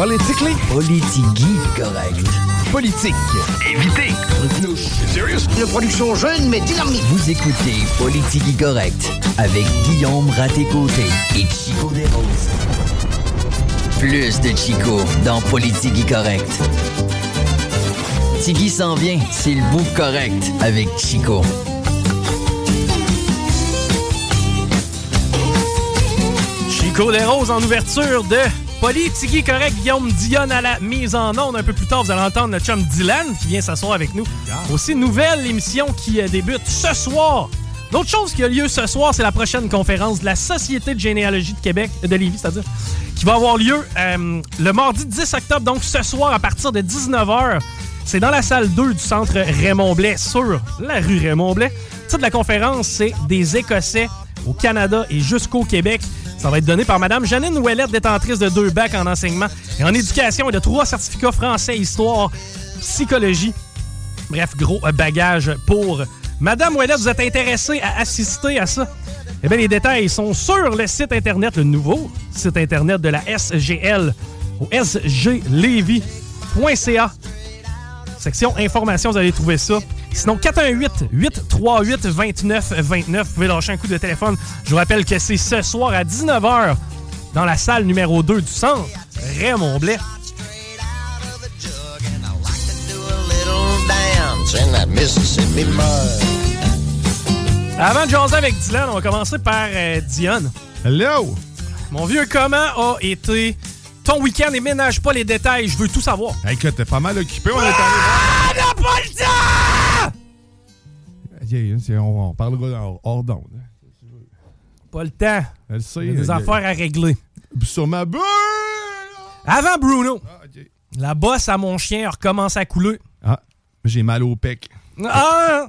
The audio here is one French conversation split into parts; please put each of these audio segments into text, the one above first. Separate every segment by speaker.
Speaker 1: Politically?
Speaker 2: Politigui correct.
Speaker 1: Politique.
Speaker 3: Évitez. Serious?
Speaker 4: Une production jeune mais dynamique.
Speaker 2: Vous écoutez Politigui correct avec Guillaume Raté-Côté et Chico Desroses. Plus de Chico dans Politigui correct. Tigui s'en vient, c'est le bout correct avec Chico.
Speaker 1: Chico des Roses en ouverture de Politigui correct. Guillaume Dionne à la mise en onde. Un peu plus tard, vous allez entendre notre chum Dylan qui vient s'asseoir avec nous. Aussi, nouvelle émission qui euh, débute ce soir. L'autre chose qui a lieu ce soir, c'est la prochaine conférence de la Société de généalogie de Québec, de Lévis, c'est-à-dire, qui va avoir lieu euh, le mardi 10 octobre, donc ce soir à partir de 19h. C'est dans la salle 2 du centre Raymond Blais, sur la rue Raymond Blais. Le titre de la conférence, c'est Des Écossais au Canada et jusqu'au Québec. Ça va être donné par Mme Janine Ouellette, détentrice de deux bacs en enseignement et en éducation et de trois certificats français, histoire, psychologie. Bref, gros bagage pour Madame Ouellette. Vous êtes intéressée à assister à ça? Eh bien, les détails sont sur le site Internet, le nouveau site Internet de la SGL au sglevy.ca. Section information, vous allez trouver ça. Sinon, 418-838-2929. Vous pouvez lâcher un coup de téléphone. Je vous rappelle que c'est ce soir à 19h dans la salle numéro 2 du centre, Raymond Blais. Avant de jaser avec Dylan, on va commencer par euh, Dionne.
Speaker 5: Hello!
Speaker 1: Mon vieux, comment a été ton week-end et ménage pas les détails, je veux tout savoir.
Speaker 5: Hey, écoute, t'es pas mal occupé, on est allé
Speaker 1: Ah, pas le temps!
Speaker 5: On, on parlera hors, d'onde.
Speaker 1: Pas le temps.
Speaker 5: Elle sait.
Speaker 1: Il y a des affaires à régler.
Speaker 5: Sur ma bulle!
Speaker 1: Avant Bruno,
Speaker 5: Ah,
Speaker 1: la bosse à mon chien a recommencé à couler.
Speaker 5: Ah, j'ai mal au pec.
Speaker 1: Ah!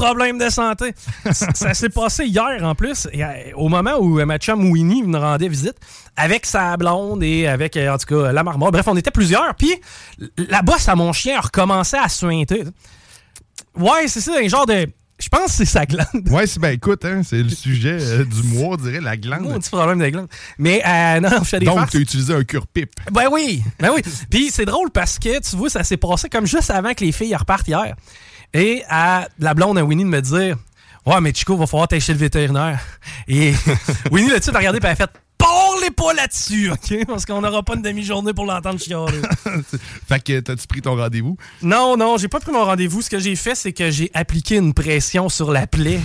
Speaker 1: Problème de santé. ça ça s'est passé hier en plus, et, euh, au moment où euh, ma chum Winnie me rendait visite, avec sa blonde et avec, euh, en tout cas, la marmotte. Bref, on était plusieurs. Puis la bosse à mon chien a recommencé à suinter. Ouais, c'est ça, un genre de. Je pense que c'est sa glande.
Speaker 5: Ouais, c'est ben écoute, hein, c'est le sujet euh, du mois, on dirait, la
Speaker 1: Un
Speaker 5: glande.
Speaker 1: petit problème de glande. Mais euh, non, je fais des
Speaker 5: Donc,
Speaker 1: farces.
Speaker 5: t'as utilisé un cure-pipe.
Speaker 1: Ben oui, ben oui. Puis c'est drôle parce que, tu vois, ça s'est passé comme juste avant que les filles repartent hier. Et à la blonde à Winnie de me dire Ouais, mais Chico, va falloir chez le vétérinaire. Et Winnie, là-dessus, elle a regardé et elle a fait Parlez pas là-dessus, OK? Parce qu'on n'aura pas une demi-journée pour l'entendre chialer.
Speaker 5: fait que t'as-tu pris ton rendez-vous?
Speaker 1: non, non, j'ai pas pris mon rendez-vous. Ce que j'ai fait, c'est que j'ai appliqué une pression sur la plaie.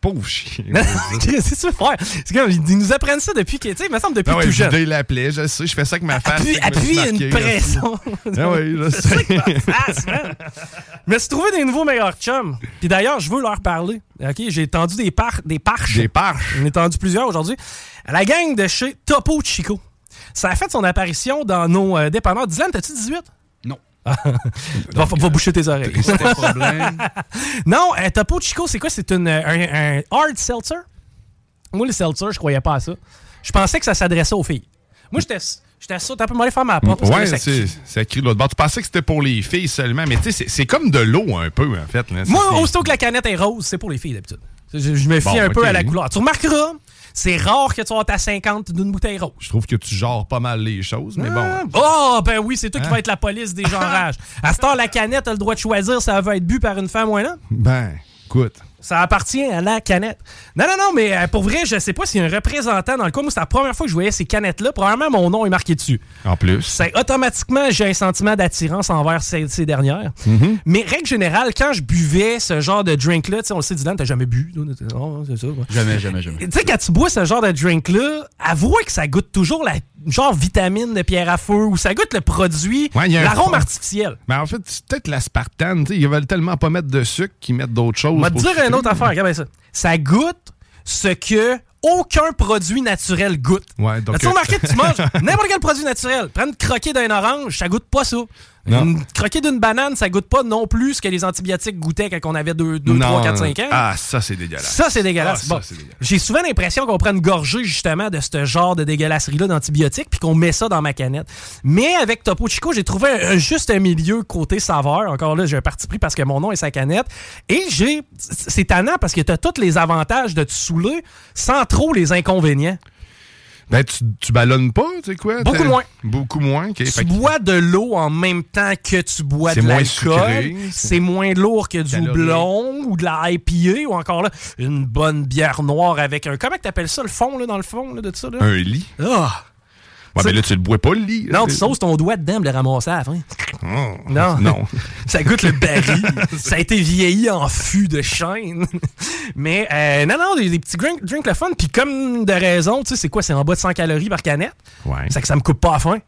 Speaker 5: Pauvre chien.
Speaker 1: c'est ça, frère. C'est comme, ils nous apprennent ça depuis que, tu sais, il me semble depuis
Speaker 5: Ah ouais,
Speaker 1: tout
Speaker 5: je
Speaker 1: jeune.
Speaker 5: je sais, je fais ça avec ma face.
Speaker 1: Appuie,
Speaker 5: que
Speaker 1: une pression.
Speaker 5: Ah oui, je sais.
Speaker 1: face, man. Je me suis trouvé des nouveaux meilleurs chums. Puis d'ailleurs, je veux leur parler. OK, j'ai tendu des par des parches.
Speaker 5: Des parches.
Speaker 1: J'en ai tendu plusieurs aujourd'hui. La gang de chez Topo Chico. Ça a fait son apparition dans nos euh, dépanneurs. Dylan, t'as-tu 18? Va, va boucher tes oreilles.
Speaker 5: C'est
Speaker 1: non, euh, Topo Chico, c'est quoi? C'est une, euh, un, un hard seltzer? Moi, le seltzer, je croyais pas à ça. Je pensais que ça s'adressait aux filles. Moi, j'étais j'étais sûr. T'as un peu mal faire ma porte.
Speaker 5: Ouais,
Speaker 1: là, ça
Speaker 5: c'est
Speaker 1: crie.
Speaker 5: c'est l'autre bord. Tu pensais que c'était pour les filles seulement, mais tu sais, c'est- c'est comme de l'eau un peu, en fait. là.
Speaker 1: Moi,
Speaker 5: C'est-
Speaker 1: aussitôt que la canette est rose, c'est pour les filles d'habitude. Je, je me fie
Speaker 5: Bon,
Speaker 1: un peu à la couleur. Tu remarqueras, c'est rare que tu aies ta 50 d'une bouteille rose.
Speaker 5: Je trouve que tu genres pas mal les choses, mais bon.
Speaker 1: Ah, Oh, ben oui, c'est toi qui
Speaker 5: Hein?
Speaker 1: vas être la police des genrages. À ce temps, la canette a le droit de choisir si elle veut être bu par une femme ou un homme.
Speaker 5: Ben, écoute.
Speaker 1: Ça appartient à la canette. Non, non, non, mais euh, pour vrai, je sais pas s'il y a un représentant dans le coin. Moi, c'est la première fois que je voyais ces canettes-là. Probablement, mon nom est marqué dessus.
Speaker 5: En plus.
Speaker 1: C'est automatiquement, j'ai un sentiment d'attirance envers ces, ces dernières.
Speaker 5: Mm-hmm.
Speaker 1: Mais règle générale, quand je buvais ce genre de drink-là, tu sais, on le sait, Dylan, t'as jamais bu. Non, c'est ça.
Speaker 6: Jamais, jamais, jamais.
Speaker 1: Tu sais, quand tu bois ce genre de drink-là, avouez que ça goûte toujours la genre vitamine de pierre à feu ou ça goûte le produit,
Speaker 5: Ouais,
Speaker 1: l'arôme artificiel.
Speaker 5: Mais en fait, c'est peut-être l'aspartame. tu Ils veulent tellement pas mettre de sucre qu'ils mettent d'autres choses.
Speaker 1: On va te dire une autre affaire, regarde ça. Ça goûte ce que aucun produit naturel goûte.
Speaker 5: Ouais, donc,
Speaker 1: As-tu
Speaker 5: euh,
Speaker 1: remarqué que tu manges n'importe quel produit naturel? Prends une croquée d'un orange, ça goûte pas ça. Une croquée d'une banane, ça goûte pas non plus ce que les antibiotiques goûtaient quand on avait 2, 3,
Speaker 5: Non,
Speaker 1: 4, 5 ans.
Speaker 5: Ah, ça, c'est dégueulasse.
Speaker 1: Ça, c'est dégueulasse.
Speaker 5: Ah,
Speaker 1: Bon.
Speaker 5: dégueulasse.
Speaker 1: J'ai souvent l'impression qu'on prend une gorgée, justement, de ce genre de dégueulasserie-là d'antibiotiques, puis qu'on met ça dans ma canette. Mais avec Topo Chico, j'ai trouvé un, un juste milieu côté saveur. Encore là, j'ai un parti pris parce que mon nom est sa canette. Et j'ai. C'est tannant parce que tu as tous les avantages de te saouler sans trop les inconvénients.
Speaker 5: Ben, tu, tu ballonnes pas, tu sais quoi?
Speaker 1: Beaucoup moins.
Speaker 5: Beaucoup moins.
Speaker 1: Tu bois de l'eau en même temps que tu bois de l'alcool. C'est moins lourd que du houblon ou de la IPA ou encore là, une bonne bière noire avec un. Comment t'appelles ça, le fond, là, dans le fond là, de ça? Là?
Speaker 5: Un lit.
Speaker 1: Ah!
Speaker 5: Ouais, mais là, tu le bois pas, le lit.
Speaker 1: Non, tu sauces ton doigt dedans pour le ramasser à la fin.
Speaker 5: Oh,
Speaker 1: Non.
Speaker 5: Non.
Speaker 1: Ça goûte le baril. ça a été vieilli en fût de chêne. Mais euh, non, non, des, des petits drinks drink le fun. Puis comme de raison, tu sais, c'est quoi? C'est en bas de 100 calories par canette.
Speaker 5: Ouais.
Speaker 1: C'est que ça me coupe pas à faim.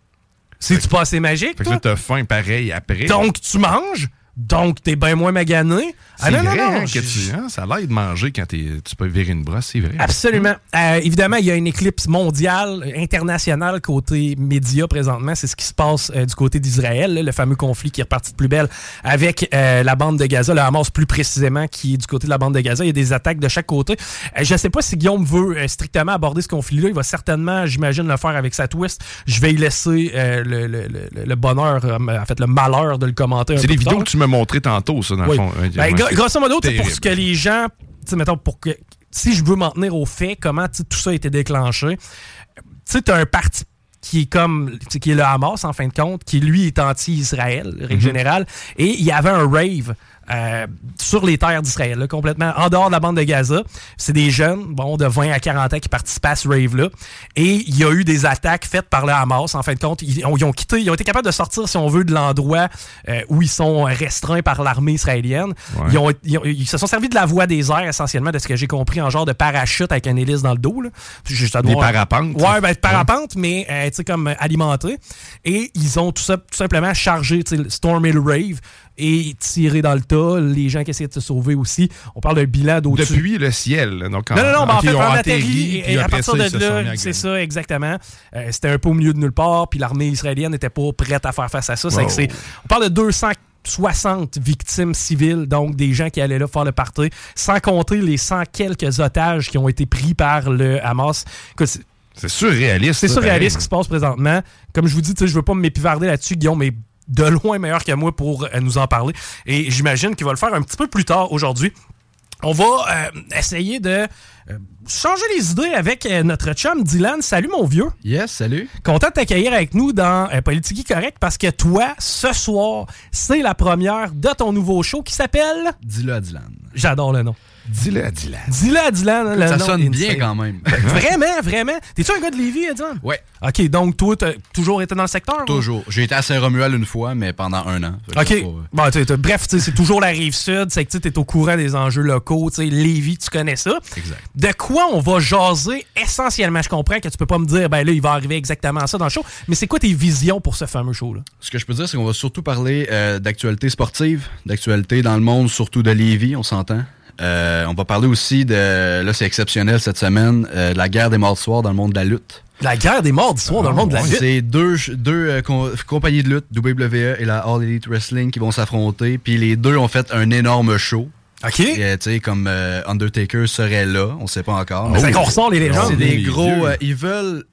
Speaker 1: C'est-tu pas assez magique,
Speaker 5: Fait que là, t'as faim pareil après.
Speaker 1: Donc, tu manges. Donc, t'es bien moins magané. Ah, non, non,
Speaker 5: vrai
Speaker 1: non,
Speaker 5: hein, que tu, hein, ça l'aide de manger quand t'es- tu peux virer une brosse, c'est vrai.
Speaker 1: Absolument. Euh, évidemment, il y a une éclipse mondiale, internationale côté médias présentement. C'est ce qui se passe euh, du côté d'Israël, le fameux conflit qui est reparti de plus belle avec euh, la bande de Gaza, le Hamas plus précisément, qui est du côté de la bande de Gaza. Il y a des attaques de chaque côté. Euh, je ne sais pas si Guillaume veut euh, strictement aborder ce conflit-là. Il va certainement, j'imagine, le faire avec sa twist. Je vais y laisser euh, le, le- le- le bonheur, en fait, le malheur de le commenter
Speaker 5: C'est les vidéos que tu m'as montrées tantôt, ça, dans
Speaker 1: Oui.
Speaker 5: le fond. Ouais,
Speaker 1: Ben, grosso modo, pour ce que les gens, tu sais, mettons, pour que, si je veux m'en tenir aux faits, comment tout ça a été déclenché, tu sais, t'as un parti qui est comme, qui est le Hamas, en fin de compte, qui lui est anti-Israël, règle
Speaker 5: Mhm.
Speaker 1: générale, et il y avait un rave euh, sur les terres d'Israël, complètement en dehors de la bande de Gaza. C'est des jeunes, bon, de 20 à 40 ans qui participaient à ce rave-là. Et il y a eu des attaques faites par le Hamas. En fin de compte, ils ont, ils ont quitté, ils ont été capables de sortir, si on veut, de l'endroit euh, où ils sont restreints par l'armée israélienne.
Speaker 5: Ouais.
Speaker 1: Ils, ont, ils, ont- ils se sont servis de la voie des airs, essentiellement, de ce que j'ai compris, en genre de parachute avec un hélice dans le dos. Là.
Speaker 5: Des parapentes.
Speaker 1: Ouais, ben, parapente, mais euh, tu sais, comme euh, alimenté. Et ils ont tout, ça, tout simplement chargé, tu sais, le Storm Hill Rave et tiré dans le tas. Les gens qui essaient de se sauver aussi. On parle d'un bilan d'au-dessus.
Speaker 5: Depuis le ciel. Donc,
Speaker 1: Non, non, non, ben, en fait, on
Speaker 5: atterri,
Speaker 1: atterri, et, à partir
Speaker 5: ça,
Speaker 1: de là, c'est ça, exactement. Euh, C'était un peu au milieu de nulle part, puis l'armée israélienne n'était pas prête à faire face à ça.
Speaker 5: Wow.
Speaker 1: que on parle de 260 victimes civiles, donc des gens qui allaient là faire le party, sans compter les 100 quelques otages qui ont été pris par le Hamas. C'est-
Speaker 5: surréaliste.
Speaker 1: c'est surréaliste ce qui se passe présentement. Comme je vous dis, tu sais, je veux pas m'épivarder là-dessus, Guillaume, mais de loin meilleur que moi pour euh, nous en parler. Et j'imagine qu'il va le faire un petit peu plus tard aujourd'hui. On va euh, essayer de euh, changer les idées avec euh, notre chum Dylan. Salut mon vieux.
Speaker 6: Yes, salut.
Speaker 1: Content de t'accueillir avec nous dans Politique Correct parce que toi, ce soir, c'est la première de ton nouveau show qui s'appelle...
Speaker 6: Dis-le à Dylan.
Speaker 1: J'adore le nom.
Speaker 5: Dis-le à Dylan.
Speaker 1: Dis-le à Dylan. hein,
Speaker 6: Ça sonne bien
Speaker 1: insane.
Speaker 6: quand même.
Speaker 1: Vraiment, vraiment. T'es-tu un gars de Lévis, Dylan?
Speaker 6: Ouais,
Speaker 1: OK, donc toi, t'as toujours été dans le secteur? ou?
Speaker 6: toujours. J'ai été à Saint-Romuald une fois, mais pendant un an.
Speaker 1: OK.
Speaker 6: pas, euh,
Speaker 1: Bon, t'sais, bref, t'sais, c'est toujours la rive sud. C'est que tu es au courant des enjeux locaux. t'sais, Lévis, tu connais ça.
Speaker 6: Exact.
Speaker 1: De quoi on va jaser essentiellement? Je comprends que tu peux pas me dire, ben là, il va arriver exactement ça dans le show. Mais c'est quoi tes visions pour ce fameux show-là?
Speaker 6: Ce que je peux dire, c'est qu'on va surtout parler euh, d'actualité sportive, d'actualité dans le monde, surtout de Lévis, on s'entend. Euh, on va parler aussi de, là c'est exceptionnel cette semaine, euh, de la guerre des morts du soir dans le monde de la lutte.
Speaker 1: La guerre des morts d'histoire dans le monde de la lutte?
Speaker 6: C'est deux, deux euh, com- compagnies de lutte, WWE et la All Elite Wrestling, qui vont s'affronter. Puis les deux ont fait un énorme show.
Speaker 1: OK.
Speaker 6: Et, euh, tu sais, comme euh, Undertaker serait là, on sait pas encore.
Speaker 1: Mais c'est qu'on ressort les légendes.
Speaker 6: C'est des gros. euh, ils veulent.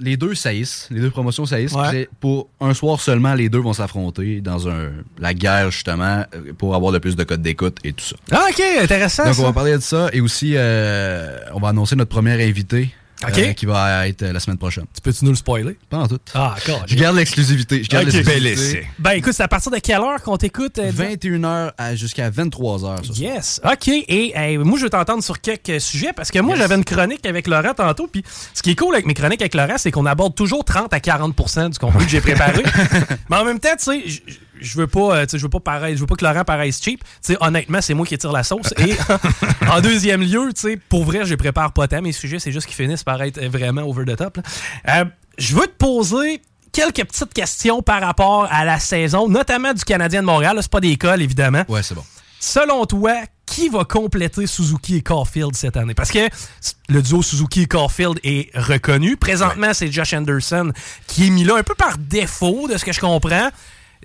Speaker 6: Les deux saillissent. Les deux promotions saillissent.
Speaker 1: Ouais.
Speaker 6: Pour un soir seulement, les deux vont s'affronter dans un, la guerre, justement, euh, pour avoir le plus de codes d'écoute et tout ça.
Speaker 1: Ah, OK, intéressant.
Speaker 6: Donc,
Speaker 1: ça.
Speaker 6: on va parler de ça. Et aussi, euh, on va annoncer notre premier invité. Euh, qui va être euh, la semaine prochaine.
Speaker 1: Tu peux-tu nous le spoiler?
Speaker 6: Pas en tout.
Speaker 1: Ah, d'accord.
Speaker 6: Je garde l'exclusivité. Je garde
Speaker 1: Ok.
Speaker 6: l'exclusivité.
Speaker 1: Ben écoute, c'est à partir de quelle heure qu'on t'écoute? euh,
Speaker 6: 21h à- jusqu'à 23h. ce soir.
Speaker 1: Yes. OK. Et hey, moi, je veux t'entendre sur quelques sujets parce que moi, j'avais une chronique avec Laurent tantôt. Puis ce qui est cool avec mes chroniques avec Laurent, c'est qu'on aborde toujours 30 à 40% du contenu que j'ai préparé. Mais en même temps, tu sais, je- veux pas, euh, je veux pas paraître, je veux pas que Laurent paraisse cheap. Tu sais, honnêtement, c'est moi qui tire la sauce. Et en deuxième lieu, pour vrai, je prépare pas tant mes sujets, c'est juste qu'ils finissent par être vraiment over the top. Euh, je veux te poser quelques petites questions par rapport à la saison, notamment du Canadien de Montréal. C'est pas des cols, évidemment.
Speaker 6: Ouais, c'est bon.
Speaker 1: Selon toi, qui va compléter Suzuki et Caulfield cette année? Parce que le duo Suzuki et Caulfield est reconnu. Présentement, c'est Josh Anderson qui est mis là un peu par défaut, de ce que je comprends.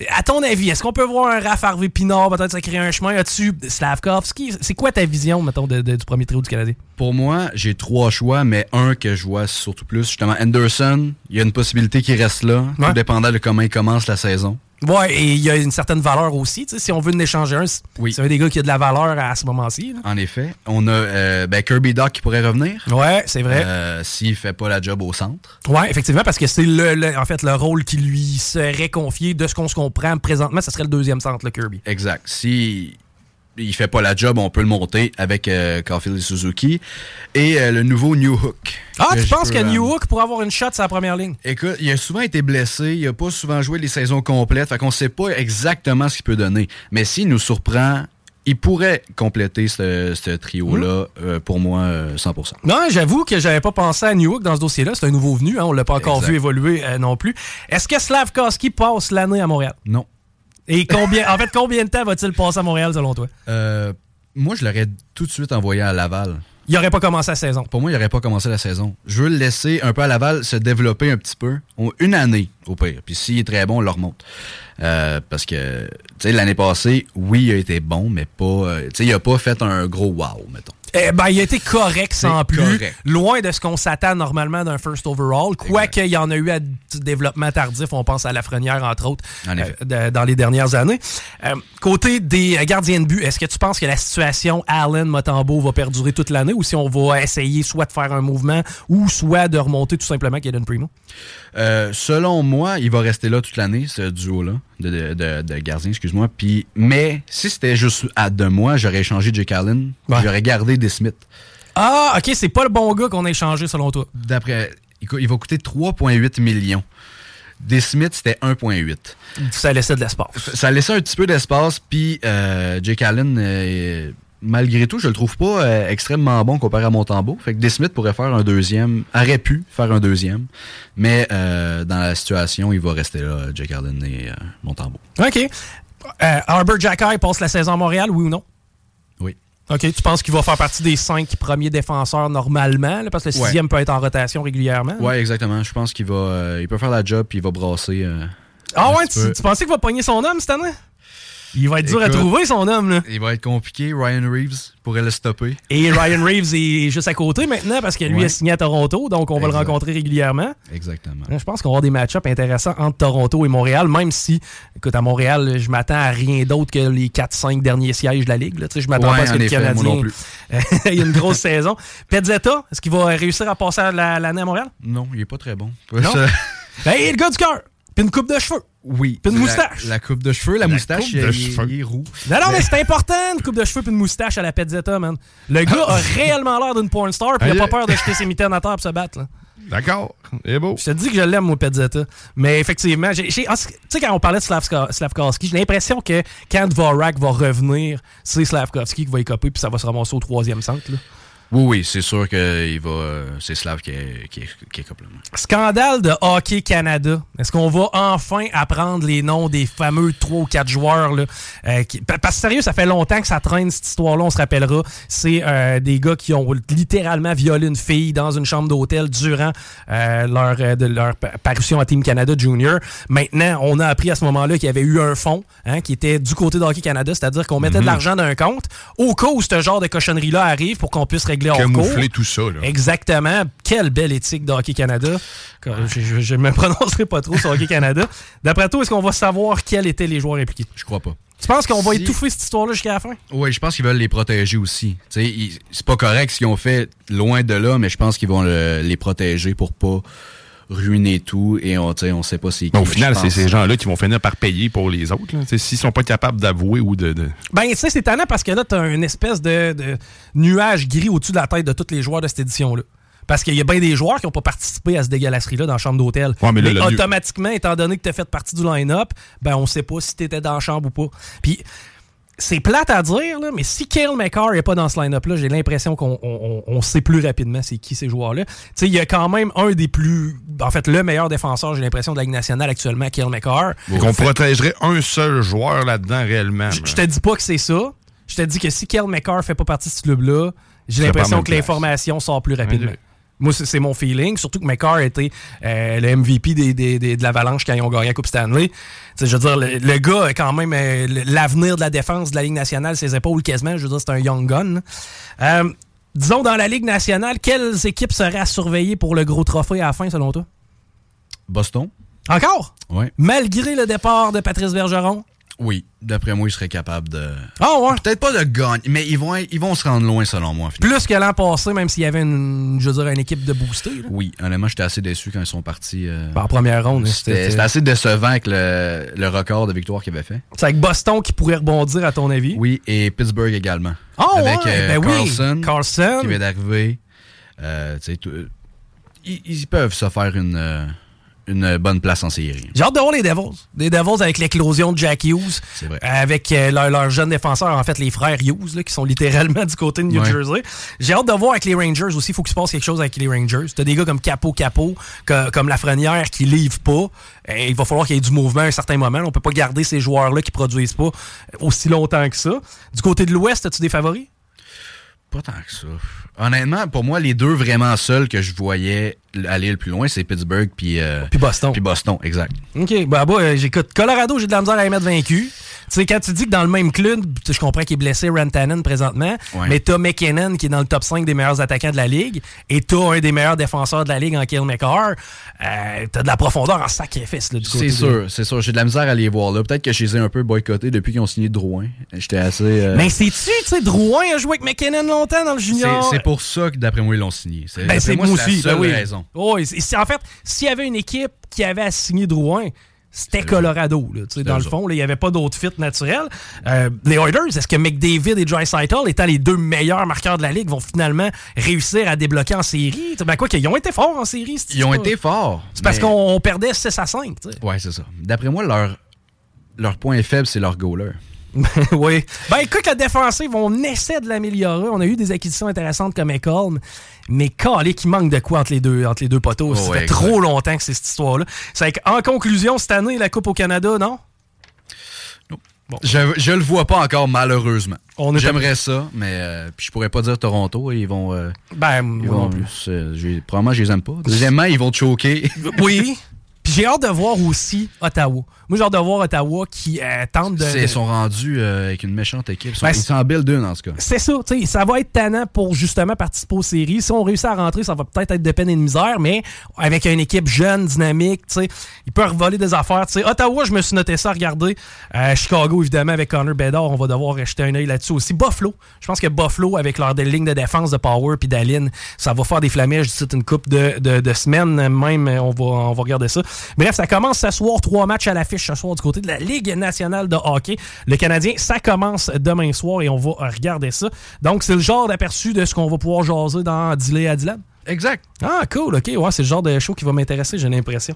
Speaker 1: À ton avis, est-ce qu'on peut voir un Raph Harvey Pinard peut-être se créer un chemin? Là-dessus? Slavkovski, c'est quoi ta vision, mettons, de- de- du premier trio du Canadien?
Speaker 6: Pour moi, j'ai trois choix, mais un que je vois surtout plus. Justement, Anderson, il y a une possibilité qu'il reste là,
Speaker 1: Ouais.
Speaker 6: tout dépendant de comment il commence la saison.
Speaker 1: Ouais, et il y a une certaine valeur aussi. Si on veut en échanger un, c'est
Speaker 6: Oui.
Speaker 1: c'est un des gars qui a de la valeur à ce moment-ci.
Speaker 6: En effet. On a euh, ben, Kirby Doc qui pourrait revenir.
Speaker 1: Ouais, c'est vrai.
Speaker 6: Euh, S'il fait pas la job au centre.
Speaker 1: Ouais, effectivement, parce que c'est le, le- en fait le rôle qui lui serait confié de ce qu'on se comprend présentement, ce serait le deuxième centre, le Kirby.
Speaker 6: Exact. Si il fait pas la job, on peut le monter avec euh, Caulfield et Suzuki. Et euh, le nouveau New Hook.
Speaker 1: Ah, tu penses que
Speaker 6: euh,
Speaker 1: New Hook pourrait avoir une shot sur la première ligne?
Speaker 6: Écoute, il a souvent été blessé, il a pas souvent joué les saisons complètes, fait qu'on sait pas exactement ce qu'il peut donner. Mais s'il nous surprend, il pourrait compléter ce, ce trio-là,
Speaker 1: Hmm.
Speaker 6: euh, pour moi, euh, 100%.
Speaker 1: Non, j'avoue que j'avais pas pensé à New Hook dans ce dossier-là. C'est un nouveau venu, hein, on l'a pas encore
Speaker 6: Exact.
Speaker 1: vu évoluer euh, non plus. Est-ce que Slavkovski passe l'année à Montréal?
Speaker 6: Non.
Speaker 1: Et combien, en fait, combien de temps va-t-il passer à Montréal selon toi?
Speaker 6: Euh, moi, je l'aurais tout de suite envoyé à Laval.
Speaker 1: Il aurait pas commencé la saison.
Speaker 6: Pour moi, il n'aurait pas commencé la saison. Je veux le laisser un peu à Laval se développer un petit peu. Une année, au pire. Puis s'il est très bon, on le remonte. Euh, parce que, sais, l'année passée, oui, il a été bon, mais pas. euh, tu sais, il a pas fait un gros wow, mettons.
Speaker 1: Eh ben, il a été correct sans plus.
Speaker 6: correct.
Speaker 1: Loin de ce qu'on s'attend normalement d'un first overall. Quoique, il y en a eu à du développement tardif. On pense à Lafrenière, entre autres,
Speaker 6: En
Speaker 1: euh, de- dans les dernières années. Euh, côté des gardiens de but, est-ce que tu penses que la situation Allen Motambo va perdurer toute l'année ou si on va essayer soit de faire un mouvement ou soit de remonter tout simplement Kaden Primo?
Speaker 6: Euh, selon moi, il va rester là toute l'année, ce duo-là, de, de, de, de gardiens, excuse-moi. Puis, mais si c'était juste à deux mois, j'aurais échangé Jake Allen.
Speaker 1: Ouais.
Speaker 6: J'aurais gardé des Smith.
Speaker 1: Ah, ok, c'est pas le bon gars qu'on a échangé selon toi.
Speaker 6: D'après, il va coûter 3,8 millions. Des Smith, c'était 1,8.
Speaker 1: Ça laissait de l'espace.
Speaker 6: Ça laissait un petit peu d'espace, puis euh, Jake Allen, euh, malgré tout, je le trouve pas euh, extrêmement bon comparé à Montembeau. Fait que Desmith pourrait faire un deuxième, aurait pu faire un deuxième, mais euh, dans la situation, il va rester là, Jake Allen et euh, Montembeau.
Speaker 1: OK. Euh, Arbor Jacky passe la saison à Montréal, oui ou non?
Speaker 6: Oui.
Speaker 1: OK, tu penses qu'il va faire partie des cinq premiers défenseurs normalement, là, parce que le
Speaker 6: Ouais.
Speaker 1: sixième peut être en rotation régulièrement?
Speaker 6: Ouais, exactement. Je pense qu'il va, il peut faire la job, puis il va brasser.
Speaker 1: Ah ouais, tu, tu pensais qu'il va pogner son homme cette année? Il va être dur à trouver, son homme. Là.
Speaker 6: Il va être compliqué. Ryan Reeves pourrait le stopper.
Speaker 1: Et Ryan Reeves est juste à côté maintenant parce que lui
Speaker 6: Ouais.
Speaker 1: a signé à Toronto, donc on va le rencontrer régulièrement.
Speaker 6: Exactement.
Speaker 1: Je pense qu'on va avoir des match-ups intéressants entre Toronto et Montréal, même si, écoute, à Montréal, je m'attends à rien d'autre que les 4-5 derniers sièges de la Ligue. Là. Tu sais, Je m'attends
Speaker 6: Ouais,
Speaker 1: pas à ce que le Canadien
Speaker 6: moi non plus.
Speaker 1: il y a une grosse saison. Petzetta, est-ce qu'il va réussir à passer l'année à Montréal?
Speaker 6: Non, il est pas très bon.
Speaker 1: Non? Hey, le gars du cœur! Puis une coupe de cheveux!
Speaker 6: Oui.
Speaker 1: Puis une
Speaker 6: La-
Speaker 1: moustache.
Speaker 6: La, coupe de cheveux, la, moustache,
Speaker 5: coupe de
Speaker 6: il,
Speaker 5: cheveux.
Speaker 6: il est roux.
Speaker 1: Non, non, mais c'est important, une coupe de cheveux puis une moustache à la Petzetta, man. Le gars a réellement l'air d'une porn star puis il a pas peur de jeter ses mitaines à terre pour se battre, là.
Speaker 5: D'accord. C'est beau.
Speaker 1: Je te dis que je l'aime, moi, Petzetta. Mais effectivement, tu sais, quand on parlait de Slavkovski, j'ai l'impression que quand Dvorak va revenir, c'est Slavkovski qui va y copier, puis ça va se ramasser au troisième centre. là.
Speaker 6: Oui, oui, c'est sûr que il va, euh, c'est Slav qui est, qui est, qui est complètement.
Speaker 1: Scandale de Hockey Canada. Est-ce qu'on va enfin apprendre les noms des fameux 3 ou 4 joueurs? Là, euh, qui- parce que sérieux, ça fait longtemps que ça traîne cette histoire-là, on se rappellera. C'est euh, des gars qui ont littéralement violé une fille dans une chambre d'hôtel durant euh, leur, euh, de leur pa- parution à Team Canada Junior. Maintenant, on a appris à ce moment-là qu'il y avait eu un fonds hein, qui était du côté de Hockey Canada, c'est-à-dire qu'on mettait de l'argent dans un compte au cas où ce genre de cochonnerie-là arrive pour qu'on puisse régler hors cours.
Speaker 5: Camoufler tout ça, là.
Speaker 1: Exactement. Quelle belle éthique de Hockey Canada. Je ne me prononcerai pas trop sur Hockey Canada. D'après toi, est-ce qu'on va savoir quels étaient les joueurs impliqués?
Speaker 6: Je crois pas.
Speaker 1: Tu penses qu'on va
Speaker 6: Si-
Speaker 1: étouffer cette histoire-là jusqu'à la fin?
Speaker 6: Oui, je pense qu'ils veulent les protéger aussi. Ils- c'est pas correct ce qu'ils ont fait loin de là, mais je pense qu'ils vont le- les protéger pour pas ruiner tout et on, tu on sait pas c'est qui.
Speaker 5: Mais au final, c'est ces gens-là qui vont finir par payer pour les autres. Tu S'ils sont pas capables d'avouer ou de. de-
Speaker 1: Ben, tu sais, c'est tannant parce que là, t'as une espèce de, de nuage gris au-dessus de la tête de tous les joueurs de cette édition-là. Parce qu'il y a bien des joueurs qui n'ont pas participé à ce dégueulasserie-là dans la chambre d'hôtel.
Speaker 5: Ouais, mais là, le-
Speaker 1: automatiquement, étant donné que tu as fait partie du line-up, ben on sait pas si tu étais dans la chambre ou pas. Puis c'est plate à dire, là, mais si Kale McCarr n'est pas dans ce line-up-là, j'ai l'impression qu'on on- on- on sait plus rapidement c'est qui ces joueurs-là. Tu sais, il y a quand même un des plus. En fait, le meilleur défenseur, j'ai l'impression, de la Ligue nationale actuellement, Kale McCarr.
Speaker 5: Qu'on protégerait un seul joueur là-dedans réellement.
Speaker 1: Je te dis pas que c'est ça. Je te dis que si Kel McCarr fait pas partie de ce club-là, j'ai l'impression que l'information sort plus rapidement. Moi, c'est mon feeling. Surtout que McCarr était euh, le MVP des, des- des- de l'Avalanche quand ils ont gagné la Coupe Stanley. Tu sais, je veux dire, le, le gars a quand même euh, l'avenir de la défense de la Ligue nationale, ses épaules quasiment. Je veux dire, c'est un young gun. Euh, disons, dans la Ligue nationale, quelles équipes seraient à surveiller pour le gros trophée à la fin, selon toi?
Speaker 6: Boston?
Speaker 1: Encore?
Speaker 6: Oui.
Speaker 1: Malgré le départ de Patrice Bergeron?
Speaker 6: Oui. D'après moi, ils seraient capables de.
Speaker 1: Ah ouais?
Speaker 6: Peut-être pas de gagner, mais ils vont, ils vont se rendre loin selon moi. finalement.
Speaker 1: Plus que l'an passé, même s'il y avait une, je veux dire, une équipe de boostés. là.
Speaker 6: Oui, honnêtement, j'étais assez déçu quand ils sont partis. euh,
Speaker 1: Ben, en première ronde,
Speaker 6: C'était c'était assez décevant avec le, le record de victoire qu'ils avaient fait.
Speaker 1: C'est avec Boston qui pourrait rebondir, à ton avis?
Speaker 6: Oui, et Pittsburgh également.
Speaker 1: Ah
Speaker 6: avec
Speaker 1: ouais,
Speaker 6: euh,
Speaker 1: ben oui,
Speaker 6: Carlson,
Speaker 1: Carlson.
Speaker 6: qui vient d'arriver. Euh, tu sais, tout- ils, ils peuvent se faire une, euh, une bonne place en série.
Speaker 1: J'ai hâte de voir les Devils. Les Devils avec l'éclosion de Jack Hughes.
Speaker 6: C'est vrai.
Speaker 1: Avec euh, leur, leur jeune défenseur, en fait, les frères Hughes, là, qui sont littéralement du côté de New
Speaker 6: Ouais.
Speaker 1: Jersey. J'ai hâte de voir avec les Rangers aussi. Il faut qu'il se passe quelque chose avec les Rangers. T'as des gars comme Capo Capo, que- comme Lafrenière, qui livrent pas. Et il va falloir qu'il y ait du mouvement à un certain moment. On peut pas garder ces joueurs-là qui produisent pas aussi longtemps que ça. Du côté de l'Ouest, as-tu des favoris?
Speaker 6: Pas tant que ça. Honnêtement, pour moi, les deux vraiment seuls que je voyais aller le plus loin, c'est Pittsburgh puis euh,
Speaker 1: Puis Boston.
Speaker 6: Puis Boston, exact.
Speaker 1: OK. Bah, bah, euh, j'écoute. Colorado, j'ai de la misère à les mettre vaincus. Tu sais, quand tu dis que dans le même club, je comprends qu'il est blessé Rantanen présentement,
Speaker 6: Ouais.
Speaker 1: mais t'as McKinnon qui est dans le top 5 des meilleurs attaquants de la ligue et t'as un des meilleurs défenseurs de la ligue en Kill McCarr. Euh, t'as de la profondeur en sacrifice là, du côté
Speaker 6: C'est sûr, c'est sûr. J'ai de la misère à les voir là. Peut-être que je les ai un peu boycottés depuis qu'ils ont signé Drouin. J'étais assez. euh,
Speaker 1: Mais c'est-tu, tu sais, Drouin a joué avec McKinnon longtemps dans le junior.
Speaker 6: c'est pour ça que d'après moi ils l'ont signé. C'est
Speaker 1: Ben,
Speaker 6: moi,
Speaker 1: moi aussi.
Speaker 6: la seule
Speaker 1: ben oui.
Speaker 6: raison.
Speaker 1: Oh, en fait, s'il y avait une équipe qui avait à signer Drouin, c'était Colorado. Là, dans le fond, il n'y avait pas d'autre fit naturel. Euh, les Oilers, est-ce que McDavid et Dreisaitl, étant les deux meilleurs marqueurs de la Ligue, vont finalement réussir à débloquer en série? Ben quoi qu'ils ont été forts en série.
Speaker 6: Ils ont été forts.
Speaker 1: C'est parce qu'on on perdait 6 à 5. tu sais.
Speaker 6: Ouais, c'est ça. D'après moi, leur, leur point faible, c'est leur goaler.
Speaker 1: oui. Ben écoute, la défensive, on essaie de l'améliorer. On a eu des acquisitions intéressantes comme Echolm, mais calé qui manque de quoi entre les deux, entre les deux poteaux.
Speaker 6: Oh,
Speaker 1: Ça
Speaker 6: ouais,
Speaker 1: fait
Speaker 6: exact.
Speaker 1: trop longtemps que c'est cette histoire-là. C'est qu'en conclusion, cette année, la Coupe au Canada, non?
Speaker 6: Je, je le vois pas encore, malheureusement.
Speaker 1: On est
Speaker 6: J'aimerais ça, mais euh, puis je pourrais pas dire Toronto. Ils vont. euh,
Speaker 1: Ben,
Speaker 6: ils
Speaker 1: moi
Speaker 6: vont
Speaker 1: non plus.
Speaker 6: euh, probablement, je les aime pas. Deuxièmement, ils vont te choquer.
Speaker 1: Oui. J'ai hâte de voir aussi Ottawa. Moi, j'ai hâte de voir Ottawa qui euh, tente de.
Speaker 6: Ils sont rendus euh, avec une méchante équipe. Ils sont-
Speaker 1: Ben,
Speaker 6: ils
Speaker 1: c'est-
Speaker 6: s'en build en tout cas.
Speaker 1: C'est ça, tu sais, ça va être tannant pour justement participer aux séries. Si on réussit à rentrer, ça va peut-être être de peine et de misère, mais avec une équipe jeune, dynamique, tu sais, ils peuvent voler des affaires. tu sais. Ottawa, je me suis noté ça à regarder. Euh, Chicago, évidemment, avec Connor Bedard, on va devoir jeter un œil là-dessus aussi. Buffalo, je pense que Buffalo, avec leur des lignes de défense de Power puis d'Aline, ça va faire des flamèches d'ici une coupe de, de, de semaines, même, on va, on va regarder ça. Bref, ça commence ce soir, trois matchs à l'affiche ce soir du côté de la Ligue nationale de hockey. Le Canadien, ça commence demain soir et on va regarder ça. Donc, c'est le genre d'aperçu de ce qu'on va pouvoir jaser dans Dilay à Dylan.
Speaker 6: Exact.
Speaker 1: Ah, cool, ok. Ouais, c'est le genre de show qui va m'intéresser, j'ai l'impression.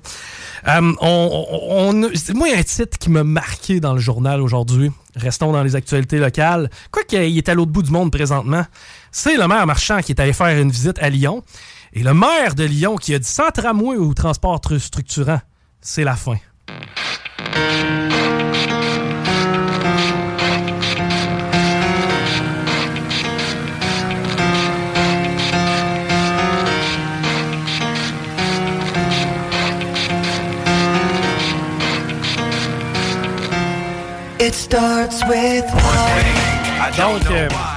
Speaker 1: Euh, on, on- on- c'est- moi, il y a un titre qui m'a marqué dans le journal aujourd'hui. Restons dans les actualités locales. Quoi qu'il est à l'autre bout du monde présentement, c'est le maire Marchand qui est allé faire une visite à Lyon. Et le maire de Lyon qui a dit sans tramway ou transport tru- structurant, c'est la fin.
Speaker 7: It starts with
Speaker 1: Donc, euh, là,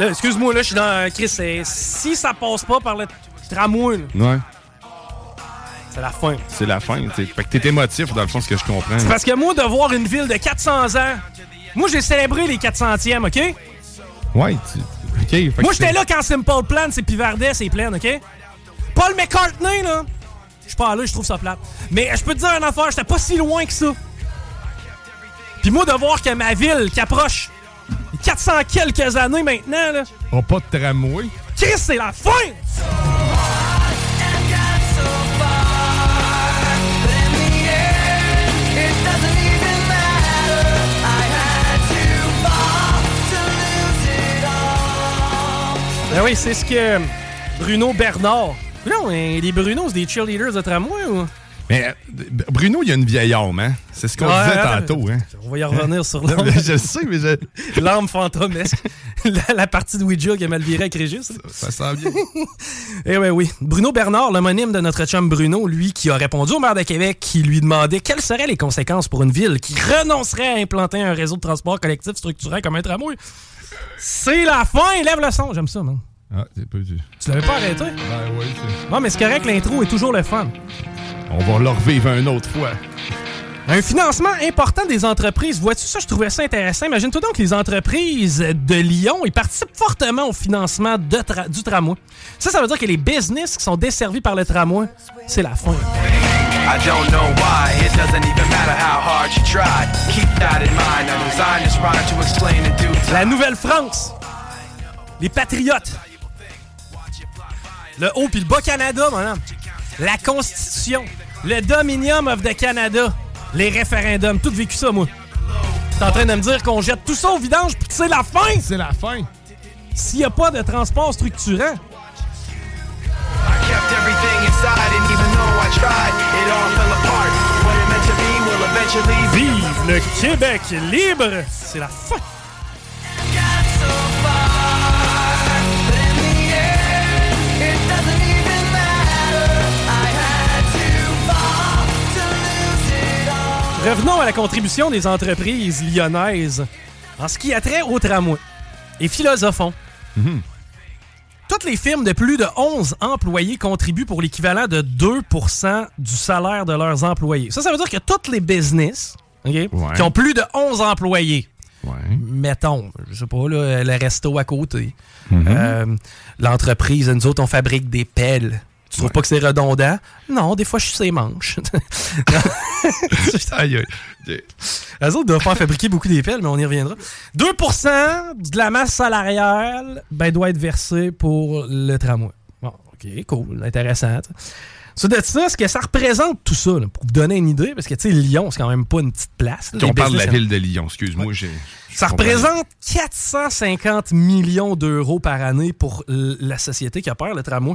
Speaker 1: excuse-moi, là, je suis dans. Chris, c'est- si ça passe pas par le tramway, là,
Speaker 5: Ouais.
Speaker 1: C'est la fin.
Speaker 5: C'est la fin. t'sais. Fait que t'es émotif, dans le fond, ce que je comprends.
Speaker 1: C'est parce que moi, de voir une ville de 400 ans, moi, j'ai célébré les 400e, OK?
Speaker 5: Ouais, tu... OK.
Speaker 1: Moi, j'étais là quand Simple Plan, c'est Pivardet, c'est plein, OK? Paul McCartney, là, je suis pas allé, je trouve ça plate. Mais je peux te dire une affaire, j'étais pas si loin que ça. Puis moi, de voir que ma ville, qui approche 400 quelques années maintenant, là,
Speaker 5: Oh, pas de tramway.
Speaker 1: Chris, c'est la fin! Ben oui, c'est ce que Bruno Bernard. Non, les Bruno, c'est des cheerleaders de tramway ou?
Speaker 5: Mais euh, Bruno, il y a une vieille âme, hein? C'est ce qu'on
Speaker 1: Ouais,
Speaker 5: disait
Speaker 1: ouais.
Speaker 5: tantôt, hein?
Speaker 1: On va y revenir sur l'âme.
Speaker 5: je sais, mais je...
Speaker 1: L'âme fantomesque. la, la partie de Ouija qui a mal viré avec Régis.
Speaker 5: ça sent bien.
Speaker 1: Eh ouais, oui. Bruno Bernard, l'homonyme de notre chum Bruno, lui, qui a répondu au maire de Québec, qui lui demandait quelles seraient les conséquences pour une ville qui renoncerait à implanter un réseau de transport collectif structuré comme un tramway. C'est la fin! Lève le son! J'aime ça, man.
Speaker 5: Ah, pas du...
Speaker 1: Tu l'avais pas arrêté?
Speaker 5: Ben oui, c'est...
Speaker 1: Non, mais c'est correct, l'intro est toujours le fun.
Speaker 5: On va le revivre une autre fois.
Speaker 1: Un financement important des entreprises. Vois-tu ça? Je trouvais ça intéressant. Imagine-toi donc que les entreprises de Lyon, ils participent fortement au financement de tra- du tramway. Ça, ça veut dire que les business qui sont desservis par le tramway, c'est la fin.
Speaker 7: I don't know why, it doesn't even matter how hard you try. Keep that in mind. I designed this rhyme to explain in due time.
Speaker 1: La Nouvelle-France. Les Patriotes. Le Haut puis le Bas-Canada, madame. La Constitution. Le Dominium of the Canada. Les référendums. Tout vécu ça, moi. T'es en train de me dire qu'on jette tout ça au vidange puis que c'est la fin?
Speaker 5: C'est la fin.
Speaker 1: S'il n'y a pas de transport structurant. Vive le Québec libre! C'est la fin! Revenons à la contribution des entreprises lyonnaises en ce qui a trait au tramway. Et philosophons. Toutes les firmes de plus de 11 employés contribuent pour l'équivalent de 2% du salaire de leurs employés. Ça, ça veut dire que toutes les business qui ont plus de 11 employés, mettons, je sais pas, là, le resto à côté, euh, l'entreprise, nous autres, on fabrique des pelles. Tu trouves pas que c'est redondant? Non, des fois, je suis ses manches.
Speaker 5: Aïe, aïe.
Speaker 1: Eux autres doivent pas fabriquer beaucoup des pelles, mais on y reviendra. 2% de la masse salariale ben, doit être versée pour le tramway. Bon, OK, cool, intéressant. Ça, de ça, ce que ça représente tout ça, là, pour vous donner une idée, parce que, tu sais, Lyon, c'est quand même pas une petite place. là,
Speaker 5: On
Speaker 1: les
Speaker 5: parle de la ville de Lyon, excuse-moi.
Speaker 1: Ça représente 450 millions d'euros par année pour la société qui opère le tramway.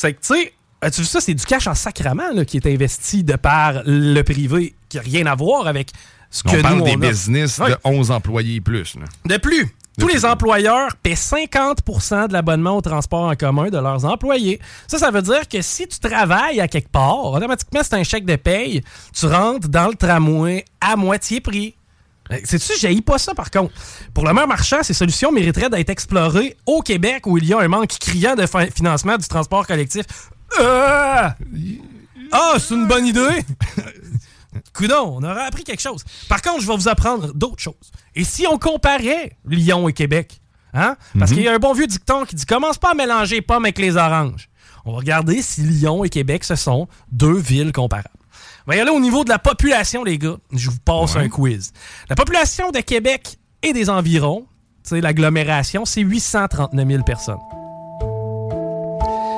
Speaker 1: C'est que, tu sais, as-tu vu ça? C'est du cash en sacrament là, qui est investi de par le privé, qui n'a rien à voir avec ce que
Speaker 5: On parle
Speaker 1: nous,
Speaker 5: des
Speaker 1: on a.
Speaker 5: business de 11 employés et plus. là.
Speaker 1: De plus, tous les employeurs paient 50 de l'abonnement au transport en commun de leurs employés. Ça, ça veut dire que si tu travailles à quelque part, automatiquement, c'est un chèque de paye. Tu rentres dans le tramway à moitié prix. Euh, Sais-tu, j'ai pas ça par contre. Pour le maire marchand, ces solutions mériteraient d'être explorées au Québec où il y a un manque criant de fin- financement du transport collectif. Euh! Ah, c'est une bonne idée! Coudon, on aurait appris quelque chose. Par contre, je vais vous apprendre d'autres choses. Et si on comparait Lyon et Québec? Hein? Parce qu'il y a un bon vieux dicton qui dit commence pas à mélanger pommes avec les oranges. On va regarder si Lyon et Québec, ce sont deux villes comparables. On va y aller au niveau de la population, les gars. Je vous passe un quiz. La population de Québec et des environs, tu sais, l'agglomération, c'est 839 000 personnes.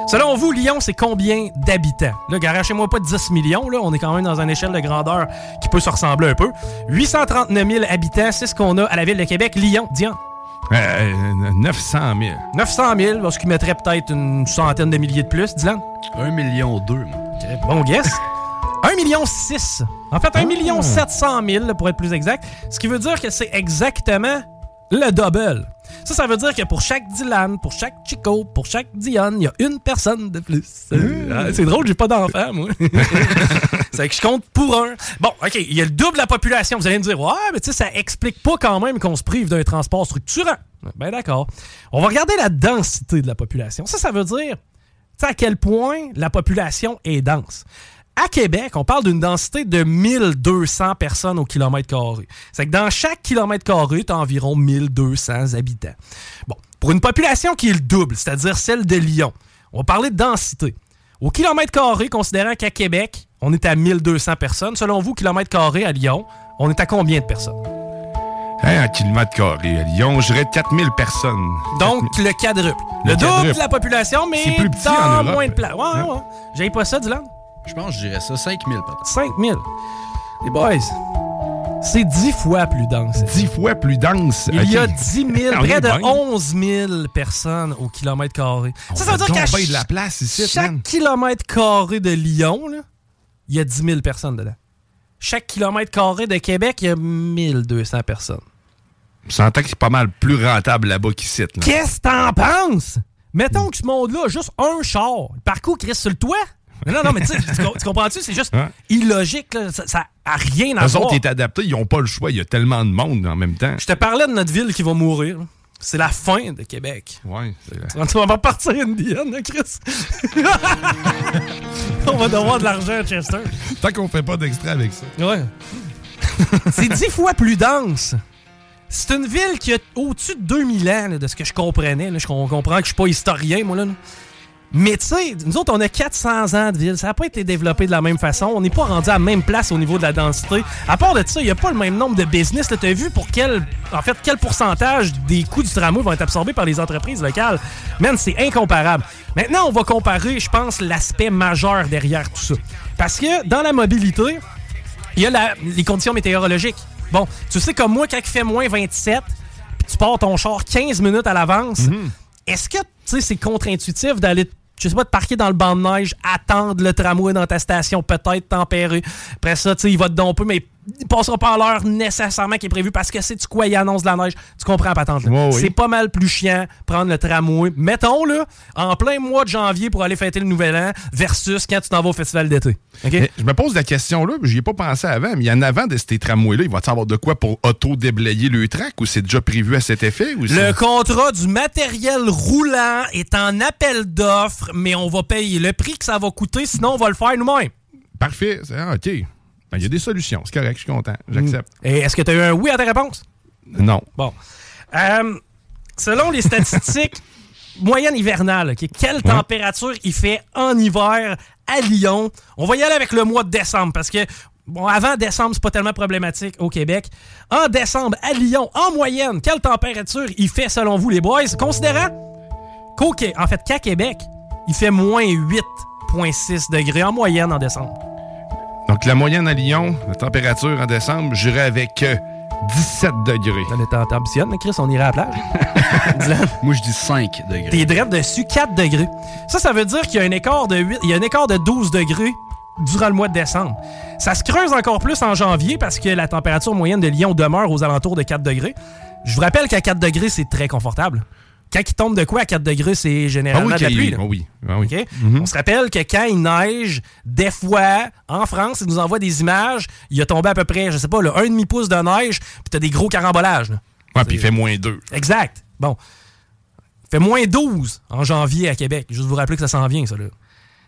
Speaker 1: Selon vous, Lyon, c'est combien d'habitants? Là, garachez-moi pas 10 millions, là. On est quand même dans une échelle de grandeur qui peut se ressembler un peu. 839 000 habitants, c'est ce qu'on a à la ville de Québec. Lyon, Diane.
Speaker 5: Euh, 900 000.
Speaker 1: 900 000, ce qui mettrait peut-être une centaine de milliers de plus, Dylan?
Speaker 6: 1 million 2, moi.
Speaker 1: Bon guess. 1 million 6. En fait, 1 million 700 000, là, pour être plus exact. Ce qui veut dire que c'est exactement le double. Ça, ça veut dire que pour chaque Dylan, pour chaque Chico, pour chaque Diane, il y a une personne de plus. Euh, ah, C'est drôle, j'ai pas d'enfant, moi. c'est que je compte pour un. Bon, OK, il y a le double de la population. Vous allez me dire, ouais, mais tu sais, ça explique pas quand même qu'on se prive d'un transport structurant. Ben d'accord. On va regarder la densité de la population. Ça, ça veut dire à quel point la population est dense. À Québec, on parle d'une densité de 1200 personnes au kilomètre carré. C'est que dans chaque kilomètre carré, tu as environ 1200 habitants. Bon, pour une population qui est le double, c'est-à-dire celle de Lyon, on va parler de densité. Au kilomètre carré, considérant qu'à Québec, on est à 1200 personnes, selon vous, kilomètre carré à Lyon, on est à combien de personnes?
Speaker 5: Hein, un kilomètre carré à Lyon, je dirais 4000 personnes.
Speaker 1: Donc, le quadruple. Le,
Speaker 5: Le
Speaker 1: double de la population, mais
Speaker 5: plus petit
Speaker 1: dans
Speaker 5: en
Speaker 1: moins de place. Ouais, ouais, ouais. J'ai pas ça, Dylan?
Speaker 6: Je pense que je dirais ça, 5000 peut-être.
Speaker 1: 5000. Les boys, c'est 10 fois plus dense.
Speaker 5: 10 fois plus dense.
Speaker 1: Il y a
Speaker 5: Ok.
Speaker 1: 10 000,
Speaker 5: Ah
Speaker 1: près de
Speaker 5: ben.
Speaker 1: 11 000 personnes au kilomètre carré. Ça, ça veut dire qu'à ch-
Speaker 5: de la place ici,
Speaker 1: chaque
Speaker 5: man.
Speaker 1: kilomètre carré de Lyon, il y a 10 000 personnes dedans. Chaque kilomètre carré de Québec, il y a 1200 personnes.
Speaker 5: Je sentais que c'est pas mal plus rentable là-bas qu'ici. là.
Speaker 1: Qu'est-ce que t'en penses? Mettons que ce monde-là a juste un char. Le parcours qui reste sur le toit. Mais non, non, mais tu tu tu comprends-tu? C'est juste illogique. là. Ça n'a rien à
Speaker 5: Eux
Speaker 1: voir.
Speaker 5: autres, ils adaptés, ils n'ont pas le choix. Il y a tellement de monde en même temps.
Speaker 1: Je te parlais de notre ville qui va mourir. C'est la fin de Québec.
Speaker 5: Ouais, c'est vrai.
Speaker 1: On va partir une diane, hein, Chris? On va devoir de l'argent à Chester.
Speaker 5: Tant qu'on fait pas d'extrait avec ça.
Speaker 1: Ouais. C'est dix fois plus dense. C'est une ville qui a au-dessus de 2000 ans, là, de ce que je comprenais. là. Je com- comprends que je suis pas historien, moi. Là. Mais tu sais, nous autres, on a 400 ans de ville. Ça n'a pas été développé de la même façon. On n'est pas rendu à la même place au niveau de la densité. À part de ça, il n'y a pas le même nombre de business. Tu as vu pour quel, en fait, quel pourcentage des coûts du tramway vont être absorbés par les entreprises locales. Man, c'est incomparable. Maintenant, on va comparer, je pense, l'aspect majeur derrière tout ça. Parce que dans la mobilité, il y a la- les conditions météorologiques. Bon, tu sais comme moi, quand il fait moins 27, puis tu pars ton char 15 minutes à l'avance, est-ce que tu sais c'est contre-intuitif d'aller je sais pas, te parquer dans le banc de neige, attendre le tramway dans ta station, peut-être tempéré. Après ça, tu sais, il va te domper, mais il passera pas à l'heure nécessairement qui est prévu parce que c'est tu quoi, il annonce de la neige. Tu comprends, patente. là.
Speaker 5: Ouais, oui.
Speaker 1: C'est pas mal plus chiant prendre le tramway. Mettons, là, en plein mois de janvier pour aller fêter le nouvel an versus quand tu t'en vas au festival d'été.
Speaker 5: Je me pose la question là, j'y ai pas pensé avant, mais en avant de ces tramways-là, il va y avoir de quoi pour auto-déblayer le track ou c'est déjà prévu à cet effet? Ou
Speaker 1: Le contrat du matériel roulant est en appel d'offres, mais on va payer le prix que ça va coûter, sinon on va le faire nous-mêmes.
Speaker 5: Parfait. Ah, OK. Ben, Il y a des solutions. C'est correct, je suis content. J'accepte.
Speaker 1: Et est-ce que tu as eu un oui à ta réponse?
Speaker 5: Non.
Speaker 1: Bon. Euh, selon les statistiques moyenne hivernale, quelle température il fait en hiver à Lyon? On va y aller avec le mois de décembre parce que, bon, avant décembre, c'est pas tellement problématique au Québec. En décembre, à Lyon, en moyenne, quelle température il fait selon vous, les boys? Considérant qu'au en fait, qu'à Québec, il fait moins 8,6 degrés en moyenne en décembre.
Speaker 5: Donc, la moyenne à Lyon, la température en décembre, j'irai avec euh, 17 degrés.
Speaker 1: T'es ambitionne, mais Chris, on irait à la plage. Dylan?
Speaker 6: Moi, je dis 5 degrés.
Speaker 1: T'es drette dessus 4 degrés. Ça, ça veut dire qu'il y a un écart de 8, il y a un écart de 12 degrés durant le mois de décembre. Ça se creuse encore plus en janvier parce que la température moyenne de Lyon demeure aux alentours de 4 degrés. Je vous rappelle qu'à 4 degrés, c'est très confortable. Quand il tombe de quoi à 4 degrés, c'est
Speaker 5: Ah
Speaker 1: généralement
Speaker 5: oui,
Speaker 1: de la pluie.
Speaker 5: ah oui. Ah oui.
Speaker 1: OK? On se rappelle que quand il neige, des fois, en France, ils nous envoient des images, il a tombé à peu près, je sais pas, là, un demi-pouce de neige, puis t'as des gros carambolages. là.
Speaker 5: Ouais, puis il fait moins 2.
Speaker 1: Exact. Bon. Il fait moins 12 en janvier à Québec. Juste vous rappeler que ça s'en vient, ça, là.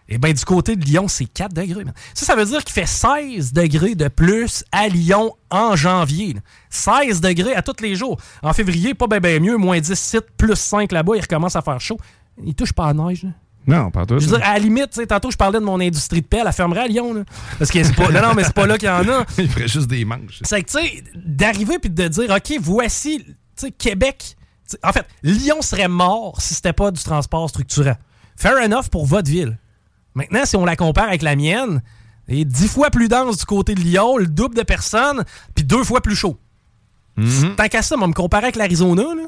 Speaker 1: Et bien, du côté de Lyon, c'est 4 degrés. man. Ça, ça veut dire qu'il fait 16 degrés de plus à Lyon en janvier. là. 16 degrés à tous les jours. En février, pas bien ben mieux. Moins 10, 7, plus 5 là-bas. Il recommence à faire chaud. Il touche pas à la neige. là.
Speaker 5: Non, pas tout.
Speaker 1: Je veux dire, à la limite, tantôt, je parlais de mon industrie de paix. Elle fermerait à Lyon. Là. Parce que c'est pas... Non, non, mais c'est pas là qu'il y en a.
Speaker 5: il ferait juste des manches.
Speaker 1: C'est que, tu sais, d'arriver puis de dire, OK, voici, tu sais, Québec. En fait, Lyon serait mort si c'était pas du transport structurant. Fair enough pour votre ville. Maintenant, si on la compare avec la mienne, elle est dix fois plus dense du côté de Lyon, le double de personnes, puis deux fois plus chaud. Tant qu'à ça, on me comparer avec l'Arizona, là.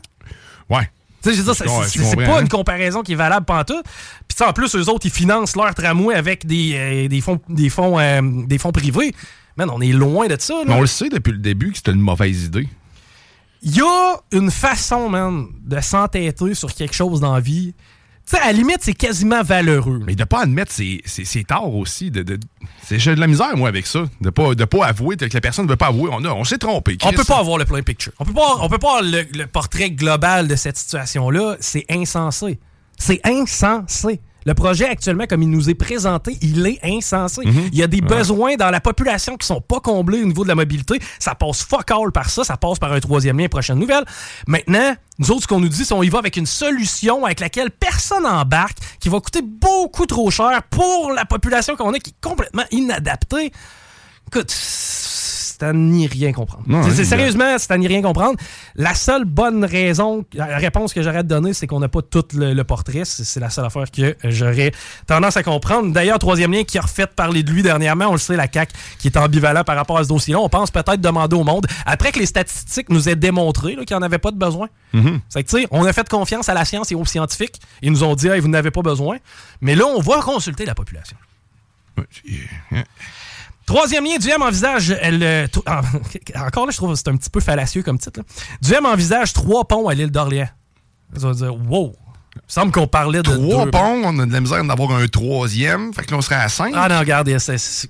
Speaker 5: Ouais.
Speaker 1: Tu sais, je veux dire, c'est- pas
Speaker 5: hein.
Speaker 1: une comparaison qui est valable pantoute. Puis tu sais, en plus, eux autres, ils financent leur tramway avec des, euh, des fonds, des, fonds, euh, des fonds privés. Man, on est loin de ça. là.
Speaker 5: Mais on le sait depuis le début que c'était une mauvaise idée.
Speaker 1: Il y a une façon, man, de s'entêter sur quelque chose dans la vie. Tu sais, à la limite, c'est quasiment valeureux.
Speaker 5: Mais de pas admettre, c'est c'est- c'est tard aussi. De, de- c'est- J'ai de la misère, moi, avec ça. De pas, de pas avouer, que la personne ne veut pas avouer. On, a- on s'est trompé.
Speaker 1: On peut pas avoir le plein picture. On peut pas, on peut pas avoir le, le portrait global de cette situation-là. C'est insensé. C'est insensé. Le projet actuellement, comme il nous est présenté, il est insensé.
Speaker 5: Mhm.
Speaker 1: Il y a des besoins dans la population qui sont pas comblés au niveau de la mobilité. Ça passe fuck all par ça, ça passe par un troisième lien, prochaine nouvelle. Maintenant, nous autres, ce qu'on nous dit, c'est qu'on y va avec une solution avec laquelle personne n'embarque, qui va coûter beaucoup trop cher pour la population qu'on a, qui est complètement inadaptée. Écoute, c'est à n'y rien comprendre.
Speaker 5: Non,
Speaker 1: C'est- sérieusement, c'est à n'y rien comprendre. La seule bonne raison, la réponse que j'aurais à te donner, c'est qu'on n'a pas tout le, le portrait. C'est c'est la seule affaire que j'aurais tendance à comprendre. D'ailleurs, troisième lien qui a refait parler de lui dernièrement, on le sait, la CAQ, qui est ambivalent par rapport à ce dossier-là. On pense peut-être demander au monde, après que les statistiques nous aient démontré là, qu'il n'y en avait pas de besoin.
Speaker 5: Mhm.
Speaker 1: C'est que, tu sais, on a fait confiance à la science et aux scientifiques. Ils nous ont dit, Hey, vous n'avez pas besoin. Mais là, on va consulter la population. Troisième lien, Duhem envisage. euh, le- ah, encore là, je trouve que c'est un petit peu fallacieux comme titre. Duhem envisage trois ponts à l'île d'Orléans. Ça veut dire, wow. Il me semble qu'on parlait de.
Speaker 5: Trois
Speaker 1: deux-
Speaker 5: ponts, on a de la misère d'avoir un troisième. Fait que là, on serait à cinq.
Speaker 1: Ah non, regarde, c'est-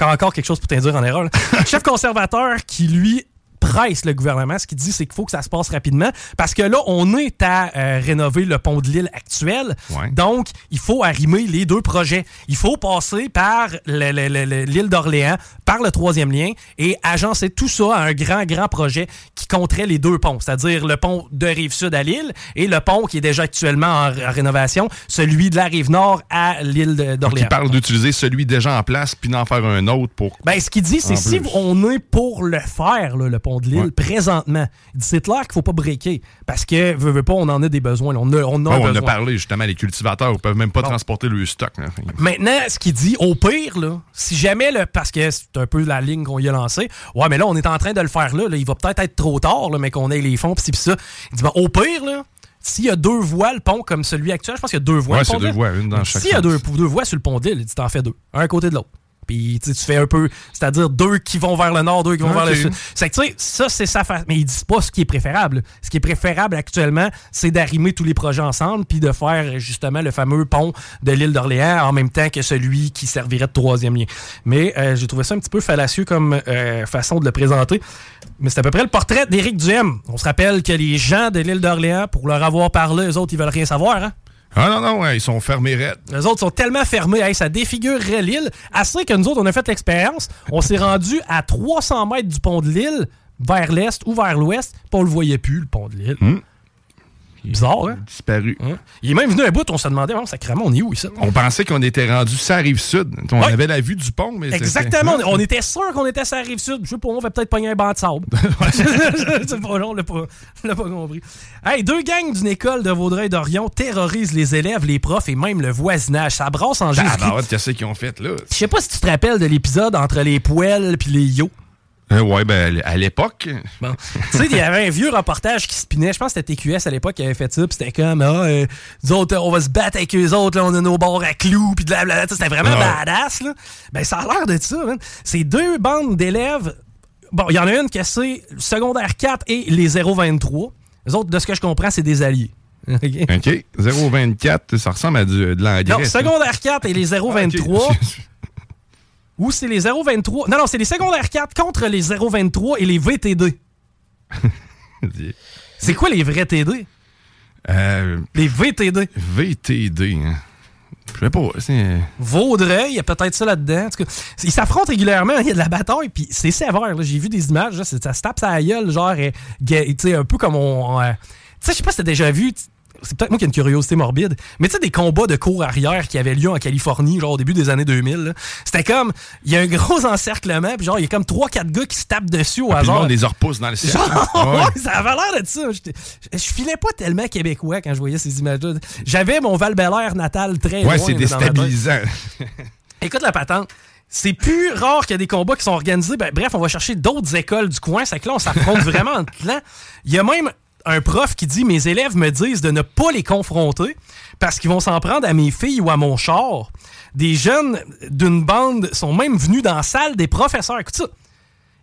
Speaker 1: encore, quelque chose pour t'induire en erreur. Chef conservateur qui, lui, presse le gouvernement, ce qu'il dit, c'est qu'il faut que ça se passe rapidement parce que là, on est à euh, rénover le pont de l'île actuel.
Speaker 5: Ouais.
Speaker 1: Donc, il faut arrimer les deux projets. Il faut passer par le- le- le- le- l'île d'Orléans, par le troisième lien et agencer tout ça à un grand, grand projet qui compterait les deux ponts, c'est-à-dire le pont de Rive-Sud à l'île et le pont qui est déjà actuellement en, en rénovation, celui de la Rive-Nord à l'île de-
Speaker 5: Qui
Speaker 1: d'Orléans.
Speaker 5: parle d'utiliser celui déjà en place puis d'en faire un autre pour.
Speaker 1: Ben, ce qu'il dit, c'est si on est pour le faire, là, le pont de l'île,
Speaker 5: Ouais.
Speaker 1: présentement, il dit, c'est clair qu'il faut pas breaker. Parce que, veut, veut pas, on en a des besoins. là. On a, on a
Speaker 5: Ouais, on a parlé justement, les cultivateurs ne peuvent même pas
Speaker 1: Bon.
Speaker 5: transporter le stock. là.
Speaker 1: Maintenant, ce qu'il dit, au pire, là, si jamais, le, parce que c'est un peu la ligne qu'on y a lancée, ouais, mais là, on est en train de le faire là, il va peut-être être trop tard, là, mais qu'on ait les fonds, pis pis ça. Il dit, ben, au pire, là, s'il y a deux voies, le pont comme celui actuel, je pense qu'il y a deux voies.
Speaker 5: Ouais,
Speaker 1: le
Speaker 5: c'est deux voies, une dans chaque
Speaker 1: S'il y a deux, deux voies sur le pont d'île, il dit, t'en fais deux, un à côté de l'autre. Puis tu fais un peu, c'est-à-dire deux qui vont vers le nord, deux qui vont vers le sud. C'est que tu sais, ça, c'est sa façon. Mais ils disent pas ce qui est préférable. Ce qui est préférable actuellement, c'est d'arrimer tous les projets ensemble puis de faire justement le fameux pont de l'île d'Orléans en même temps que celui qui servirait de troisième lien. Mais euh, j'ai trouvé ça un petit peu fallacieux comme euh, façon de le présenter. Mais c'est à peu près le portrait d'Éric Duhem. On se rappelle que les gens de l'île d'Orléans, pour leur avoir parlé, eux autres, ils veulent rien savoir. Hein?
Speaker 5: Ah non, non, ouais, ils sont fermés raides.
Speaker 1: Les autres sont tellement fermés, hey, ça défigurerait l'île. Assez que nous autres, on a fait l'expérience. On s'est rendu à 300 mètres du pont de l'île, vers l'est ou vers l'ouest, puis on le voyait plus, le pont de l'île.
Speaker 5: Hmm.
Speaker 1: Bizarre, hein?
Speaker 5: Disparu.
Speaker 1: Il est même venu un bout, on se demandait, oh, sacrément, on est où ici?
Speaker 5: On pensait qu'on était rendu sur la rive sud. On
Speaker 1: Ouais.
Speaker 5: avait la vue du pont, mais
Speaker 1: Exactement, on, on était sûr qu'on était sur la rive sud. Je sais pas, on va peut-être pogner un banc de sable. C'est pas long, on l'a pas, compris. Hey, deux gangs d'une école de Vaudreuil-Dorion terrorisent les élèves, les profs et même le voisinage. Ça brasse en
Speaker 5: Ah,
Speaker 1: Jésus.
Speaker 5: bah qu'est-ce qu'ils ont fait, là?
Speaker 1: Je sais pas si tu te rappelles de l'épisode entre les poêles puis les yo.
Speaker 5: Euh, ouais, ben, à l'époque.
Speaker 1: Bon. tu sais, il y avait un vieux reportage qui spinait. Je pense que c'était TQS à l'époque qui avait fait ça. Puis c'était comme, ah, euh, nous autres, on va se battre avec eux autres. Là, on a nos bords à clous. Puis blablabla. C'était vraiment
Speaker 5: Ouais.
Speaker 1: badass. Là. Ben, ça a l'air de ça. man. C'est deux bandes d'élèves. Bon, il y en a une qui c'est secondaire 4 et les 023. Les autres, de ce que je comprends, c'est des alliés. OK?
Speaker 5: OK. 0,24, ça ressemble à du- de l'engrais.
Speaker 1: Non, secondaire 4 et les 023.
Speaker 5: Ah.
Speaker 1: Ou c'est les 023. Non, non, c'est les secondaires 4 contre les 023 et les VTD. C'est quoi les vrais TD?
Speaker 5: Euh,
Speaker 1: Les VTD.
Speaker 5: VTD. hein. Je sais pas.
Speaker 1: Vaudreuil, il y a peut-être ça là-dedans. En tout cas, ils s'affrontent régulièrement, il y a de la bataille, puis c'est sévère. J'ai vu des images, là, ça se tape sa gueule, genre, tu sais, un peu comme on... euh, tu sais, je sais pas si t'as déjà vu... C'est peut-être moi qui ai une curiosité morbide, mais tu sais, des combats de cours arrière qui avaient lieu en Californie, genre au début des années 2000, là. c'était comme, il y a un gros encerclement, puis genre, il y a comme 3-4 gars qui se tapent dessus au
Speaker 5: Ah, puis le
Speaker 1: hasard.
Speaker 5: monde les repousse dans le ciel.
Speaker 1: Genre,
Speaker 5: Ouais.
Speaker 1: ouais, ça avait l'air de ça. Je, je filais pas tellement québécois quand je voyais ces images-là. J'avais mon val natal très loin.
Speaker 5: Ouais, c'est déstabilisant.
Speaker 1: Écoute la patente. C'est plus rare qu'il y a des combats qui sont organisés. Ben, bref, on va chercher d'autres écoles du coin. C'est que là, on s'affronte vraiment en. Il y a même un prof qui dit Mes élèves me disent de ne pas les confronter parce qu'ils vont s'en prendre à mes filles ou à mon char. Des jeunes d'une bande sont même venus dans la salle des professeurs. Écoute ça.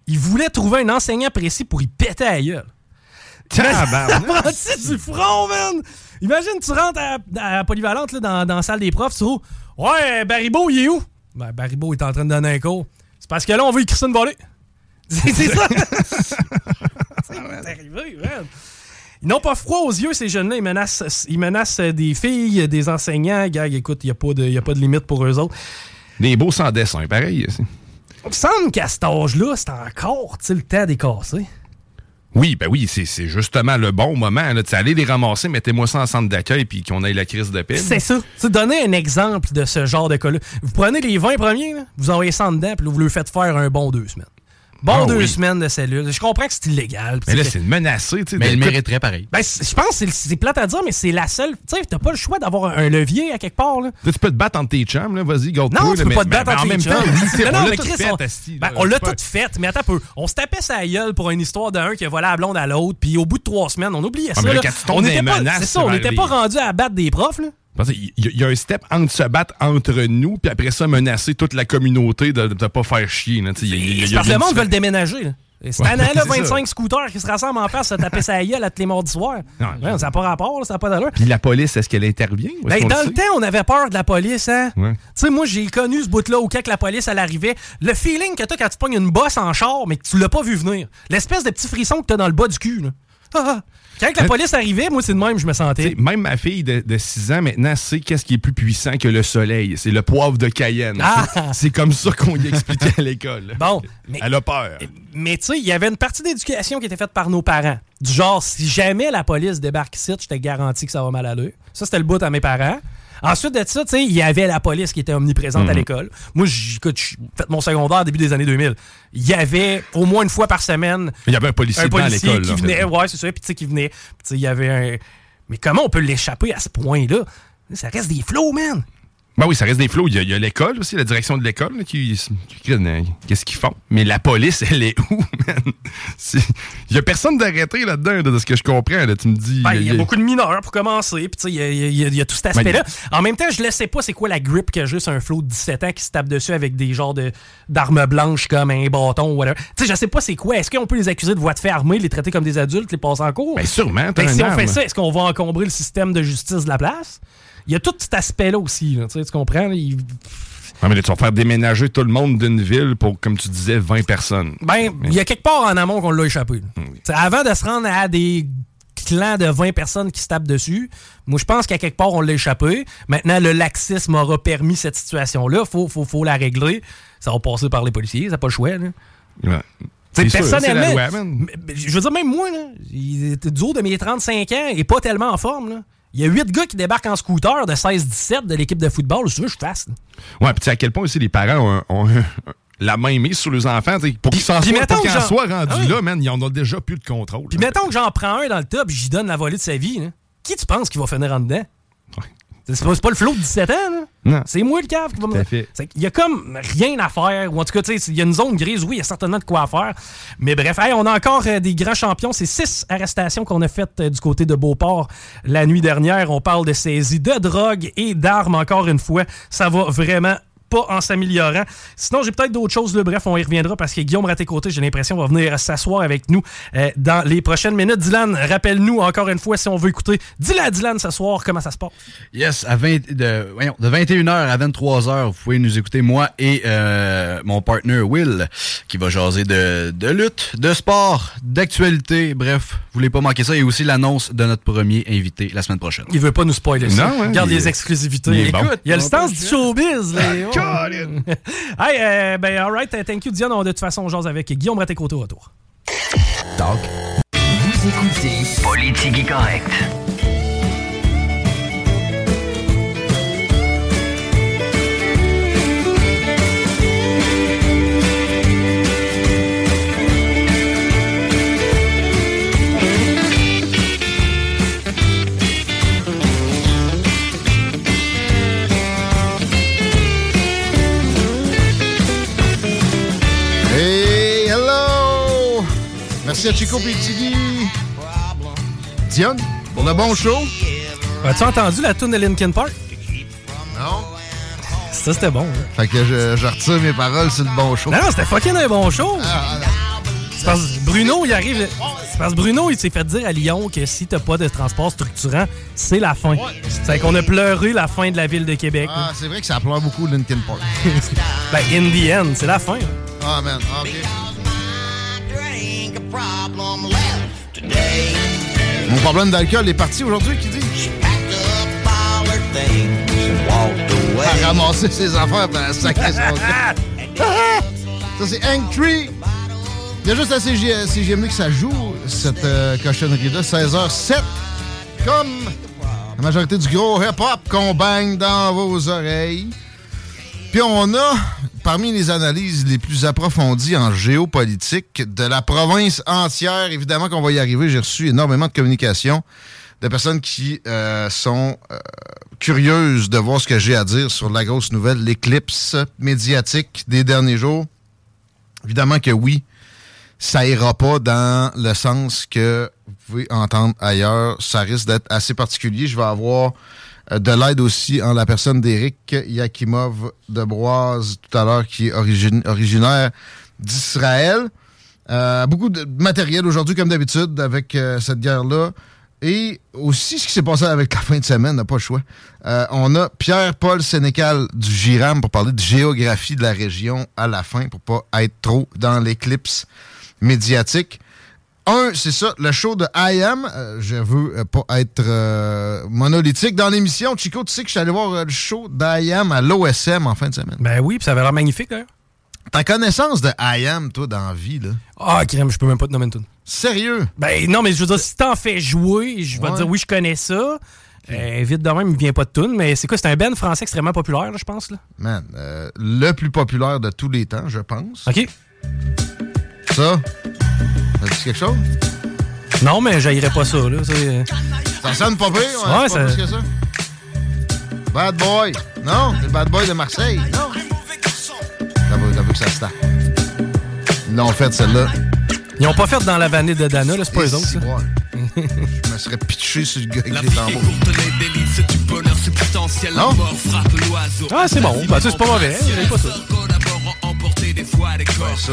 Speaker 1: Ils voulaient trouver un enseignant précis pour y péter à la gueule. Du front, man! Imagine, tu rentres à, à la polyvalente là, dans, dans la salle des profs, tu trouves Ouais, Baribo, il est où? Ben, Baribo est en train de donner un cours. C'est parce que là, on veut écrire ça une volée. C'est ça! c'est arrivé, man. Ils n'ont pas froid aux yeux, ces jeunes-là. Ils menacent, ils menacent des filles, des enseignants. Gag, écoute, il n'y a, pas de- y a pas de limite pour eux autres.
Speaker 5: Des beaux sans dessin, pareil.
Speaker 1: Il me semble qu'à cet âge-là, c'est encore le temps des casser.
Speaker 5: Oui, ben oui, c'est justement le bon moment. Là. Allez les ramasser, mettez-moi ça en centre d'accueil puis qu'on ait la crise de paix.
Speaker 1: C'est ça. Tu sais, donnez un exemple de ce genre de cas-là. Vous prenez les 20 premiers, là, vous envoyez ça en dedans, puis vous leur faites faire un bon deux semaines. Bon
Speaker 5: Ah
Speaker 1: deux
Speaker 5: oui.
Speaker 1: semaines de cellule. Je comprends que c'est illégal.
Speaker 5: Mais là,
Speaker 1: c'est-
Speaker 5: c'est menacé. tu sais,
Speaker 6: Mais il mériterait pareil.
Speaker 1: Ben, je pense que c'est- plate à dire, mais c'est la seule. Tu sais, t'as pas le choix d'avoir un, un levier à quelque part. Là.
Speaker 5: Là, tu peux te battre entre tes chums, là, vas-y, garde
Speaker 1: Non, tu peux pas te battre
Speaker 5: en
Speaker 1: entre
Speaker 5: temps.
Speaker 1: chums. Non,
Speaker 5: on
Speaker 1: non,
Speaker 5: l'a
Speaker 1: mais Chris, on- ben, on l'a tout fait, mais attends un peu. On se tapait sa gueule pour une histoire d'un qui a volé la blonde à l'autre, puis au bout de trois semaines, on oubliait ça. on n'était
Speaker 5: les
Speaker 1: pas,
Speaker 5: menaces,
Speaker 1: c'est ça,
Speaker 5: ça
Speaker 1: on
Speaker 5: va
Speaker 1: n'était
Speaker 5: arriver.
Speaker 1: pas rendu à battre des profs.
Speaker 5: Y, il y a un step entre se battre entre nous, puis après ça, menacer toute la communauté de ne pas faire chier. là, tu sais, il y a- il y a- il y
Speaker 1: C'est
Speaker 5: a
Speaker 1: parce que le monde veut le déménager. Là. Et Cette année-là,
Speaker 5: c'est ça.
Speaker 1: 25 scooters qui se rassemblent en face, se taper sa gueule à tous les mardis soirs. Ouais, ça n'a pas rapport, là, ça n'a pas d'allure.
Speaker 5: Puis la police, est-ce qu'elle intervient?
Speaker 1: Ben, dans
Speaker 5: le
Speaker 1: temps, on avait peur de la police, hein?
Speaker 5: Ouais.
Speaker 1: Tu sais, moi, j'ai connu ce bout-là où quand que la police, elle arrivait, le feeling que t'as quand tu pognes une bosse en char, mais que tu l'as pas vu venir. L'espèce de petit frisson que t'as dans le bas du cul, là. Ah, ah. Quand la
Speaker 5: Mais-
Speaker 1: police arrivait, moi, c'est de même, je me sentais.
Speaker 5: même ma fille de, de 6 ans maintenant sait qu'est-ce qui est plus puissant que le soleil. C'est le poivre de Cayenne.
Speaker 1: Ah!
Speaker 5: C'est comme ça qu'on y expliquait à l'école.
Speaker 1: Bon, mais,
Speaker 5: Elle a peur.
Speaker 1: mais tu sais, il y avait une partie d'éducation qui était faite par nos parents. Du genre, si jamais la police débarque ici, je te garantis que ça va mal aller. Ça, c'était le bout à mes parents. Ensuite de ça, tu sais, il y avait la police qui était omniprésente à
Speaker 5: Mhm.
Speaker 1: l'école. Moi, j'ai fait mon secondaire début des années 2000. Il y avait au moins une fois par semaine
Speaker 5: Il y avait un policier,
Speaker 1: un
Speaker 5: devant
Speaker 1: policier
Speaker 5: l'école.
Speaker 1: qui
Speaker 5: là, en fait.
Speaker 1: venait, ouais, c'est ça, puis tu sais, qui venait. Puis tu sais, il y avait un. Mais comment on peut l'échapper à ce point-là? Ça reste des flots, man!
Speaker 5: Ben oui, ça reste des flots. Il y a- l'école aussi, la direction de l'école qui, qui- euh, Qu'est-ce qu'ils font? Mais la police, elle est où, man? Il y a personne d'arrêté là-dedans, là, de ce que je comprends. Là. Tu me dis.
Speaker 1: Ben, il y a beaucoup de mineurs pour commencer, puis tu sais, il y y, a- il y a tout cet aspect-là. En même temps, je ne sais pas c'est quoi la grip que sur un flot de 17 ans qui se tape dessus avec des genres de- d'armes blanches comme un bâton ou whatever. Tu sais, je sais pas c'est quoi. Est-ce qu'on peut les accuser de voie de fait armée, les traiter comme des adultes, les passer en cours?
Speaker 5: Ben sûrement, t'as
Speaker 1: Ben, si on fait ça, est-ce qu'on va encombrer le système de justice de la place? Il y a tout cet aspect-là aussi, là, tu comprends? il-
Speaker 5: Ah, mais là, tu vas faire déménager tout le monde d'une ville pour, comme tu disais, 20 personnes.
Speaker 1: Ben, il y a quelque part en amont qu'on l'a échappé. Avant de se rendre à des clans de 20 personnes qui se tapent dessus, moi, je pense qu'à quelque part, on l'a échappé. Maintenant, le laxisme aura permis cette situation-là. Faut, faut, faut la régler. Ça va passer par les policiers, ça n'a pas le choix. Là.
Speaker 5: Ouais. Sûr,
Speaker 1: personnellement,
Speaker 5: loi,
Speaker 1: je veux dire, même moi, là, il était du haut de mes 35 ans et pas tellement en forme. Là. Il y a 8 gars qui débarquent en scooter de 16-17 de l'équipe de football. Si tu veux, je fasse.
Speaker 5: Ouais, puis tu sais à quel point aussi les parents ont, ont la main mise sur les enfants. Pour qu'ils s'en soient, pour
Speaker 1: que
Speaker 5: en soient rendus
Speaker 1: Ah oui.
Speaker 5: là, man, ils en ont déjà plus de contrôle.
Speaker 1: Puis mettons que j'en prends un dans le top et j'y donne la volée de sa vie. Qui tu penses qui va finir en dedans? C'est pas, le flot de 17 ans, là.
Speaker 5: Non.
Speaker 1: C'est moi le cave qui va me. Qu'il y a comme rien à faire. Ou en tout cas, tu sais, il y a une zone grise, oui, il y a certainement de quoi faire. Mais bref, hey, on a encore euh, des grands champions. C'est six arrestations qu'on a faites euh, du côté de Beauport la nuit dernière. On parle de saisie de drogue et d'armes encore une fois. Ça va vraiment en s'améliorant. Sinon, j'ai peut-être d'autres choses. Là. Bref, on y reviendra parce que Guillaume Raté-Côté, j'ai l'impression, va venir s'asseoir avec nous euh, dans les prochaines minutes. Dylan, rappelle-nous encore une fois si on veut écouter. Dis-le à Dylan ce soir comment ça se passe.
Speaker 6: Yes, à 20, de, voyons, de 21h à 23h, vous pouvez nous écouter, moi et euh, mon partner Will, qui va jaser de, lutte, de sport, d'actualité. Bref, voulez pas manquer ça. Et aussi l'annonce de notre premier invité la semaine prochaine.
Speaker 1: Il veut pas nous spoiler ça.
Speaker 5: Non, hein,
Speaker 1: Regarde
Speaker 5: il-
Speaker 1: les exclusivités.
Speaker 5: il bon.
Speaker 1: Écoute, il y a le
Speaker 6: le
Speaker 1: du showbiz. là. Oh. Hey, euh, ben, alright, thank you, Dion. On, de toute façon, on jase avec Guillaume Raté-Côté au retour.
Speaker 2: Talk. Vous écoutez
Speaker 3: Politique correct.
Speaker 8: Merci à Chico. Dion, pour le bon show.
Speaker 1: As-tu entendu la tune de Linkin Park?
Speaker 8: Non?
Speaker 1: Ça, c'était bon. hein.
Speaker 8: Fait que je, je retire mes paroles sur le bon show.
Speaker 1: Non, non, c'était fucking un bon show.
Speaker 8: Ah,
Speaker 1: C'est parce que Bruno, il arrive. C'est parce que Bruno, il s'est fait dire à Lyon que si t'as pas de transport structurant, c'est la fin. C'est qu'on a pleuré la fin de la ville de Québec.
Speaker 8: Ah, c'est vrai que ça pleure beaucoup Linkin Park.
Speaker 1: ben, in the end, c'est la fin.
Speaker 8: Ah, man. Ah, OK. Mon problème d'alcool est parti aujourd'hui, qui dit? À ramasser ses affaires pour sacrer son Ça, c'est Hank Tree. Il y a juste à CG, CGMD que ça joue, cette euh, cochonnerie-là. 16h07. Comme la majorité du gros hip-hop qu'on baigne dans vos oreilles. Puis on a, parmi les analyses les plus approfondies en géopolitique de la province entière, évidemment qu'on va y arriver, j'ai reçu énormément de communications de personnes qui euh, sont euh, curieuses de voir ce que j'ai à dire sur la grosse nouvelle, l'éclipse médiatique des derniers jours. Évidemment que oui, ça ira pas dans le sens que vous pouvez entendre ailleurs. Ça risque d'être assez particulier. Je vais avoir de l'aide aussi en la personne d'Éric Yakimov de Broise tout à l'heure, qui est originaire d'Israël. beaucoup de matériel aujourd'hui, comme d'habitude, avec cette guerre-là. Et aussi, ce qui s'est passé avec la fin de semaine, n'a pas le choix. Euh, on a Pierre-Paul Sénécal du GIRAM pour parler de géographie de la région à la fin, pour pas être trop dans l'éclipse médiatique. Un, c'est ça, le show de I Am. Euh, je veux euh, pas être monolithique. Dans l'émission, Chico, tu sais que je suis allé voir le show d'I Am à l'OSM en fin de semaine.
Speaker 1: Ben oui, puis ça avait l'air magnifique, d'ailleurs.
Speaker 8: Ta connaissance de I Am, toi, dans la vie, là?
Speaker 1: Ah, crème, je peux même pas te nommer une
Speaker 8: Sérieux?
Speaker 1: Ben non, mais je veux dire, si t'en fais jouer, je vais te dire oui, je connais ça. Euh, vite de même, il vient pas de tune, mais c'est quoi? C'est un band français extrêmement populaire, je pense. Là.
Speaker 8: Man, euh, le plus populaire de tous les temps, je pense.
Speaker 1: OK.
Speaker 8: Ça, ça dit quelque chose?
Speaker 1: Non, mais j'aillerais pas ça. Là. Euh.
Speaker 8: Ça sonne pas pire, ouais, ouais ça... Pas plus que ça. Bad Boy. Non, c'est le Bad Boy de Marseille. Non. T'as vu, que ça se Ils l'ont fait, celle-là.
Speaker 1: Ils ont pas fait dans la vanille de Dana, c'est pas eux autres.
Speaker 8: Je me serais pitché sur le gars avec les tambours. Non?
Speaker 1: Ah, c'est bon. Bah, c'est pas mauvais. J'ai pas ça.
Speaker 8: Ouais, ça.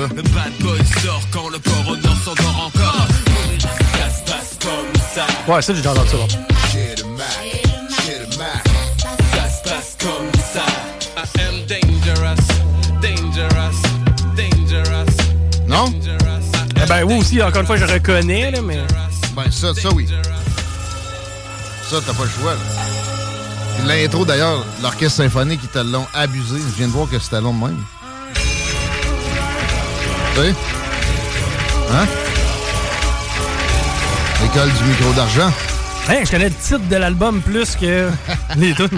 Speaker 1: Ouais, ça, j'ai déjà entendu ça.
Speaker 8: Non?
Speaker 1: Eh ben, oui aussi, encore une fois, je reconnais, là, mais.
Speaker 8: Ben, ça, ça, oui. Ça, t'as pas le choix, là. L'intro, d'ailleurs, l'orchestre symphonique, ils te l'ont abusé. Je viens de voir que c'était long de même. Tu sais? Hein? L'école du micro d'argent.
Speaker 1: Hey, je connais le titre de l'album plus que les tunes.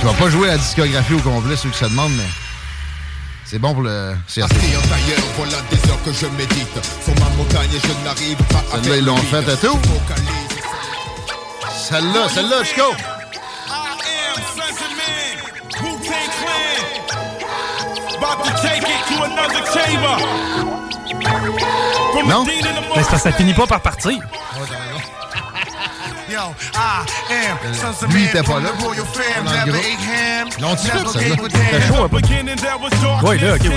Speaker 8: Je vais pas jouer la discographie au complet, ceux qui se demandent, mais c'est bon pour le CRT. Celle-là, ils l'ont fait à tout. Celle-là, celle-là, Chico. Non?
Speaker 1: Mais ça, ça finit pas par partir.
Speaker 8: Lui, il était pas là. L'ont-tu fait, celle-là? C'était chaud un peu.
Speaker 1: Oui, là, OK, oui.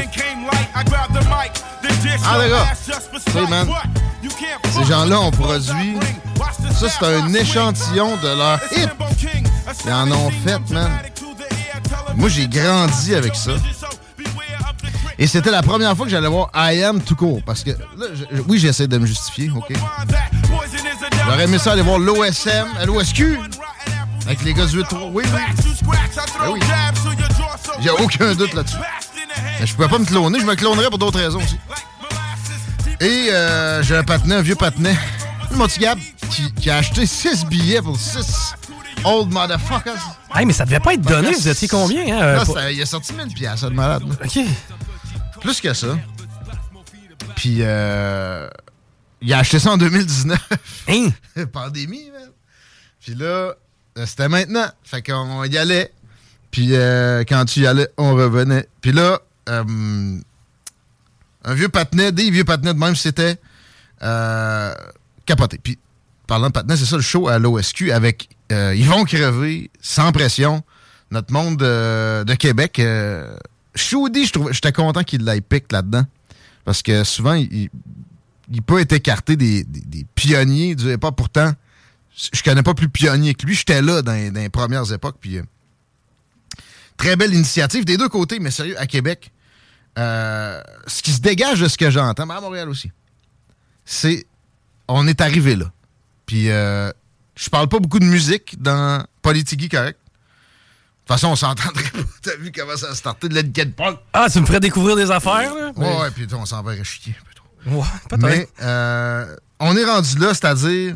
Speaker 8: Ah, d'accord. Tu sais, man, ces gens-là ont produit... Ça, c'est un échantillon de leur hit. Ils en ont fait, man. Moi, j'ai grandi avec ça. Et c'était la première fois que j'allais voir I Am tout court. Parce que, là, oui, j'essaie de me justifier, OK? J'aurais aimé ça aller voir l'OSM, l'OSQ, avec les gars du 8 Oui, oui. Ben oui. J'ai aucun doute là-dessus. Mais je pouvais pas me cloner, je me clonerais pour d'autres raisons aussi. Et euh, j'ai un patinet, un vieux patinet, mon petit Gab, qui, a acheté 6 billets pour 6 old motherfuckers.
Speaker 1: Hey, mais ça devait pas être donné, vous étiez combien? Hein,
Speaker 8: il a sorti 1000 pièces de malade.
Speaker 1: OK.
Speaker 8: Plus que ça. Puis, euh, il a acheté ça en 2019.
Speaker 1: Hein?
Speaker 8: Pandémie, man. Puis là, euh, c'était maintenant. Fait qu'on y allait. Puis euh, quand tu y allais, on revenait. Puis là, euh, un vieux patinet, des vieux patinets de même, c'était capoté. Puis, parlant de patinet, c'est ça le show à l'OSQ avec Ils vont crever, sans pression. Notre monde de Québec. Shoudi, j'étais content qu'il l'ait pick là-dedans. Parce que souvent, il, peut être écarté des, pionniers du hip Pourtant, je connais pas plus pionnier que lui. J'étais là dans, les premières époques. Puis, euh, très belle initiative des deux côtés, mais sérieux, à Québec. euh, ce qui se dégage de ce que j'entends, mais à Montréal aussi, c'est on est arrivé là. Puis euh, je parle pas beaucoup de musique dans Politigui correct? De toute façon, on s'entendrait pas. T'as vu comment ça a starté de l'Ed Punk?
Speaker 1: Ah, tu me ferais découvrir des affaires, là?
Speaker 8: Ouais, ouais, puis on s'en va chier un peu trop.
Speaker 1: Ouais, peut-être.
Speaker 8: Mais euh, on est rendu là, c'est-à-dire,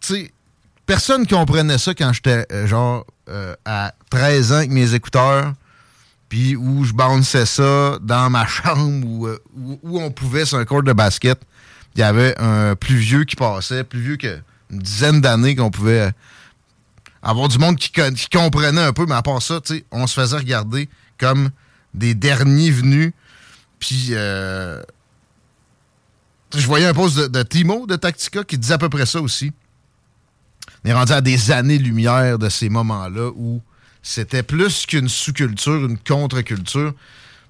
Speaker 8: tu sais, personne comprenait ça quand j'étais euh, genre euh, à 13 ans avec mes écouteurs, puis où je bounçais ça dans ma chambre, où, euh, où, où on pouvait sur un court de basket. Il y avait un plus vieux qui passait, plus vieux qu'une dizaine d'années qu'on pouvait avoir du monde qui, comprenait un peu, mais à part ça, on se faisait regarder comme des derniers venus. Puis euh, je voyais un post de, Timo de Tactica qui disait à peu près ça aussi. On est rendu à des années-lumière de ces moments-là où c'était plus qu'une sous-culture, une contre-culture.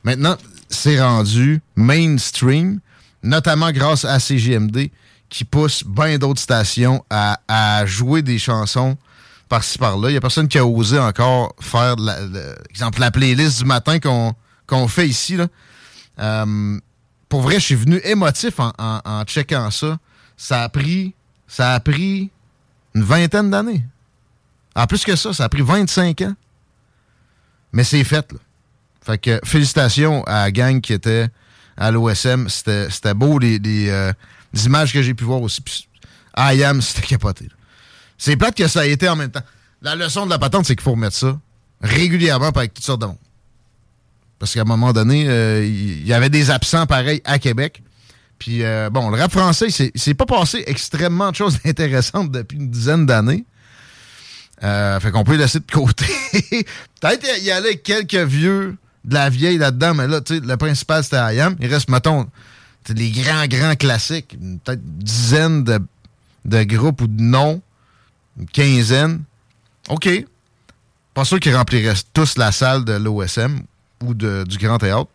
Speaker 8: Maintenant, c'est rendu mainstream, notamment grâce à CGMD qui pousse bien d'autres stations à jouer des chansons par-ci par-là. Il n'y a personne qui a osé encore faire, la, le- exemple, la playlist du matin qu'on fait ici. Là. Euh, pour vrai, je suis venu émotif en, en- checkant ça. Ça a pris, ça a pris une vingtaine d'années. En plus que ça, ça a pris 25 ans. Mais c'est fait, là. Fait que félicitations à la gang qui était à l'OSM. C'était beau, les, euh, les images que j'ai pu voir aussi. Puis, I am, c'était capoté. C'est plate que ça a été en même temps. La leçon de la patente, c'est qu'il faut remettre ça régulièrement avec toutes sortes de monde. Parce qu'à un moment donné, euh, il y, avait des absents pareils à Québec. Puis, euh, bon, le rap français, c'est pas passé extrêmement de choses intéressantes depuis une dizaine d'années. Euh, fait qu'on peut laisser de côté. Peut-être y aller quelques vieux de la vieille là-dedans, mais là, tu sais, le principal, c'était IAM. Il reste, mettons, les grands, grands classiques. Peut-être une dizaine de groupes ou de noms. Une quinzaine. OK. Pas sûr qu'ils rempliraient tous la salle de l'OSM ou de- du Grand Théâtre.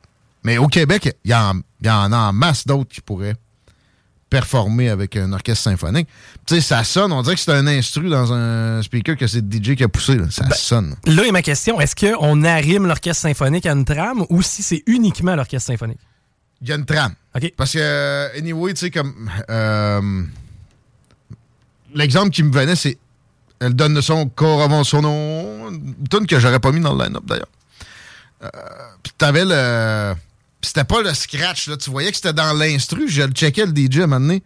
Speaker 8: Mais au Québec, il y, y en a en masse d'autres qui pourraient performer avec un orchestre symphonique. Tu sais, ça sonne, on dirait que c'est un instru dans un speaker que c'est DJ qui a poussé. là. Ça sonne.
Speaker 1: Là est ma question. Est-ce qu'on arrime l'orchestre symphonique à une trame ou si c'est uniquement l'orchestre symphonique?
Speaker 8: Il y a une trame.
Speaker 1: OK.
Speaker 8: Parce que, euh, anyway, tu sais, comme. euh, L'exemple qui me venait, c'est. Elle donne son corps avant son nom. Une tune que j'aurais pas mis dans le line-up, d'ailleurs. Euh, Puis t'avais le. C'était pas le scratch, là. Tu voyais que c'était dans l'instru. Je le checkais, le DJ, à un moment donné.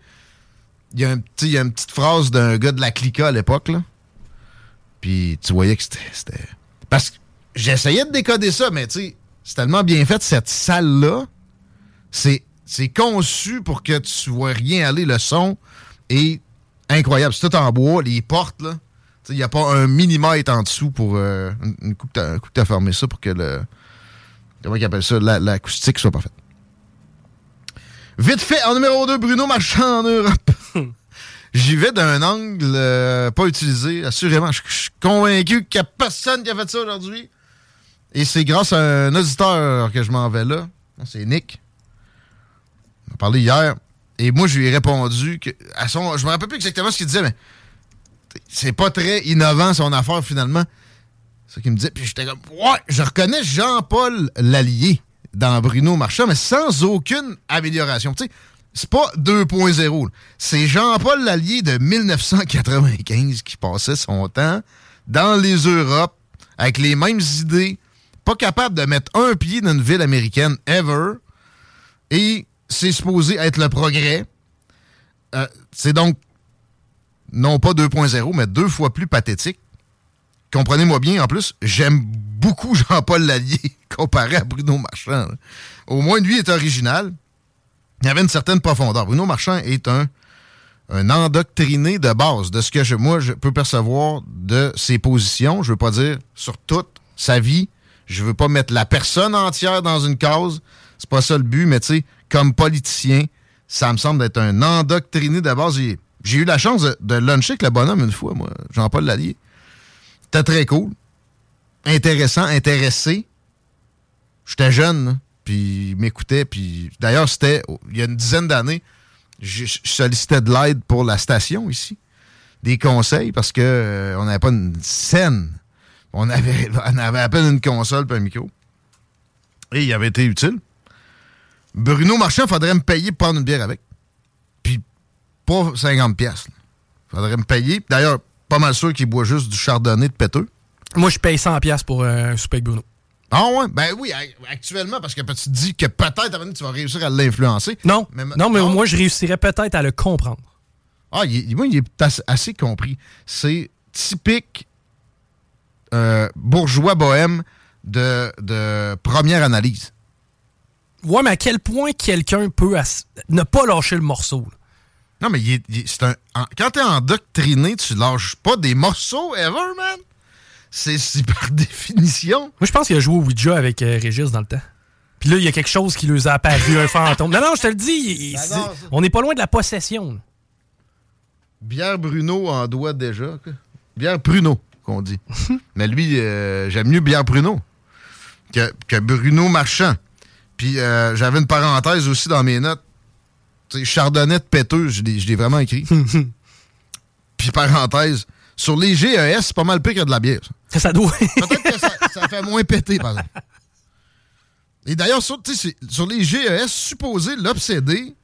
Speaker 8: Il y a, un petit- y a une petite phrase d'un gars de la Clica à l'époque, là. Puis tu voyais que c'était. c'était- Parce que j'essayais de décoder ça, mais tu sais, c'est tellement bien fait, cette salle-là c'est c'est conçu pour que tu vois rien aller. Le son est incroyable. C'est tout en bois, les portes, là. Il n'y a pas un millimètre en dessous pour. euh, une, coup que que t'as fermé ça pour que le. Comment ils appellent ça? la- L'acoustique soit parfaite. Vite fait, en numéro 2, Bruno Marchand en Europe. J'y vais d'un angle euh, pas utilisé, assurément. Je suis convaincu qu'il n'y a personne qui a fait ça aujourd'hui. Et c'est grâce à un auditeur que je m'en vais là. C'est Nick. On a parlé hier. Et moi, je lui ai répondu que. À son, je me rappelle plus exactement ce qu'il disait, mais c'est pas très innovant son affaire finalement. Ça qu'il me disait. Puis j'étais comme, ouais, je reconnais Jean-Paul Lallier dans Bruno Marchand, mais sans aucune amélioration. Tu sais, c'est pas 2.0. là. C'est Jean-Paul Lallier de 1995 qui passait son temps dans les Europes avec les mêmes idées, pas capable de mettre un pied dans une ville américaine ever. Et c'est supposé être le progrès. Euh, c'est donc non pas 2.0, mais deux fois plus pathétique. Comprenez-moi bien, en plus, j'aime beaucoup Jean-Paul Lallier comparé à Bruno Marchand. Au moins, lui est original. Il avait une certaine profondeur. Bruno Marchand est un, endoctriné de base de ce que je, moi je peux percevoir de ses positions. Je veux pas dire sur toute sa vie. Je veux pas mettre la personne entière dans une cause. C'est pas ça le but, mais tu sais, comme politicien, ça me semble être un endoctriné de base. J'ai- J'ai eu la chance de, luncher avec le bonhomme une fois, moi, Jean-Paul Lallier. C'était très cool. Intéressant, intéressé. J'étais jeune, là, puis il m'écoutait. Puis d'ailleurs, c'était il y a une dizaine d'années, je, sollicitais de l'aide pour la station ici. Des conseils parce que euh, on n'avait pas une scène. On avait, on avait à peine une console et un micro. Et il avait été utile. Bruno Marchand, faudrait me payer pour prendre une bière avec. Pas 50 pièces. Faudrait me payer. D'ailleurs, pas mal sûr qu'il boit juste du chardonnay de péteux.
Speaker 1: Moi, je paye 100 pièces pour euh, un souper avec Bruno.
Speaker 8: Ah ouais? Ben oui, actuellement, parce que tu te dis que peut-être tu vas réussir à l'influencer.
Speaker 1: Non, non, mais moins, je réussirais peut-être à le comprendre.
Speaker 8: Ah, il, moi, il est assez compris. C'est typique euh, bourgeois bohème de, de première analyse.
Speaker 1: Ouais, mais à quel point quelqu'un peut ne pas lâcher le morceau?
Speaker 8: Non, mais c'est un, quand t'es endoctriné, tu lâches pas des morceaux ever, man. C'est par définition.
Speaker 1: Moi, je pense qu'il a joué au Ouija avec euh, Régis dans le temps. Puis là, il y a quelque chose qui lui a apparu, un fantôme. Non, non, je te le dis, ben on n'est pas loin de la possession.
Speaker 8: Bière Bruno en doit déjà. Bière Bruno, qu'on dit. Mais lui, euh, j'aime mieux Bière Bruno que, que Bruno Marchand. Puis euh, j'avais une parenthèse aussi dans mes notes. Chardonnay de péteux, je l'ai vraiment écrit. Puis parenthèse, sur les GES, c'est pas mal pire que de la bière.
Speaker 1: Ça, doit.
Speaker 8: Peut-être que ça, fait moins péter, par exemple. Et d'ailleurs, sur, sur, les GES, supposé l'obséder,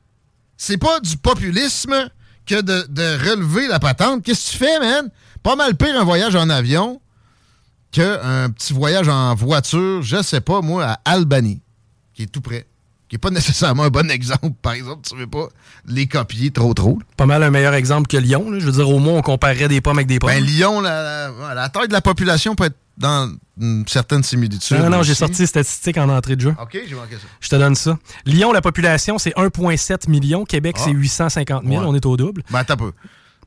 Speaker 8: c'est pas du populisme que de, de relever la patente. Qu'est-ce que tu fais, man? Pas mal pire un voyage en avion qu'un petit voyage en voiture, je sais pas, moi, à Albanie, qui est tout près qui n'est pas nécessairement un bon exemple. Par exemple, tu ne veux pas les copier trop trop.
Speaker 1: Pas mal un meilleur exemple que Lyon. Je veux dire, au moins, on comparerait des pommes avec des pommes.
Speaker 8: Ben, Lyon, la, taille de la population peut être dans une certaine similitude.
Speaker 1: Non, non, j'ai sorti les statistiques en entrée de jeu.
Speaker 8: OK, j'ai manqué ça.
Speaker 1: Je te donne ça. Lyon, la population, c'est 1,7 million. Québec, c'est 850 000. On est au double.
Speaker 8: Ben, t'as peu.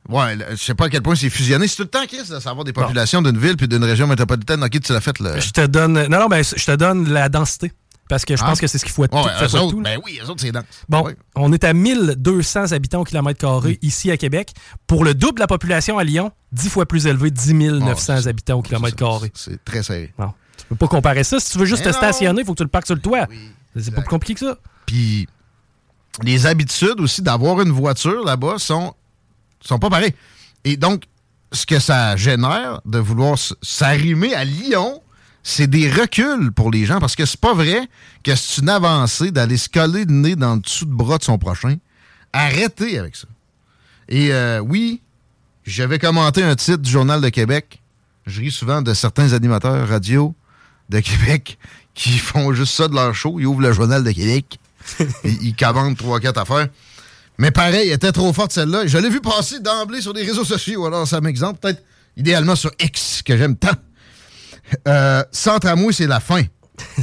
Speaker 8: Ouais, je sais pas à quel point c'est fusionné. C'est tout le temps, Chris, de savoir des populations d'une ville puis d'une région métropolitaine. OK, tu l'as fait.
Speaker 1: Je te donne. Non, non, ben, je te donne la densité. Parce que je pense ah. que c'est ce qu'il faut être
Speaker 8: tout. Ben oui, eux autres, c'est dense.
Speaker 1: Bon, on est à 1200 habitants au kilomètre carré ici à Québec. Pour le double de la population à Lyon, 10 fois plus élevé, 10 900 habitants au kilomètre carré.
Speaker 8: C'est très serré.
Speaker 1: Non, tu peux pas comparer ça. Si tu veux juste te stationner, il faut que tu le parques sur le toit. c'est pas plus compliqué que ça.
Speaker 8: Puis, les habitudes aussi d'avoir une voiture là-bas sont, sont pas pareilles. Et donc, ce que ça génère de vouloir s'arrimer à Lyon c'est des reculs pour les gens parce que c'est pas vrai que c'est une avancée d'aller se coller le nez dans le dessous de bras de son prochain. Arrêtez avec ça. Et euh, oui, j'avais commenté un titre du Journal de Québec. Je ris souvent de certains animateurs radio de Québec qui font juste ça de leur show. Ils ouvrent le Journal de Québec. et ils commandent trois, quatre affaires. Mais pareil, elle était trop forte celle-là. Je l'ai vu passer d'emblée sur des réseaux sociaux. Alors, ça m'exemple. Peut-être idéalement sur X, que j'aime tant. Euh, sans tramway, c'est la fin.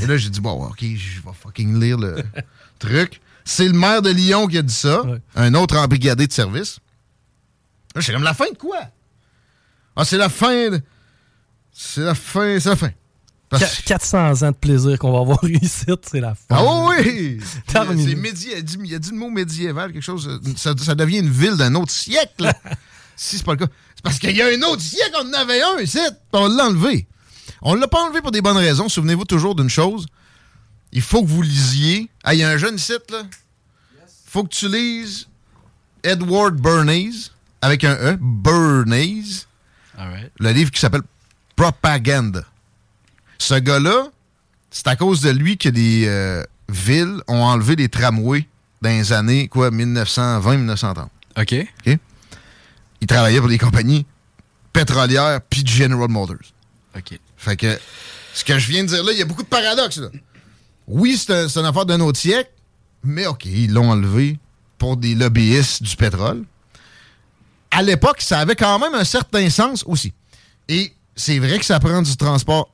Speaker 8: Et là, j'ai dit, bon, OK, je vais fucking lire le truc. C'est le maire de Lyon qui a dit ça. Un autre embrigadé de service. Là, j'ai comme la fin de quoi? Ah, c'est la fin. De... C'est la fin. C'est la fin.
Speaker 1: 400 ans de plaisir qu'on va avoir ici, c'est la fin.
Speaker 8: Ah oui! C'est médi... il, a dit, le mot médiéval, quelque chose. Ça, devient une ville d'un autre siècle. si c'est pas le cas. C'est parce qu'il y a un autre siècle, on en avait un ici, on l'a enlevé. On ne l'a pas enlevé pour des bonnes raisons. Souvenez-vous toujours d'une chose. Il faut que vous lisiez. Ah, il y a un jeune site, là. Il faut que tu lises Edward Bernays, avec un E, Bernays. Le livre qui s'appelle Propaganda. Ce gars-là, c'est à cause de lui que les euh, villes ont enlevé les tramways dans les années, quoi, 1920-1930.
Speaker 6: OK.
Speaker 8: OK? Il travaillait pour des compagnies pétrolières puis General Motors.
Speaker 6: OK.
Speaker 8: Fait que ce que je viens de dire là, il y a beaucoup de paradoxes. Là. Oui, c'est un, une affaire d'un autre siècle, mais OK, ils l'ont enlevé pour des lobbyistes du pétrole. À l'époque, ça avait quand même un certain sens aussi. Et c'est vrai que ça prend du transport.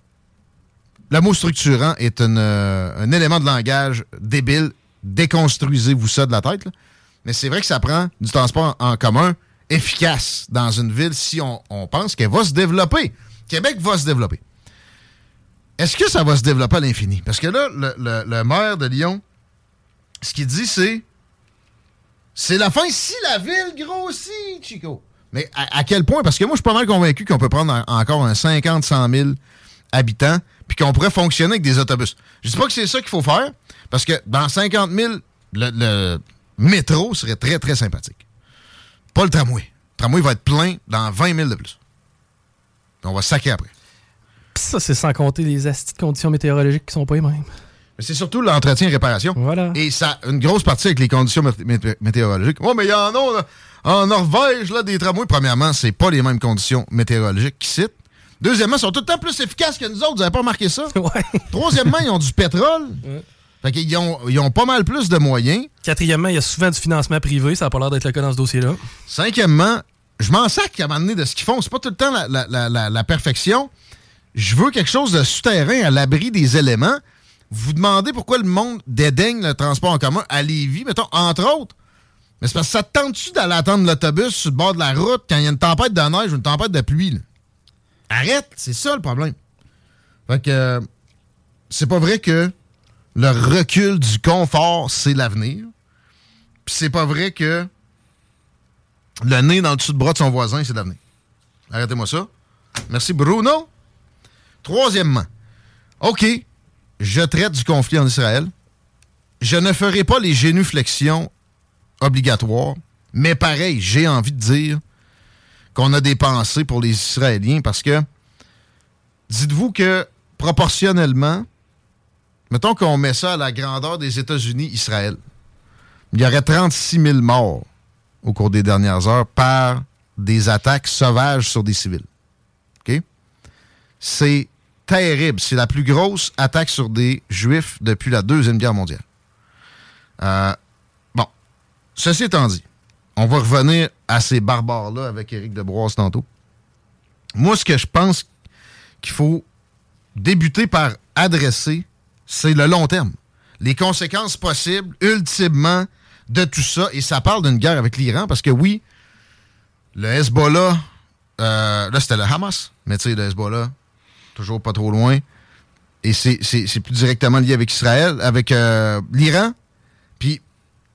Speaker 8: Le mot structurant est euh, un élément de langage débile. Déconstruisez-vous ça de la tête. Mais c'est vrai que ça prend du transport en commun efficace dans une ville si on pense qu'elle va se développer. Québec va se développer. Est-ce que ça va se développer à l'infini? Parce que là, le, maire de Lyon, ce qu'il dit, c'est c'est la fin si la ville grossit, Chico. Mais à, quel point? Parce que moi, je suis pas mal convaincu qu'on peut prendre encore un 50, 100 000 habitants, puis qu'on pourrait fonctionner avec des autobus. Je dis pas que c'est ça qu'il faut faire, parce que dans 50 000, le, métro serait très, très sympathique. Pas le tramway. Le tramway va être plein dans 20 000 de plus. on va saquer après
Speaker 1: ça, c'est sans compter les conditions météorologiques qui sont pas les mêmes.
Speaker 8: Mais c'est surtout l'entretien et réparation.
Speaker 1: Voilà.
Speaker 8: Et ça une grosse partie avec les conditions mé- mé- météorologiques. Oh, mais il y en a là, en Norvège, là, des tramways. Premièrement, c'est pas les mêmes conditions météorologiques citent. Deuxièmement, ils sont tout le temps plus efficaces que nous autres. Vous avez pas remarqué ça? Troisièmement, ils ont du pétrole. Fait qu'ils ont, ils ont pas mal plus de moyens.
Speaker 1: Quatrièmement, il y a souvent du financement privé. Ça n'a pas l'air d'être le cas dans ce dossier-là.
Speaker 8: Cinquièmement, je m'en sac à un moment donné de ce qu'ils font. C'est pas tout le temps la, la- la- la- la perfection. Je veux quelque chose de souterrain à l'abri des éléments. Vous vous demandez pourquoi le monde dédaigne le transport en commun à Lévis, mettons, entre autres. Mais c'est parce que ça te tente-tu d'aller attendre l'autobus sur le bord de la route quand il y a une tempête de neige ou une tempête de pluie? Arrête, c'est ça le problème. Fait que c'est pas vrai que le recul du confort, c'est l'avenir. Puis c'est pas vrai que le nez dans le dessous de bras de son voisin, c'est l'avenir. Arrêtez-moi ça. Merci, Bruno. Troisièmement, OK, je traite du conflit en Israël. Je ne ferai pas les génuflexions obligatoires, mais pareil, j'ai envie de dire qu'on a des pensées pour les Israéliens parce que dites-vous que proportionnellement, mettons qu'on met ça à la grandeur des États-Unis, Israël, il y aurait 36 000 morts au cours des dernières heures par des attaques sauvages sur des civils. OK? C'est terrible. C'est la plus grosse attaque sur des Juifs depuis la Deuxième Guerre mondiale. Euh, bon. Ceci étant dit, on va revenir à ces barbares-là avec Éric Debroise tantôt. Moi, ce que je pense qu'il faut débuter par adresser, c'est le long terme. Les conséquences possibles, ultimement, de tout ça. Et ça parle d'une guerre avec l'Iran parce que oui, le Hezbollah, euh, là c'était le Hamas, mais tu sais, le Hezbollah, toujours pas trop loin. Et c'est plus directement lié avec Israël, avec euh, l'Iran. Puis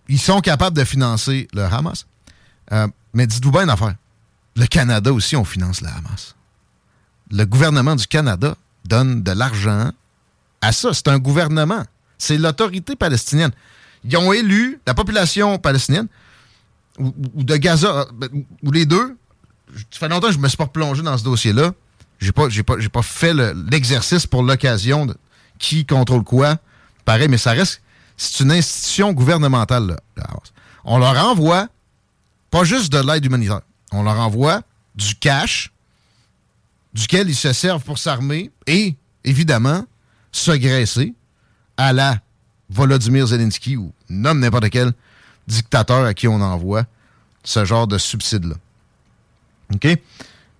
Speaker 8: ils sont capables de financer le Hamas. Euh, mais dites-vous bien une affaire. Le Canada aussi, on finance le Hamas. Le gouvernement du Canada donne de l'argent à ça. C'est un gouvernement. C'est l'autorité palestinienne. Ils ont élu la population palestinienne ou, de Gaza, euh, ou, ou les deux. Ça fait longtemps que je me suis pas plongé dans ce dossier-là. J'ai pas, j'ai pas, j'ai pas fait le- l'exercice pour l'occasion de qui contrôle quoi. Pareil, mais ça reste, c'est une institution gouvernementale. là. On leur envoie pas juste de l'aide humanitaire. On leur envoie du cash duquel ils se servent pour s'armer et, évidemment, se graisser à la Volodymyr Zelensky ou nomme n'importe quel dictateur à qui on envoie ce genre de subside-là. OK?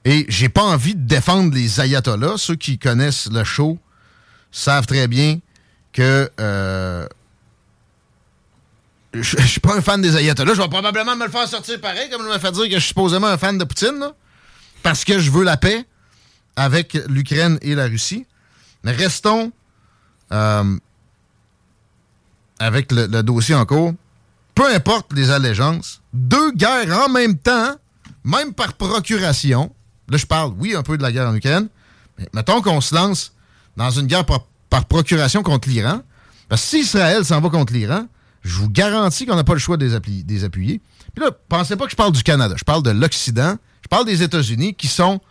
Speaker 8: Et j'ai pas envie de défendre les ayatollahs. Ceux qui connaissent le show savent très bien que euh, je suis pas un fan des ayatollahs. Je vais probablement me le faire sortir pareil, comme je me fait dire que je suis supposément un fan de Poutine, parce que je veux la paix avec l'Ukraine et la Russie. Mais restons euh, avec le dossier en cours. Peu importe les allégeances, deux guerres en même temps, même par procuration. Là, je parle, oui, un peu de la guerre en Ukraine, mais mettons qu'on se lance dans une guerre par, par procuration contre l'Iran. Parce que si Israël s'en va contre l'Iran, je vous garantis qu'on n'a pas le choix de les, appli- des appuyer. Puis là, pensez pas que je parle du Canada. Je parle de l'Occident. Je parle des États-Unis qui sont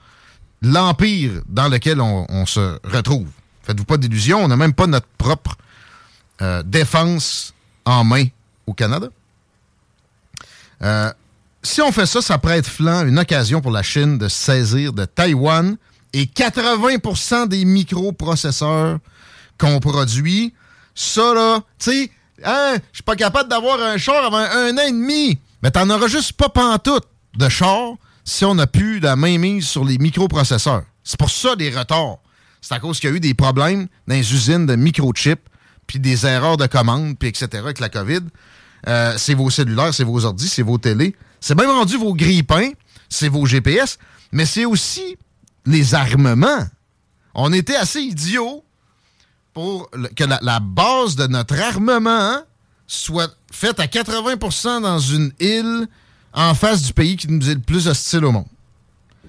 Speaker 8: l'empire dans lequel on, on se retrouve. Faites-vous pas d'illusions, on n'a même pas notre propre euh, défense en main au Canada. Euh, si on fait ça, ça prête flanc une occasion pour la Chine de saisir de Taïwan et 80% des microprocesseurs qu'on produit. Ça, là, tu sais, hein, je suis pas capable d'avoir un char avant un an et demi. Mais t'en auras juste pas pantoute de char si on n'a plus la main mise sur les microprocesseurs. C'est pour ça les retards. C'est à cause qu'il y a eu des problèmes dans les usines de microchips, puis des erreurs de commande, puis etc. avec la COVID. Euh, c'est vos cellulaires, c'est vos ordis, c'est vos télés. C'est même rendu vos grille-pains, c'est vos GPS, mais c'est aussi les armements. On était assez idiots pour le- que la, la base de notre armement hein, soit faite à 80% dans une île en face du pays qui nous est le plus hostile au monde.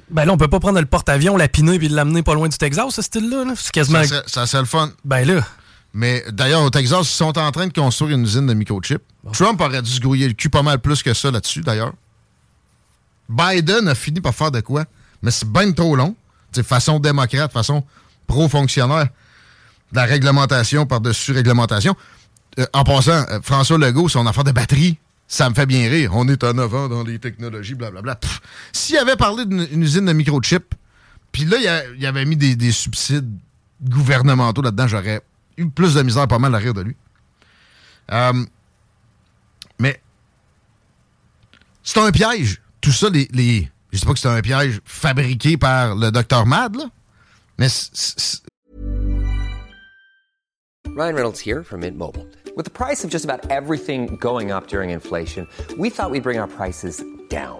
Speaker 1: Ben là, on peut pas prendre le porte-avions, l'apiner puis l'amener pas loin du Texas, ce style-là. là. C'est quasiment.
Speaker 8: Ça serait, ça serait le fun.
Speaker 1: Ben là.
Speaker 8: Mais d'ailleurs, au Texas, ils sont en train de construire une usine de microchips. Trump aurait dû se grouiller le cul pas mal plus que ça là-dessus, d'ailleurs. Biden a fini par faire de quoi? Mais c'est bien trop long. C'est façon démocrate, façon pro-fonctionnaire. de la réglementation par-dessus réglementation. Euh, en passant, euh, François Legault, son affaire de batterie, ça me fait bien rire. On est en avant dans les technologies, blablabla. S'il avait parlé d'une usine de microchips, puis là, il avait mis des, des subsides gouvernementaux là-dedans, j'aurais eu plus de misère pas mal à rire de lui. Euh, mais c'est un piège. Tout ça, les, les- je pas que c'est un piège fabriqué par le docteur Mad, là, mais
Speaker 9: Ryan Reynolds here from Mint Mobile. With the price of just about everything going up during inflation, we thought we'd bring our prices down.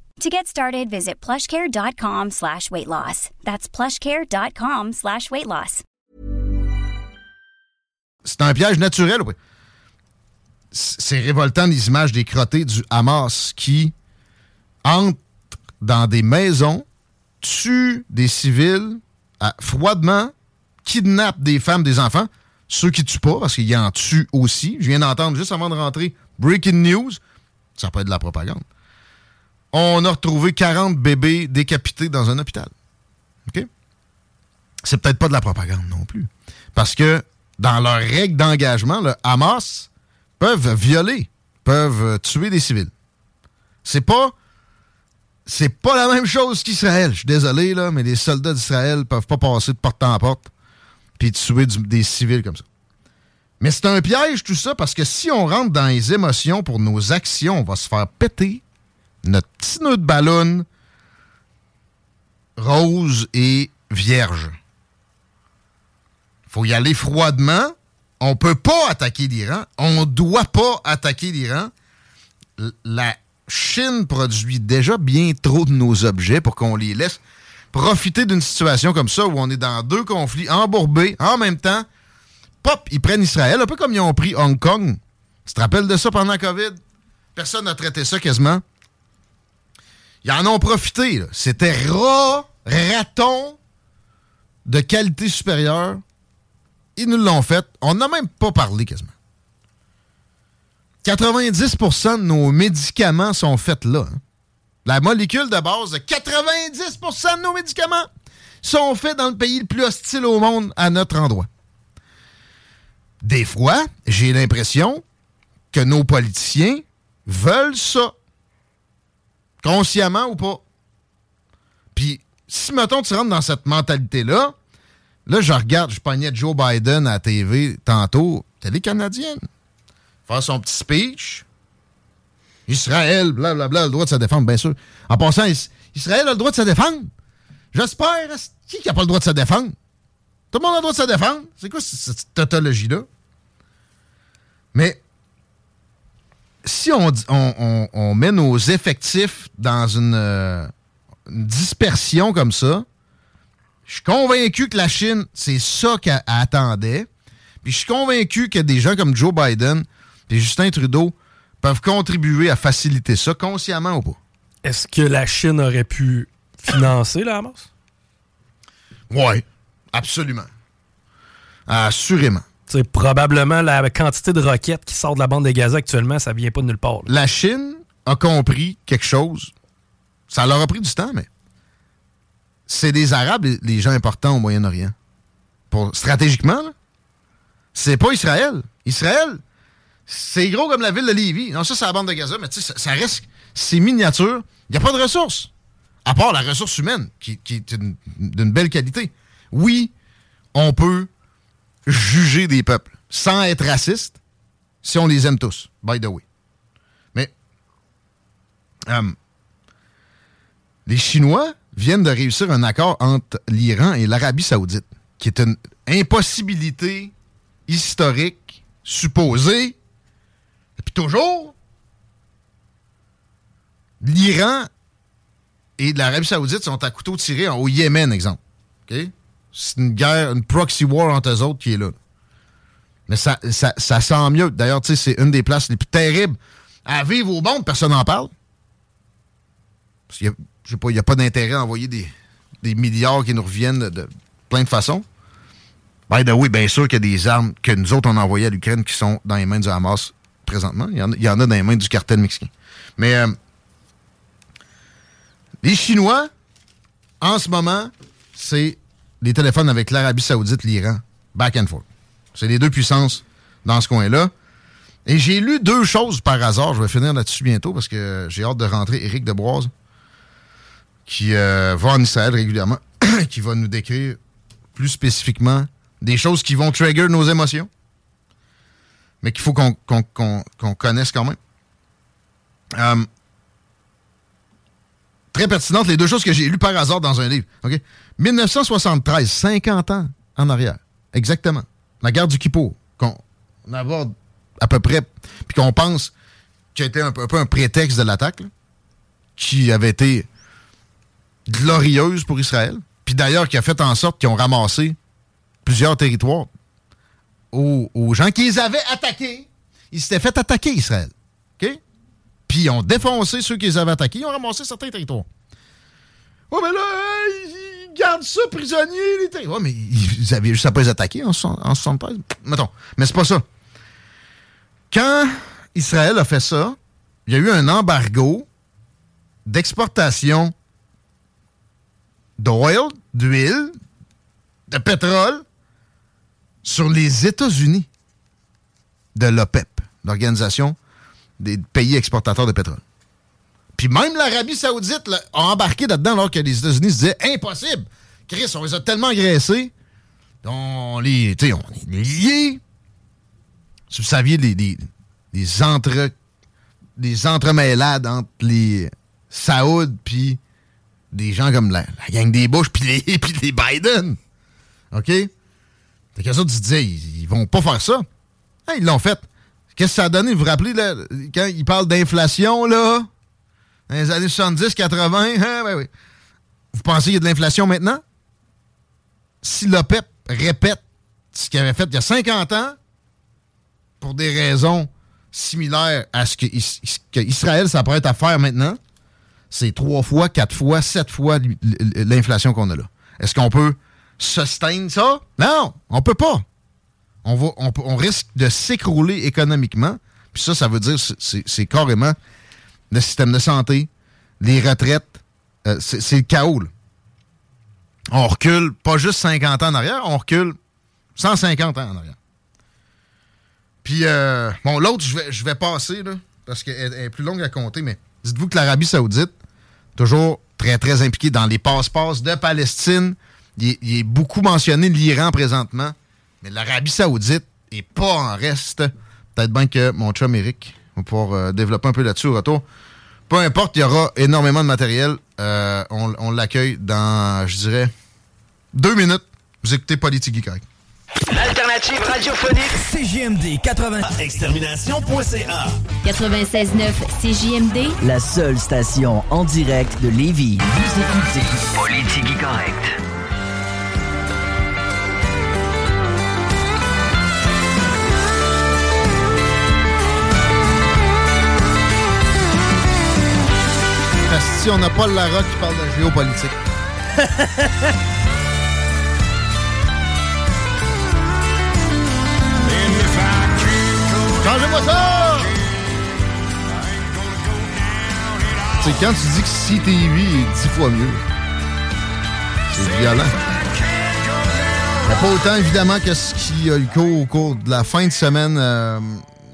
Speaker 10: To get started, visit plushcare.com slash weight loss. That's plushcare.com slash weight loss.
Speaker 8: c'est un piège naturel. oui. C'est révoltant les images des crottés du Hamas qui entrent dans des maisons, tuent des civils à- froidement, kidnappent des femmes, des enfants. Ceux qui tuent pas, parce qu'ils en tuent aussi. Je viens d'entendre juste avant de rentrer Breaking News. Ça peut être de la propagande. On a retrouvé 40 bébés décapités dans un hôpital. OK? C'est peut-être pas de la propagande non plus. Parce que dans leurs règles d'engagement, le Hamas peuvent violer, peuvent tuer des civils. C'est pas. C'est pas la même chose qu'Israël. Je suis désolé, là, mais les soldats d'Israël peuvent pas passer de porte en porte puis tuer des civils comme ça. Mais c'est un piège, tout ça, parce que si on rentre dans les émotions pour nos actions, on va se faire péter notre petit nœud de ballon rose et vierge faut y aller froidement. On peut pas attaquer l'Iran. On doit pas attaquer l'Iran. La Chine produit déjà bien trop de nos objets pour qu'on les laisse profiter d'une situation comme ça où on est dans deux conflits embourbés en même temps. Pop, ils prennent Israël, un peu comme ils ont pris Hong Kong. Tu te rappelles de ça pendant la COVID? Personne n'a traité ça quasiment. Ils en ont profité. C'était rat, raton, de qualité supérieure. Ils nous l'ont fait. On n'a même pas parlé quasiment. 90% de nos médicaments sont faits là. hein. La molécule de base de 90% de nos médicaments sont faits dans le pays le plus hostile au monde à notre endroit. Des fois, j'ai l'impression que nos politiciens veulent ça. Consciemment ou pas. Puis, si, mettons, tu rentres dans cette mentalité-là, là, je regarde, je pognais Joe Biden à la TV tantôt, télé canadienne, faire son petit speech. Israël, blablabla, le droit de se défendre, bien sûr. En passant, Is- Israël a le droit de se défendre. J'espère. Qui n'a pas le droit de se défendre? Tout le monde a le droit de se défendre. C'est quoi cette tautologie-là? Mais si on, dit- on- on- on met nos effectifs dans une, euh, une dispersion comme ça, je suis convaincu que la Chine, c'est ça qu'elle attendait. Puis je suis convaincu que des gens comme Joe Biden et Justin Trudeau peuvent contribuer à faciliter ça, consciemment ou pas.
Speaker 1: Est-ce que la Chine aurait pu financer la Hamas?
Speaker 8: Oui, absolument. Assurément.
Speaker 1: C'est probablement la quantité de roquettes qui sort de la bande de Gaza actuellement, ça vient pas de nulle part.
Speaker 8: La Chine a compris quelque chose. Ça leur a pris du temps, mais c'est des Arabes, les, gens importants au Moyen-Orient. Pour, stratégiquement, c'est pas Israël. Israël, c'est gros comme la ville de Lévis. Non, ça, c'est la bande de Gaza, mais ça, ça reste. C'est miniature. Il n'y a pas de ressources. À part la ressource humaine, qui, est une- d'une belle qualité. Oui, on peut juger des peuples sans être raciste si on les aime tous, by the way. Mais euh, les Chinois viennent de réussir un accord entre l'Iran et l'Arabie saoudite, qui est une impossibilité historique, supposée, puis toujours, l'Iran et l'Arabie saoudite sont à couteau tiré au Yémen, exemple. OK? C'est une guerre, une proxy war entre eux autres qui est là. Mais ça, ça, sent mieux. D'ailleurs, tu sais, c'est une des places les plus terribles à vivre au monde. Personne n'en parle. Parce qu'il n'y a pas d'intérêt à envoyer des, des milliards qui nous reviennent de, plein de façons. By the bien sûr qu'il y a des armes que nous autres on envoyées à l'Ukraine qui sont dans les mains du Hamas présentement. Il y en y en a dans les mains du cartel mexicain. Mais euh, les Chinois, en ce moment, c'est les téléphones avec l'Arabie Saoudite, l'Iran, back and forth. C'est les deux puissances dans ce coin-là. Et j'ai lu deux choses par hasard. Je vais finir là-dessus bientôt parce que j'ai hâte de rentrer Éric Deboise, qui euh, va en Israël régulièrement, qui va nous décrire plus spécifiquement des choses qui vont trigger nos émotions, mais qu'il faut qu'on connaisse quand même. Euh, très pertinente, les deux choses que j'ai lues par hasard dans un livre. OK? 1973, 50 ans en arrière. Exactement. La guerre du Kippour, qu'on on aborde à peu près, puis qu'on pense qui a été un peu, un un prétexte de l'attaque, qui avait été glorieuse pour Israël, puis d'ailleurs qui a fait en sorte qu'ils ont ramassé plusieurs territoires aux, aux gens qui les avaient attaqués. Ils s'étaient fait attaquer, Israël. OK? Puis ils ont défoncé ceux qui les avaient attaqués. Ils ont ramassé certains territoires. Ouais, mais là, ils gardent ça prisonniers, les. Ouais, mais ils avaient juste à pas les attaquer en, en 73. Mettons. Mais c'est pas ça. Quand Israël a fait ça, il y a eu un embargo d'exportation d'oil, d'huile, de pétrole sur les États-Unis de l'OPEP, l'Organisation des pays exportateurs de pétrole. Puis même l'Arabie Saoudite a embarqué là-dedans alors que les États-Unis se disaient impossible. Chris, on les a tellement agressés. On les, on est liés. Si vous saviez les, les, les entre des entremêlades entre les Saouds puis des gens comme la, gang des Bush puis les, puis les Biden. OK? Fait que ça, tu ils, ils vont pas faire ça. Hein, ils l'ont fait. Qu'est-ce que ça a donné? Vous vous rappelez, quand ils parlent d'inflation, là, dans les années 70, 80, hein? Vous pensez qu'il y a de l'inflation maintenant? Si l'OPEP répète ce qu'il avait fait il y a 50 ans, pour des raisons similaires à ce que, que Israël s'apprête à faire maintenant, c'est trois fois, quatre fois, sept fois l'inflation qu'on a là. Est-ce qu'on peut sustain ça? Non, on peut pas. On, risque de s'écrouler économiquement. Puis ça, ça veut dire c'est- carrément le système de santé, les retraites. euh, c'est le chaos. là. On recule pas juste 50 ans en arrière, on recule 150 ans en arrière. Puis, euh, bon, l'autre, je vais, passer, là, parce qu'elle elle est plus longue à compter, mais dites-vous que l'Arabie Saoudite, toujours très, très impliquée dans les passe-passe de Palestine, il il est beaucoup mentionné l'Iran présentement, mais l'Arabie Saoudite est pas en reste. Peut-être bien que mon chum Eric va pouvoir euh, développer un peu là-dessus au retour. Peu importe, il y aura énormément de matériel. Euh, on on l'accueille dans, je dirais, deux minutes. Vous écoutez Politique correct.
Speaker 11: L'alternative radiophonique CJMD 80 extermination.ca
Speaker 12: 96.9 CJMD,
Speaker 2: La seule station en direct de Lévis. Vous écoutez
Speaker 11: Politique correct.
Speaker 8: Si on n'a pas Larocque qui parle de géopolitique. Changez-moi ça! C'est quand tu dis que CTV est dix fois mieux. C'est violent. Mais pas autant, évidemment, que ce qui a eu cours au cours de la fin de semaine. euh,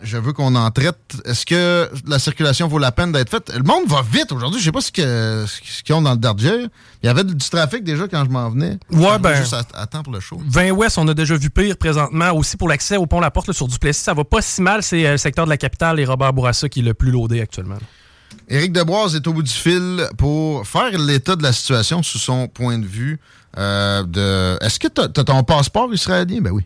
Speaker 8: je veux qu'on en traite. Est-ce que la circulation vaut la peine d'être faite? Le monde va vite aujourd'hui. Je sais pas ce que- ce qu'ils ont dans le Dardier. Il y avait du trafic déjà quand je m'en venais.
Speaker 1: Ouais, ben-
Speaker 8: Juste à, à temps pour le show.
Speaker 1: 20 Ouest, on a déjà vu pire présentement. Aussi pour l'accès au pont La Porte là, sur Duplessis, ça va pas si mal. C'est euh, le secteur de la capitale et Robert Bourassa qui est le plus loadé actuellement.
Speaker 8: Éric Deboise est au bout du fil pour faire l'état de la situation sous son point de vue. euh, de... Est-ce que tu as, ton passeport israélien? Ben oui.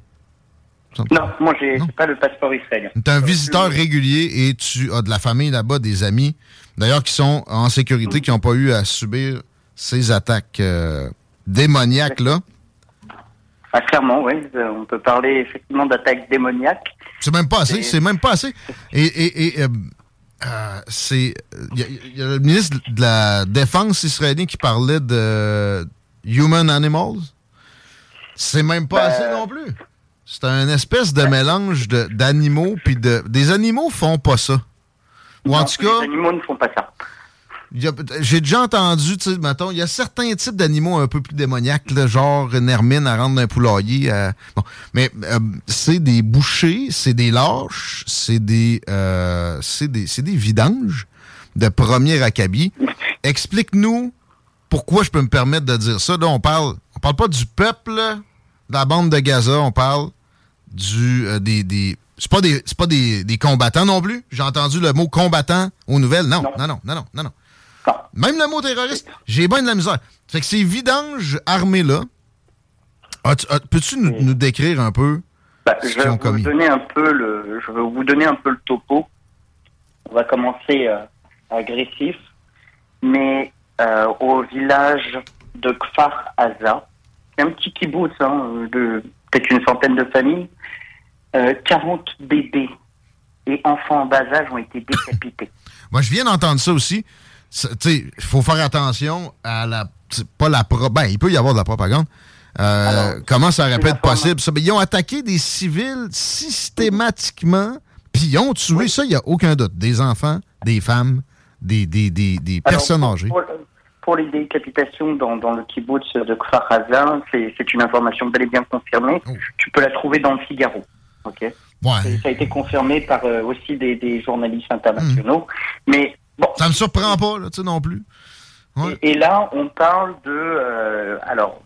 Speaker 13: Non, moi, j'ai pas le passeport israélien.
Speaker 8: Tu es un visiteur régulier et tu as de la famille là-bas, des amis, d'ailleurs, qui sont en sécurité, qui n'ont pas eu à subir ces attaques euh, démoniaques-là.
Speaker 13: Ah, clairement, oui. Euh, On peut parler effectivement d'attaque démoniaque.
Speaker 8: C'est même pas assez, c'est même pas assez. Et, et, et, euh, euh, c'est. Il y, a- il y a le ministre de la Défense israélien qui parlait de Human Animals. C'est même pas
Speaker 13: Ben,
Speaker 8: assez non plus. C'est un espèce de mélange de- d'animaux, puis de. Des animaux font pas ça. Ou en tout cas.
Speaker 13: Les animaux ne font pas ça.
Speaker 8: J'ai déjà entendu, tu sais, mettons, il y a certains types d'animaux un peu plus démoniaques, là, genre une hermine à rendre d'un poulailler. à- bon. Mais euh, c'est des bouchers, c'est des lâches, c'est des, euh, c'est des, c'est des vidanges de premier acabit. Explique-nous pourquoi je peux me permettre de dire ça. Là, on parle, on parle pas du peuple de la bande de Gaza, on parle du euh, des, des c'est pas des c'est pas des, des combattants non plus. J'ai entendu le mot combattant aux nouvelles. Non, non, non, non, non, non. non. Même le mot terroriste, j'ai bien de la misère. Fait que ces vidanges as- peux-tu nous, nous décrire un peu
Speaker 13: Bah,
Speaker 8: ce
Speaker 13: je
Speaker 8: qu'ils
Speaker 13: vais
Speaker 8: ont
Speaker 13: vous
Speaker 8: commis?
Speaker 13: donner un peu le, je vais vous donner un peu le topo. On va commencer euh, agressif, mais euh, au village de Kfar Aza, c'est un petit kibbutz hein, de peut-être une centaine de familles. Euh, 40 bébés et enfants en bas âge ont été décapités.
Speaker 8: Moi, je viens d'entendre ça aussi. Il faut faire attention à la. Pas la pro- Ben, il peut y avoir de la propagande. Euh, comment ça aurait pu être possible? Ça? Ben, ils ont attaqué des civils systématiquement, puis ils ont tué, ça, il n'y a aucun doute. Des enfants, des femmes, des, des, des, des
Speaker 13: Alors,
Speaker 8: personnes âgées.
Speaker 13: Pour, pour les décapitations dans, dans le kibbutz de Kfar c'est c'est une information bel et bien confirmée. Tu peux la trouver dans le Figaro. Ok Ça a été confirmé par euh, aussi des, des journalistes internationaux. Mais bon.
Speaker 8: Ça me surprend pas, là, tu sais, non plus.
Speaker 13: Et, et là, on parle de. euh, alors,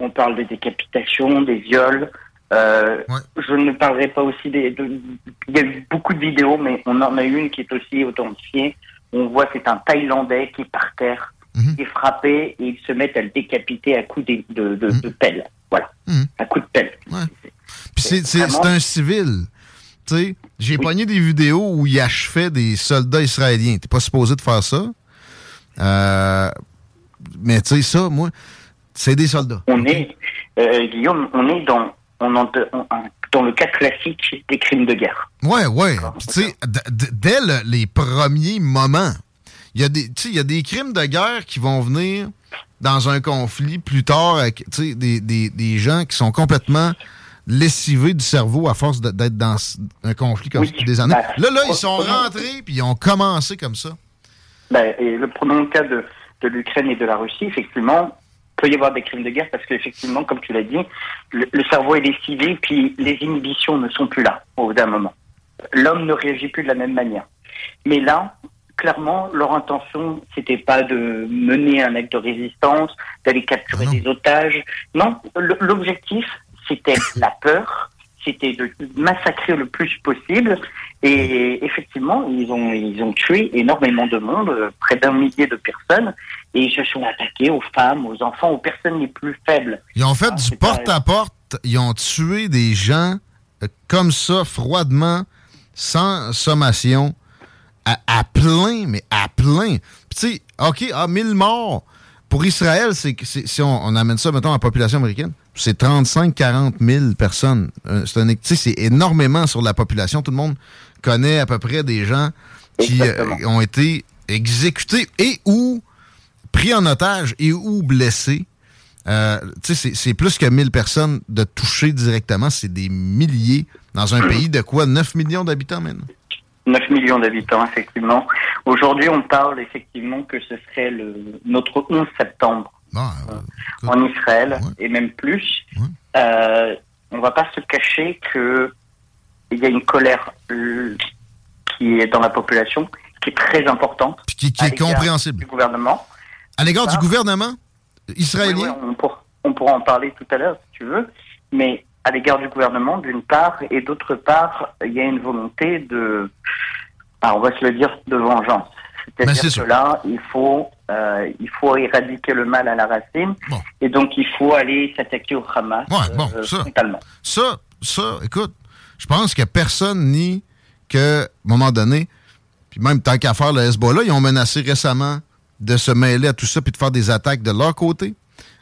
Speaker 13: on parle des décapitations, des viols. Euh, Je ne parlerai pas aussi des. de- il y a eu beaucoup de vidéos, mais on en a une qui est aussi authentifiée. On voit c'est un Thaïlandais qui est par terre, qui est frappé et ils se mettent à le décapiter à coups de, de, de, de pelle. Voilà, à coups de pelle.
Speaker 8: Puis c'est-
Speaker 13: vraiment-
Speaker 8: un civil. Tu sais, j'ai pogné des vidéos où il achevait des soldats israéliens. T'es pas supposé de faire ça. Euh, mais tu sais, ça, moi, c'est des soldats.
Speaker 13: On est, euh, Guillaume, on est dans, on en- on- dans le cas classique des crimes de guerre.
Speaker 8: Ouais, ouais. Tu sais, dès le- les premiers moments, il y, a des- tu sais, il y a des crimes de guerre qui vont venir dans un conflit plus tard avec tu sais, des, des, des gens qui sont complètement lessivés du cerveau à force d'être dans un conflit comme ça depuis des années.
Speaker 13: Bah,
Speaker 8: là, là, ils sont rentrés puis ils ont commencé comme ça.
Speaker 13: Ben, et le prenons le cas de, de l'Ukraine et de la Russie, effectivement, il peut y avoir des crimes de guerre parce qu'effectivement, comme tu l'as dit, le, le cerveau est lessivé, puis les inhibitions ne sont plus là au bout d'un moment. L'homme ne réagit plus de la même manière. Mais là, clairement, leur intention, c'était pas de mener un acte de résistance, d'aller capturer des otages. Non, l'objectif, c'était la peur, c'était de massacrer le plus possible. Et effectivement, ils ont, ils ont tué énormément de monde, euh, près d'un millier de personnes, et ils se sont attaqués aux femmes, aux enfants, aux personnes les plus faibles.
Speaker 8: Ils ont
Speaker 13: Ah,
Speaker 8: fait du porte-à-porte. Ils ont tué des gens euh, comme ça, froidement, sans sommation, à, à plein, mais à plein. Puis tu sais, OK, ah, 1000 morts. Pour Israël, c'est que c'est- si on, on amène ça, mettons, à la population américaine, c'est 35-40 000 personnes. Euh, C'est un- c'est énormément sur la population. Tout le monde connaît à peu près des gens qui euh, ont été exécutés et ou pris en otage et ou blessés. Euh, tu sais, c'est- c'est plus que 1000 personnes de toucher directement. C'est des milliers dans un pays de quoi? 9 millions d'habitants maintenant?
Speaker 13: 9 millions d'habitants, effectivement. Aujourd'hui, on parle effectivement que ce serait le, notre 11 septembre euh, en Israël, et même plus. Euh, on va pas se cacher que il y a une colère euh, qui est dans la population, qui est très importante.
Speaker 8: Qui, qui est compréhensible.
Speaker 13: Du gouvernement.
Speaker 8: À l'égard du gouvernement israélien?
Speaker 13: Oui, oui, on, pour- on pourra en parler tout à l'heure si tu veux, mais à l'égard du gouvernement d'une part et d'autre part, il y a une volonté de, ah, on va se le dire, de vengeance.
Speaker 8: Mais
Speaker 13: C'est-à-dire
Speaker 8: c'est
Speaker 13: que là, il faut, euh, il faut éradiquer le mal à la racine. Et donc, il faut aller s'attaquer au Hamas
Speaker 8: Ouais, bon,
Speaker 13: euh,
Speaker 8: ça.
Speaker 13: frontalement.
Speaker 8: Ça, ça, écoute, je pense que personne nie que, à un moment donné, puis même tant qu'à faire le Hezbollah, ils ont menacé récemment de se mêler à tout ça puis de faire des attaques de leur côté.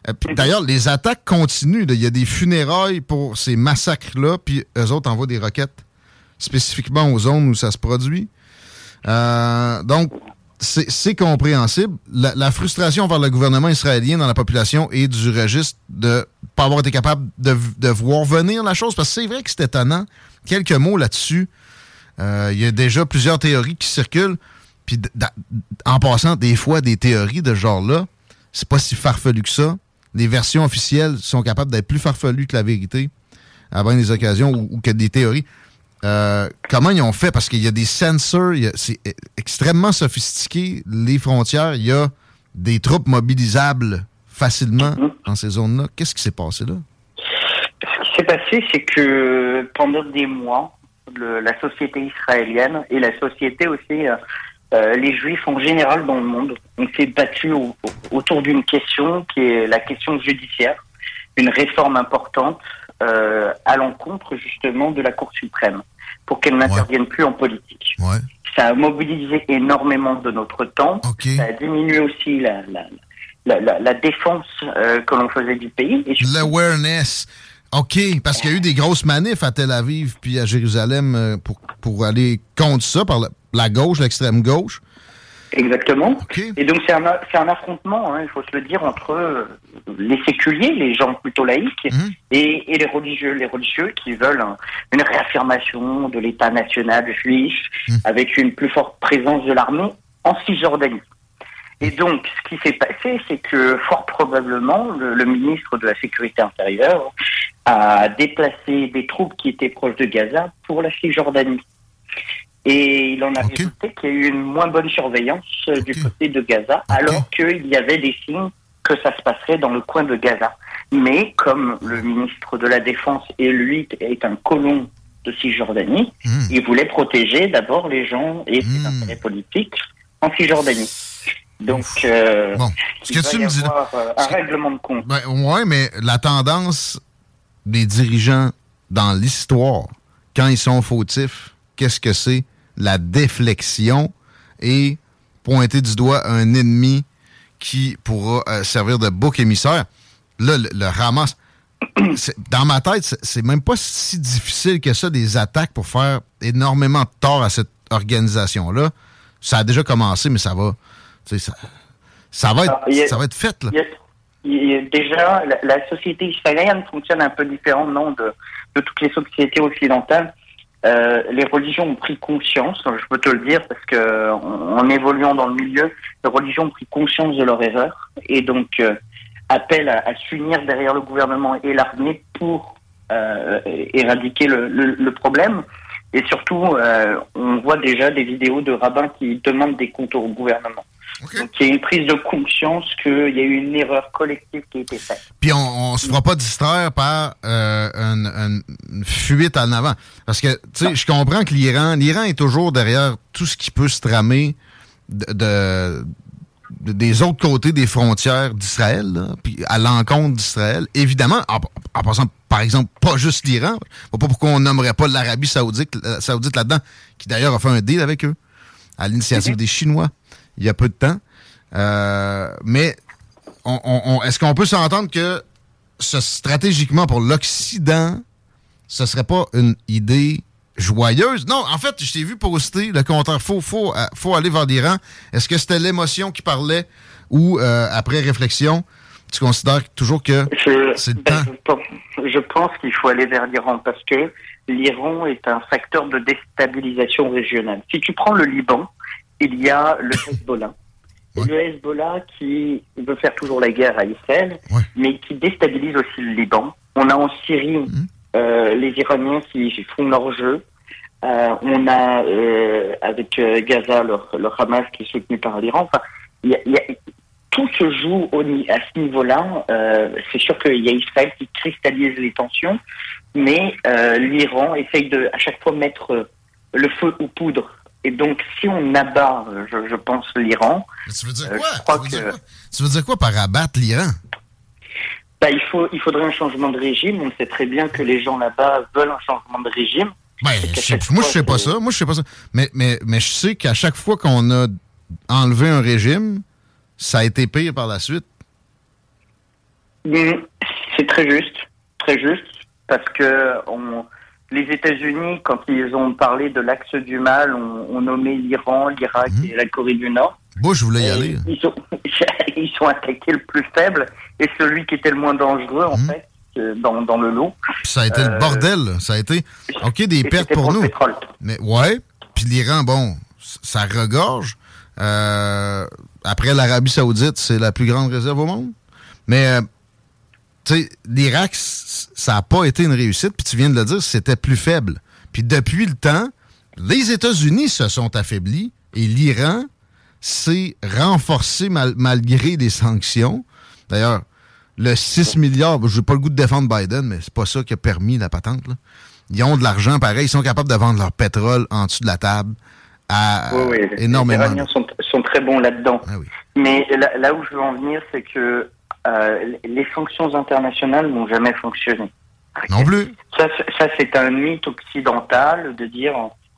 Speaker 8: Euh, D'ailleurs, les attaques continuent. Il y a des funérailles pour ces massacres-là, puis eux autres envoient des roquettes spécifiquement aux zones où ça se produit. Euh, donc, c'est compréhensible. La, frustration vers le gouvernement israélien dans la population et du registre de pas avoir été capable de, voir venir la chose, parce que c'est vrai que c'est étonnant. Quelques mots là-dessus. Euh, Il y a déjà plusieurs théories qui circulent. Puis, en passant, des fois, des théories de ce genre-là, c'est pas si farfelu que ça. Les versions officielles sont capables d'être plus farfelues que la vérité à bien des occasions ou, ou que des théories. Euh, comment ils ont fait? Parce qu'il y a des sensors, c'est e- extrêmement sophistiqué, les frontières. Il y a des troupes mobilisables facilement dans ces zones-là. Qu'est-ce qui s'est passé là?
Speaker 13: Ce qui s'est passé, c'est que pendant des mois, le- la société israélienne et la société aussi, euh, euh, les juifs en général dans le monde, on s'est battu au- au- autour d'une question qui est la question judiciaire, une réforme importante euh, à l'encontre justement de la Cour suprême pour qu'elle n'intervienne plus en politique. Ça a mobilisé énormément de notre temps. Ça a diminué aussi la, la, la, la- la défense euh, que l'on faisait du pays.
Speaker 8: L'awareness. OK, parce qu'il y a eu des grosses manifs à Tel Aviv puis à Jérusalem pour, pour aller contre ça par la, la gauche, l'extrême gauche.
Speaker 13: Exactement. Et donc c'est un, affrontement, hein, il faut se le dire, entre euh, les séculiers, les gens plutôt laïcs, et, et les religieux, les religieux qui veulent un- une réaffirmation de l'État national juif avec une plus forte présence de l'armée en Cisjordanie. Et donc, ce qui s'est passé, c'est que fort probablement, le, le ministre de la Sécurité intérieure a déplacé des troupes qui étaient proches de Gaza pour la Cisjordanie. Et il en a résulté qu'il y a eu une moins bonne surveillance euh, du côté de Gaza, alors qu'il y avait des signes que ça se passerait dans le coin de Gaza. Mais comme le ministre de la Défense et lui est un colon de Cisjordanie, il voulait protéger d'abord les gens et ses intérêts politiques en Cisjordanie. Donc, euh,
Speaker 8: ce
Speaker 13: il
Speaker 8: que
Speaker 13: va
Speaker 8: tu
Speaker 13: y
Speaker 8: me dis-
Speaker 13: avoir euh, un règlement de compte.
Speaker 8: Ben, ouais, mais la tendance des dirigeants dans l'histoire, quand ils sont fautifs, qu'est-ce que c'est? La déflexion et pointer du doigt un ennemi qui pourra euh, servir de bouc émissaire. Là, le, c'est- dans ma tête, c'est- même pas si difficile que ça, des attaques pour faire énormément de tort à cette organisation-là. Ça a déjà commencé, mais ça va. Ça, ça va, être,
Speaker 13: Alors, il y a-
Speaker 8: ça va être fait, là.
Speaker 13: il y a- il y a déjà, la, la société israélienne fonctionne un peu différemment de, de toutes les sociétés occidentales. Euh, les religions ont pris conscience, je peux te le dire, parce que en, en évoluant dans le milieu, les religions ont pris conscience de leur erreur et donc euh, appellent à, s'unir derrière le gouvernement et l'armée pour euh, éradiquer le, problème. Et surtout, on voit déjà des vidéos de rabbins qui demandent des comptes au gouvernement. Donc il y a une prise de conscience qu'il y a eu une erreur collective qui a été faite.
Speaker 8: Puis on, on se fera pas distraire par euh, une, une- une fuite en avant. Parce que, tu sais, je comprends que l'Iran, l'Iran est toujours derrière tout ce qui peut se tramer de, de- de- des autres côtés des frontières d'Israël, là, puis à l'encontre d'Israël. Évidemment, en, en passant, par exemple, pas juste l'Iran. Je vois pas pourquoi on nommerait pas l'Arabie saoudite, euh, saoudite là-dedans, qui d'ailleurs a fait un deal avec eux, à l'initiative des Chinois, il y a peu de temps. Euh, mais on- on- on- est-ce qu'on peut s'entendre que ce, stratégiquement pour l'Occident, ce serait pas une idée joyeuse? Non, en fait, je t'ai vu poster le compteur faut, faut, euh, faut aller vers l'Iran. Est-ce que c'était l'émotion qui parlait ou euh, après réflexion, tu considères toujours que c'est le temps?
Speaker 13: Je pense- Je pense qu'il faut aller vers l'Iran parce que l'Iran est un facteur de déstabilisation régionale. Si tu prends le Liban, il y a le Hezbollah. Le Hezbollah qui veut faire toujours la guerre à Israël, mais qui déstabilise aussi le Liban. On a en Syrie euh, les Iraniens qui font leur jeu. Euh, on a euh, avec euh, Gaza le, Hamas qui est soutenu par l'Iran. Enfin, y a- y a- tout se joue au à ce niveau-là. Euh, c'est sûr qu'il y a Israël qui cristallise les tensions, mais euh, l'Iran essaye de à chaque fois mettre le feu aux poudres Et donc, si on abat, euh, je, je pense, l'Iran,
Speaker 8: tu veux dire
Speaker 13: euh,
Speaker 8: quoi?
Speaker 13: je crois
Speaker 8: tu, veux
Speaker 13: que
Speaker 8: dire quoi? Dire quoi par abattre l'Iran?
Speaker 13: bah, il, faut, il faudrait un changement de régime. On sait très bien que les gens là-bas veulent un changement de régime.
Speaker 8: Ben, je sais- moi, je sais pas ça. Moi, je sais pas ça. Mais, mais, mais je sais qu'à chaque fois qu'on a enlevé un régime, ça a été pire par la suite.
Speaker 13: Mm, C'est très juste, très juste, parce que on- les États-Unis, quand ils ont parlé de l'axe du mal, ont, ont nommé l'Iran, l'Irak
Speaker 8: Mhm.
Speaker 13: et la Corée du Nord.
Speaker 8: Bush voulait y
Speaker 13: Et
Speaker 8: aller.
Speaker 13: Ils ont, ils sont attaqués le plus faible et celui qui était le moins dangereux, en
Speaker 8: Mhm.
Speaker 13: fait, euh, dans, dans le lot.
Speaker 8: Puis ça a été le
Speaker 13: Euh,
Speaker 8: bordel. Ça a été, OK, des pertes pour
Speaker 13: pour
Speaker 8: nous.
Speaker 13: pétrole.
Speaker 8: Mais ouais. Puis l'Iran, bon, ça regorge. Euh, après l'Arabie Saoudite, c'est la plus grande réserve au monde. Mais, euh, sais, l'Irak, ça n'a pas été une réussite. Puis tu viens de le dire, c'était plus faible. Puis depuis le temps, les États-Unis se sont affaiblis et l'Iran s'est renforcé mal- malgré des sanctions. D'ailleurs, le 6 milliards, je n'ai pas le goût de défendre Biden, mais c'est pas ça qui a permis la patente. là. Ils ont de l'argent, pareil, ils sont capables de vendre leur pétrole en dessous de la table à
Speaker 13: Oui, oui,
Speaker 8: énormément.
Speaker 13: Les Iraniens sont, sont très bons là-dedans.
Speaker 8: Ah
Speaker 13: Mais là, là où je veux en venir, c'est que euh, les sanctions internationales n'ont jamais fonctionné.
Speaker 8: Non plus.
Speaker 13: Ça, c'est- ça c'est un mythe occidental de dire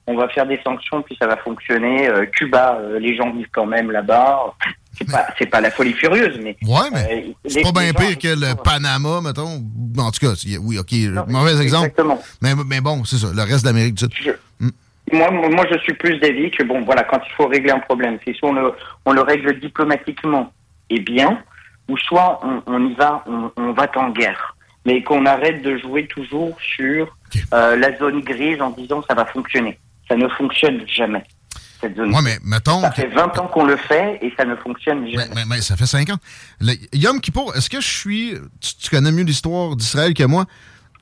Speaker 13: on va faire des sanctions puis ça va fonctionner. Euh, Cuba, euh, les gens vivent quand même là-bas. C'est pas, c'est pas la folie furieuse, mais.
Speaker 8: Ouais, mais
Speaker 13: euh,
Speaker 8: c'est pas bien pire que le Panama, mettons. En tout cas, oui, OK, mauvais exemple.
Speaker 13: exactement.
Speaker 8: Mais, mais bon, c'est ça, le reste de l'Amérique du Sud.
Speaker 13: Moi, moi, moi, je suis plus d'avis que bon, voilà, quand il faut régler un problème, c'est soit on le, on le règle diplomatiquement et bien, ou soit on, on y va, on, on va en guerre. Mais qu'on arrête de jouer toujours sur euh, la zone grise en disant ça va fonctionner. Ça ne fonctionne jamais. Cette zone.
Speaker 8: Ouais, mais mettons.
Speaker 13: Ça fait 20 ans qu'on le fait et ça ne fonctionne jamais.
Speaker 8: Mais, mais ça fait cinq ans. Le Yom Kippour, est-ce que je suis. Tu, tu connais mieux l'histoire d'Israël que moi,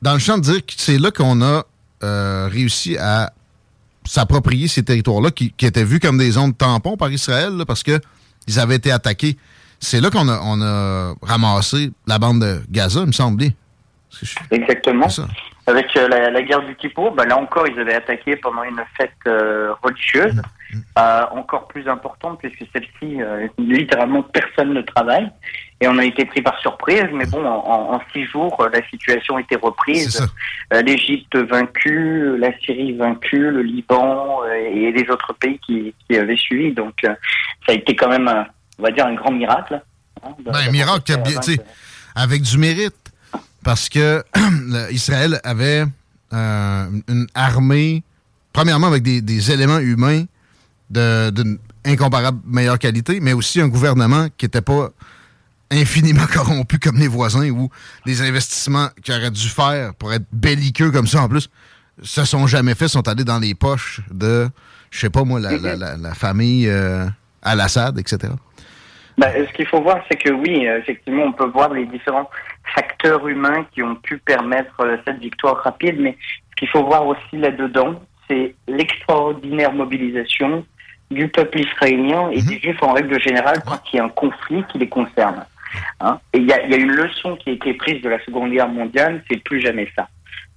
Speaker 8: dans le champ de dire que c'est là qu'on a euh, réussi à s'approprier ces territoires-là qui, qui étaient vus comme des zones tampons par Israël là, parce que ils avaient été attaqués. C'est là qu'on a, on a ramassé la bande de Gaza, il me semble.
Speaker 13: Exactement. Avec euh, la, la guerre du Kippour, bah, là encore, ils avaient attaqué pendant une fête euh, religieuse, euh, encore plus importante, puisque celle-ci, littéralement, personne ne travaille. Et on a été pris par surprise, mais bon, en, six jours, la situation était reprise. L'Égypte vaincue, la Syrie vaincue, le Liban et les autres pays qui, qui avaient suivi. Donc, ça a été quand même, un- on va dire, un grand miracle. hein, de-
Speaker 8: Ben,
Speaker 13: d'avoir
Speaker 8: miracle, avec du mérite. Parce que Israël avait euh, une armée, premièrement avec des, des éléments humains de- d'une incomparable meilleure qualité, mais aussi un gouvernement qui n'était pas infiniment corrompu comme les voisins ou les investissements qu'ils auraient dû faire pour être belliqueux comme ça en plus se sont jamais faits, sont allés dans les poches de, je sais pas moi, la, la- la- la famille euh, Al-Assad, etc.
Speaker 13: Bah, ce qu'il faut voir, c'est que oui, euh, effectivement, on peut voir les différents facteurs humains qui ont pu permettre euh, cette victoire rapide, mais ce qu'il faut voir aussi là-dedans, c'est l'extraordinaire mobilisation du peuple israélien et des juifs en règle générale quand il y a un conflit qui les concerne. Hein. Et il y a, y a une leçon qui a été prise de la Seconde Guerre mondiale, c'est plus jamais ça.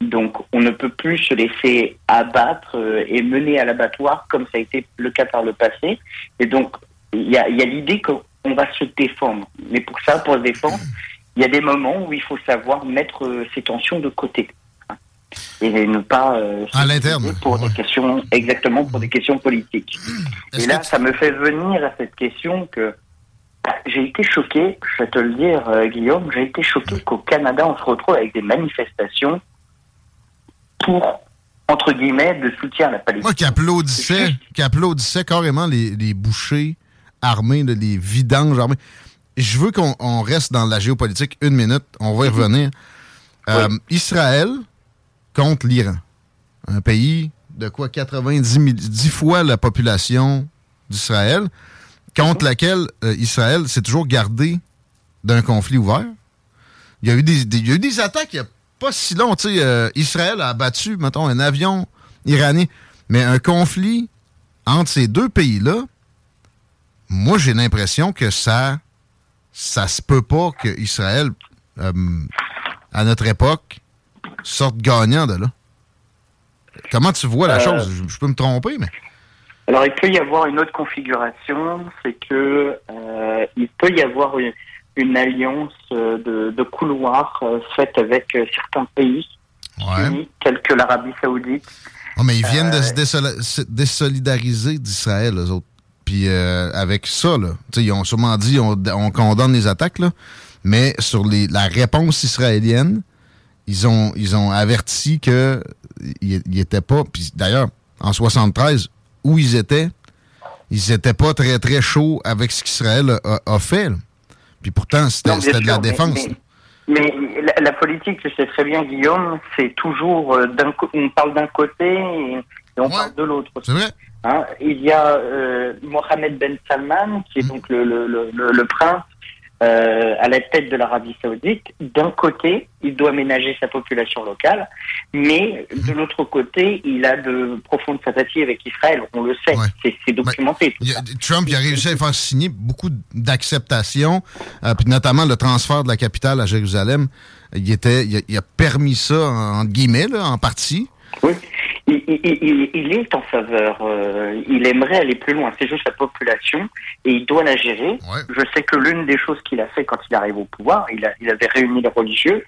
Speaker 13: Donc, on ne peut plus se laisser abattre euh, et mener à l'abattoir comme ça a été le cas par le passé. Et donc, il y a, y a l'idée qu'on va se défendre. Mais pour ça, pour se défendre, il y a des moments où il faut savoir mettre euh, ces tensions de côté. hein. Et ne pas euh,
Speaker 8: À l'interne.
Speaker 13: pour des questions exactement pour des questions politiques. Et là, ça me fait venir à cette question que bah, j'ai été choqué, je vais te le dire, euh, Guillaume, j'ai été choqué qu'au Canada, on se retrouve avec des manifestations pour, entre guillemets, de soutien à la Palestine.
Speaker 8: Moi qui applaudissais, qui carrément les, les bouchers armés, là, les vidanges armés. Je veux qu'on on reste dans la géopolitique une minute, on va y revenir. Euh, Israël contre l'Iran. Un pays de quoi? 90 000 10 fois la population d'Israël, contre laquelle euh, Israël s'est toujours gardé d'un conflit ouvert. Il y a eu des, des- il y a eu des attaques il n'y a pas si long. euh, Israël a abattu, mettons, un avion iranien. Mais un conflit entre ces deux pays-là, moi, j'ai l'impression que ça ça se peut pas que Israël, euh, à notre époque, sorte gagnant de là. Comment tu vois la
Speaker 13: Euh,
Speaker 8: chose? Je, je peux me tromper, mais...
Speaker 13: Alors, il peut y avoir une autre configuration, c'est que euh, il peut y avoir une, une alliance euh, de, de couloirs faite avec certains pays, tels que l'Arabie Saoudite.
Speaker 8: Oh, mais ils viennent de se désolidariser d'Israël, eux autres. Puis euh, avec ça, là, ils ont sûrement dit on, on condamne les attaques, là, mais sur les, la réponse israélienne, ils ont, ils ont averti que ils n'étaient pas. Puis d'ailleurs, en 73, où ils étaient, ils étaient pas très très chauds avec ce qu'Israël a, a fait. là. Puis pourtant, c'était de la
Speaker 13: mais-
Speaker 8: défense.
Speaker 13: Mais, mais la, la politique, tu sais très bien, Guillaume, c'est toujours euh, on parle d'un côté et, et on parle de l'autre.
Speaker 8: C'est vrai.
Speaker 13: Hein, il y a euh, Mohamed Ben Salman, qui est donc le, le, le, le- le prince euh, à la tête de l'Arabie Saoudite. D'un côté, il doit ménager sa population locale, mais de l'autre côté, il a de profondes sympathies avec Israël. On le sait, c'est- c'est documenté.
Speaker 8: A- Trump il a réussi à faire signer beaucoup d'acceptation, euh, puis notamment le transfert de la capitale à Jérusalem. Il, était, il, a, il a permis ça, en, guillemets, là, en partie.
Speaker 13: il, il- il- il est en faveur, euh, il aimerait aller plus loin. C'est juste sa population et il doit la gérer. Je sais que l'une des choses qu'il a fait quand il arrive au pouvoir, il, a- il avait réuni les religieux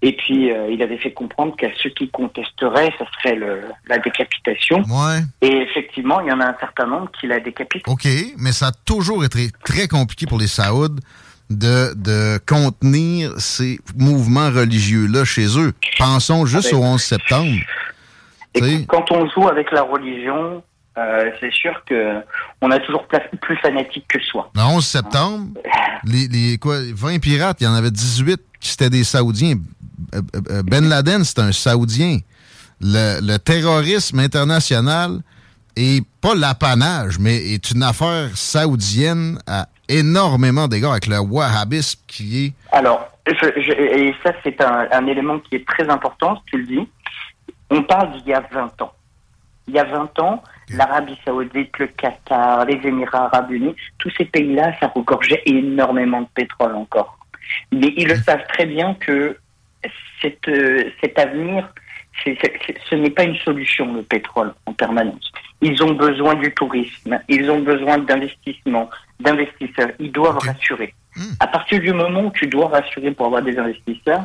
Speaker 13: et puis euh, il avait fait comprendre qu'à ceux qui contesteraient, ça serait le, la décapitation.
Speaker 8: Ouais.
Speaker 13: Et effectivement, il y en a un certain nombre qui la décapitent.
Speaker 8: OK, mais ça a toujours été très compliqué pour les Saouds de, de contenir ces mouvements religieux-là chez eux. Pensons juste
Speaker 13: Ah ben,
Speaker 8: au 11 septembre.
Speaker 13: Quand on joue avec la religion, euh, c'est sûr que on a toujours plus fanatique que soi.
Speaker 8: Le 11 septembre, les, les quoi, 20 pirates, il y en avait 18 qui étaient des Saoudiens. Euh, euh, Ben Laden, c'est un Saoudien. Le, le terrorisme international est pas l'apanage, mais est une affaire saoudienne à énormément d'égards avec le wahhabisme qui est.
Speaker 13: Alors, je- je- et ça c'est un, un élément qui est très important, tu le dis. On parle d'il y a 20 ans. Il y a 20 ans, l'Arabie Saoudite, le Qatar, les Émirats Arabes Unis, tous ces pays-là, ça regorgeait énormément de pétrole encore. Mais ils le savent très bien que cette, euh, cet avenir, ce n'est pas une solution, le pétrole, en permanence. Ils ont besoin du tourisme, ils ont besoin d'investissement, d'investisseurs. Ils doivent rassurer. À partir du moment où tu dois rassurer pour avoir des investisseurs,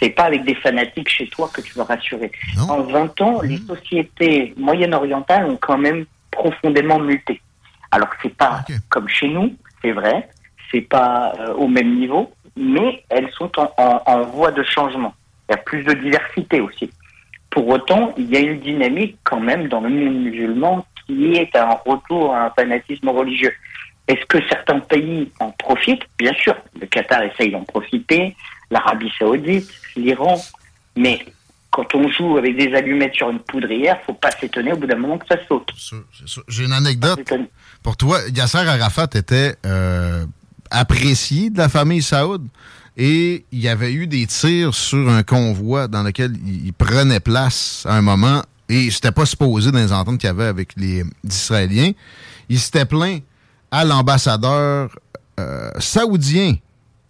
Speaker 13: c'est pas avec des fanatiques chez toi que tu vas rassurer. En 20 ans, les sociétés moyen-orientales ont quand même profondément muté. Alors c'est pas comme chez nous, c'est vrai, c'est pas euh, au même niveau, mais elles sont en, en- en voie de changement. Il y a plus de diversité aussi. Pour autant, il y a une dynamique quand même dans le monde musulman qui est un retour à un fanatisme religieux. Est-ce que certains pays en profitent? Bien sûr, le Qatar essaye d'en profiter, l'Arabie saoudite, l'Iran, mais quand on joue avec des allumettes sur une poudrière, faut pas s'étonner au bout d'un moment que ça saute.
Speaker 8: J'ai une anecdote. Pour toi, Yasser Arafat était euh, apprécié de la famille Saoud et il y avait eu des tirs sur un convoi dans lequel il, prenait place à un moment et c'était pas supposé dans les ententes qu'il y avait avec les Israéliens. Il s'était plaint à l'ambassadeur euh, saoudien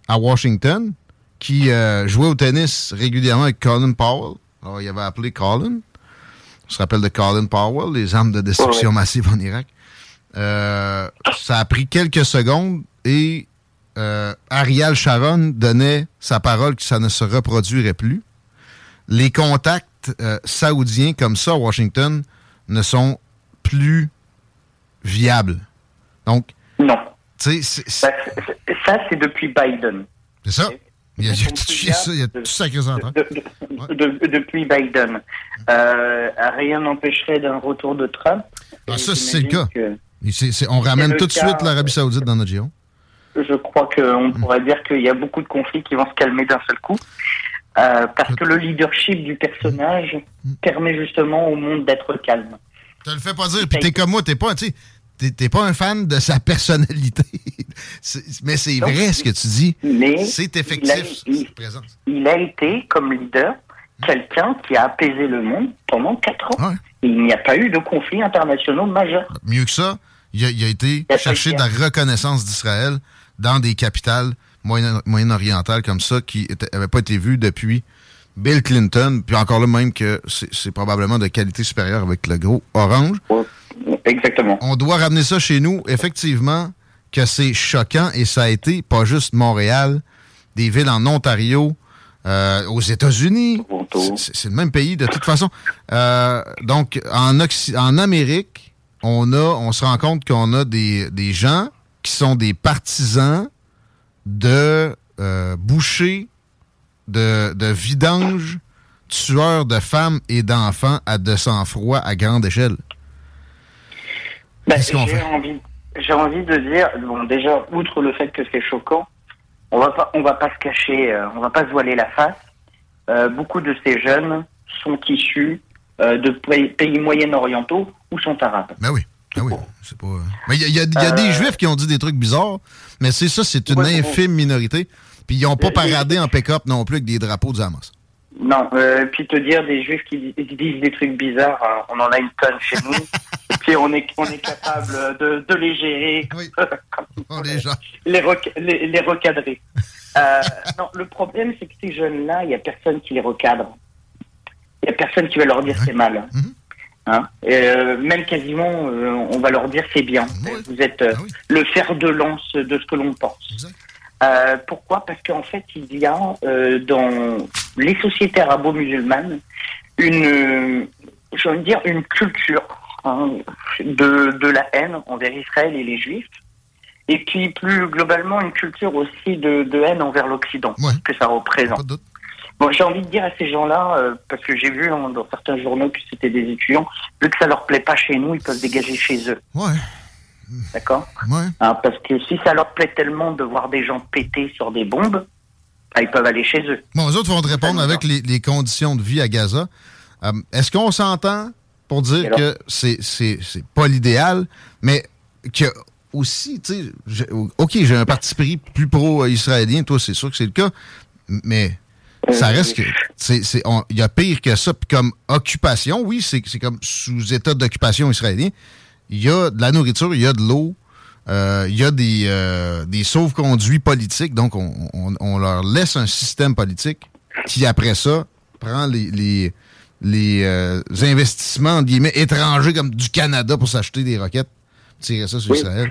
Speaker 8: à Washington qui euh, jouait au tennis régulièrement avec Colin Powell. Alors, il avait appelé Colin. On se rappelle de Colin Powell, les armes de destruction massive en Irak. Euh, ça a pris quelques secondes et Ariel Sharon donnait sa parole que ça ne se reproduirait plus. Les contacts saoudiens comme ça à Washington ne sont plus viables. Donc,
Speaker 13: non.
Speaker 8: C'est-
Speaker 13: Ça, c'est- ça, c'est depuis Biden.
Speaker 8: c'est ça. Il y a, il y a tout ça, il y a tout ça.
Speaker 13: De- de- de- depuis Biden. Euh, rien n'empêcherait d'un retour de Trump.
Speaker 8: Ah, ça, c'est le cas. on ramène tout de suite l'Arabie Saoudite dans notre
Speaker 13: que Je crois qu'on
Speaker 8: Mm.
Speaker 13: pourrait dire qu'il y a beaucoup de conflits qui vont se calmer d'un seul coup. Euh, parce que le leadership du personnage
Speaker 8: Mm.
Speaker 13: permet justement au monde d'être calme.
Speaker 8: Tu le fais pas dire. Puis t'es comme moi, t'es pas, tu t'es- pas un fan de sa personnalité. Mais c'est vrai ce que tu dis.
Speaker 13: Mais
Speaker 8: C'est
Speaker 13: il a-
Speaker 8: effectif,
Speaker 13: il-
Speaker 8: cette présence.
Speaker 13: il a été, comme leader, quelqu'un qui a apaisé le monde pendant quatre ans. Et il n'y a pas eu de conflits internationaux majeurs.
Speaker 8: Mieux que ça, il a, il a été chercher de la reconnaissance d'Israël dans des capitales moyen- moyen-orientales comme ça qui n'avaient pas été vues depuis Bill Clinton. Puis encore là, même que c'est probablement de qualité supérieure avec le gros orange.
Speaker 13: exactement.
Speaker 8: On doit ramener ça chez nous, effectivement, que c'est choquant et ça a été pas juste Montréal, des villes en Ontario, euh, aux États-Unis. C'est le même pays de toute façon. Euh, donc, en, Occ- en Amérique, on, a, on se rend compte qu'on a des, des gens qui sont des partisans de euh, bouchers, de, de vidanges, tueurs de femmes et d'enfants à de sang-froid à grande échelle?
Speaker 13: Ben,
Speaker 8: Qu'est-ce qu'on
Speaker 13: j'ai
Speaker 8: fait?
Speaker 13: envie, j'ai envie de dire, bon, déjà, outre le fait que c'est choquant, on va pas, on va pas se cacher, euh, on va pas se voiler la face. Euh, beaucoup de ces jeunes sont issus euh, de pays, pays moyen-orientaux ou sont arabes.
Speaker 8: Ben oui. Ben oui. C'est pas. Mais il y a, y a- il y a des juifs qui ont dit des trucs bizarres, mais c'est ça, c'est une
Speaker 13: Ouais,
Speaker 8: infime minorité. Puis ils n'ont pas
Speaker 13: Euh,
Speaker 8: paradé en pick-up non plus avec des drapeaux du Hamas.
Speaker 13: Non, euh, puis te dire des juifs qui di- qui disent des trucs bizarres, euh, on en a une tonne chez nous. Et puis on est, on est capable de, de les gérer, les, rec- les, les recadrer. Euh, non, le problème, c'est que ces jeunes-là, il n'y a personne qui les recadre. Il n'y a personne qui va leur dire c'est mal. Hein? Euh, même quasiment, euh, on va leur dire c'est bien. Vous êtes euh, le fer de lance de ce que l'on pense. Euh, pourquoi? Parce qu'en fait, il y a euh, dans les sociétés arabo-musulmanes une, euh, dire, une culture hein, de, de la haine envers Israël et les Juifs, et puis plus globalement une culture aussi de, de haine envers l'Occident que ça représente. Bon, j'ai envie de dire à ces gens-là, euh, parce que j'ai vu hein, dans certains journaux que c'était des étudiants, vu que ça leur plaît pas chez nous, ils peuvent dégager chez eux.
Speaker 8: Ouais.
Speaker 13: D'accord
Speaker 8: Ouais.
Speaker 13: Hein, Parce que si ça leur plaît tellement de voir des gens péter sur des bombes, bah, ils peuvent aller chez eux.
Speaker 8: Bon, eux autres vont te répondre avec les, les conditions de vie à Gaza. Euh, Est-ce qu'on s'entend pour dire que c'est pas l'idéal, mais que aussi, tu sais, OK, j'ai un parti pris plus pro-israélien, toi, c'est sûr que c'est le cas, mais ça reste que il y a pire que ça. Puis comme occupation, oui, c'est c'est comme sous état d'occupation israélien. Il y a de la nourriture, il y a de l'eau, euh, il y a des, euh, des sauve-conduits politiques. Donc, on, on- on leur laisse un système politique qui, après ça, prend les, les, les, euh, investissements, guillemets, étrangers comme du Canada pour s'acheter des roquettes, tirer ça sur
Speaker 13: Oui.
Speaker 8: Israël.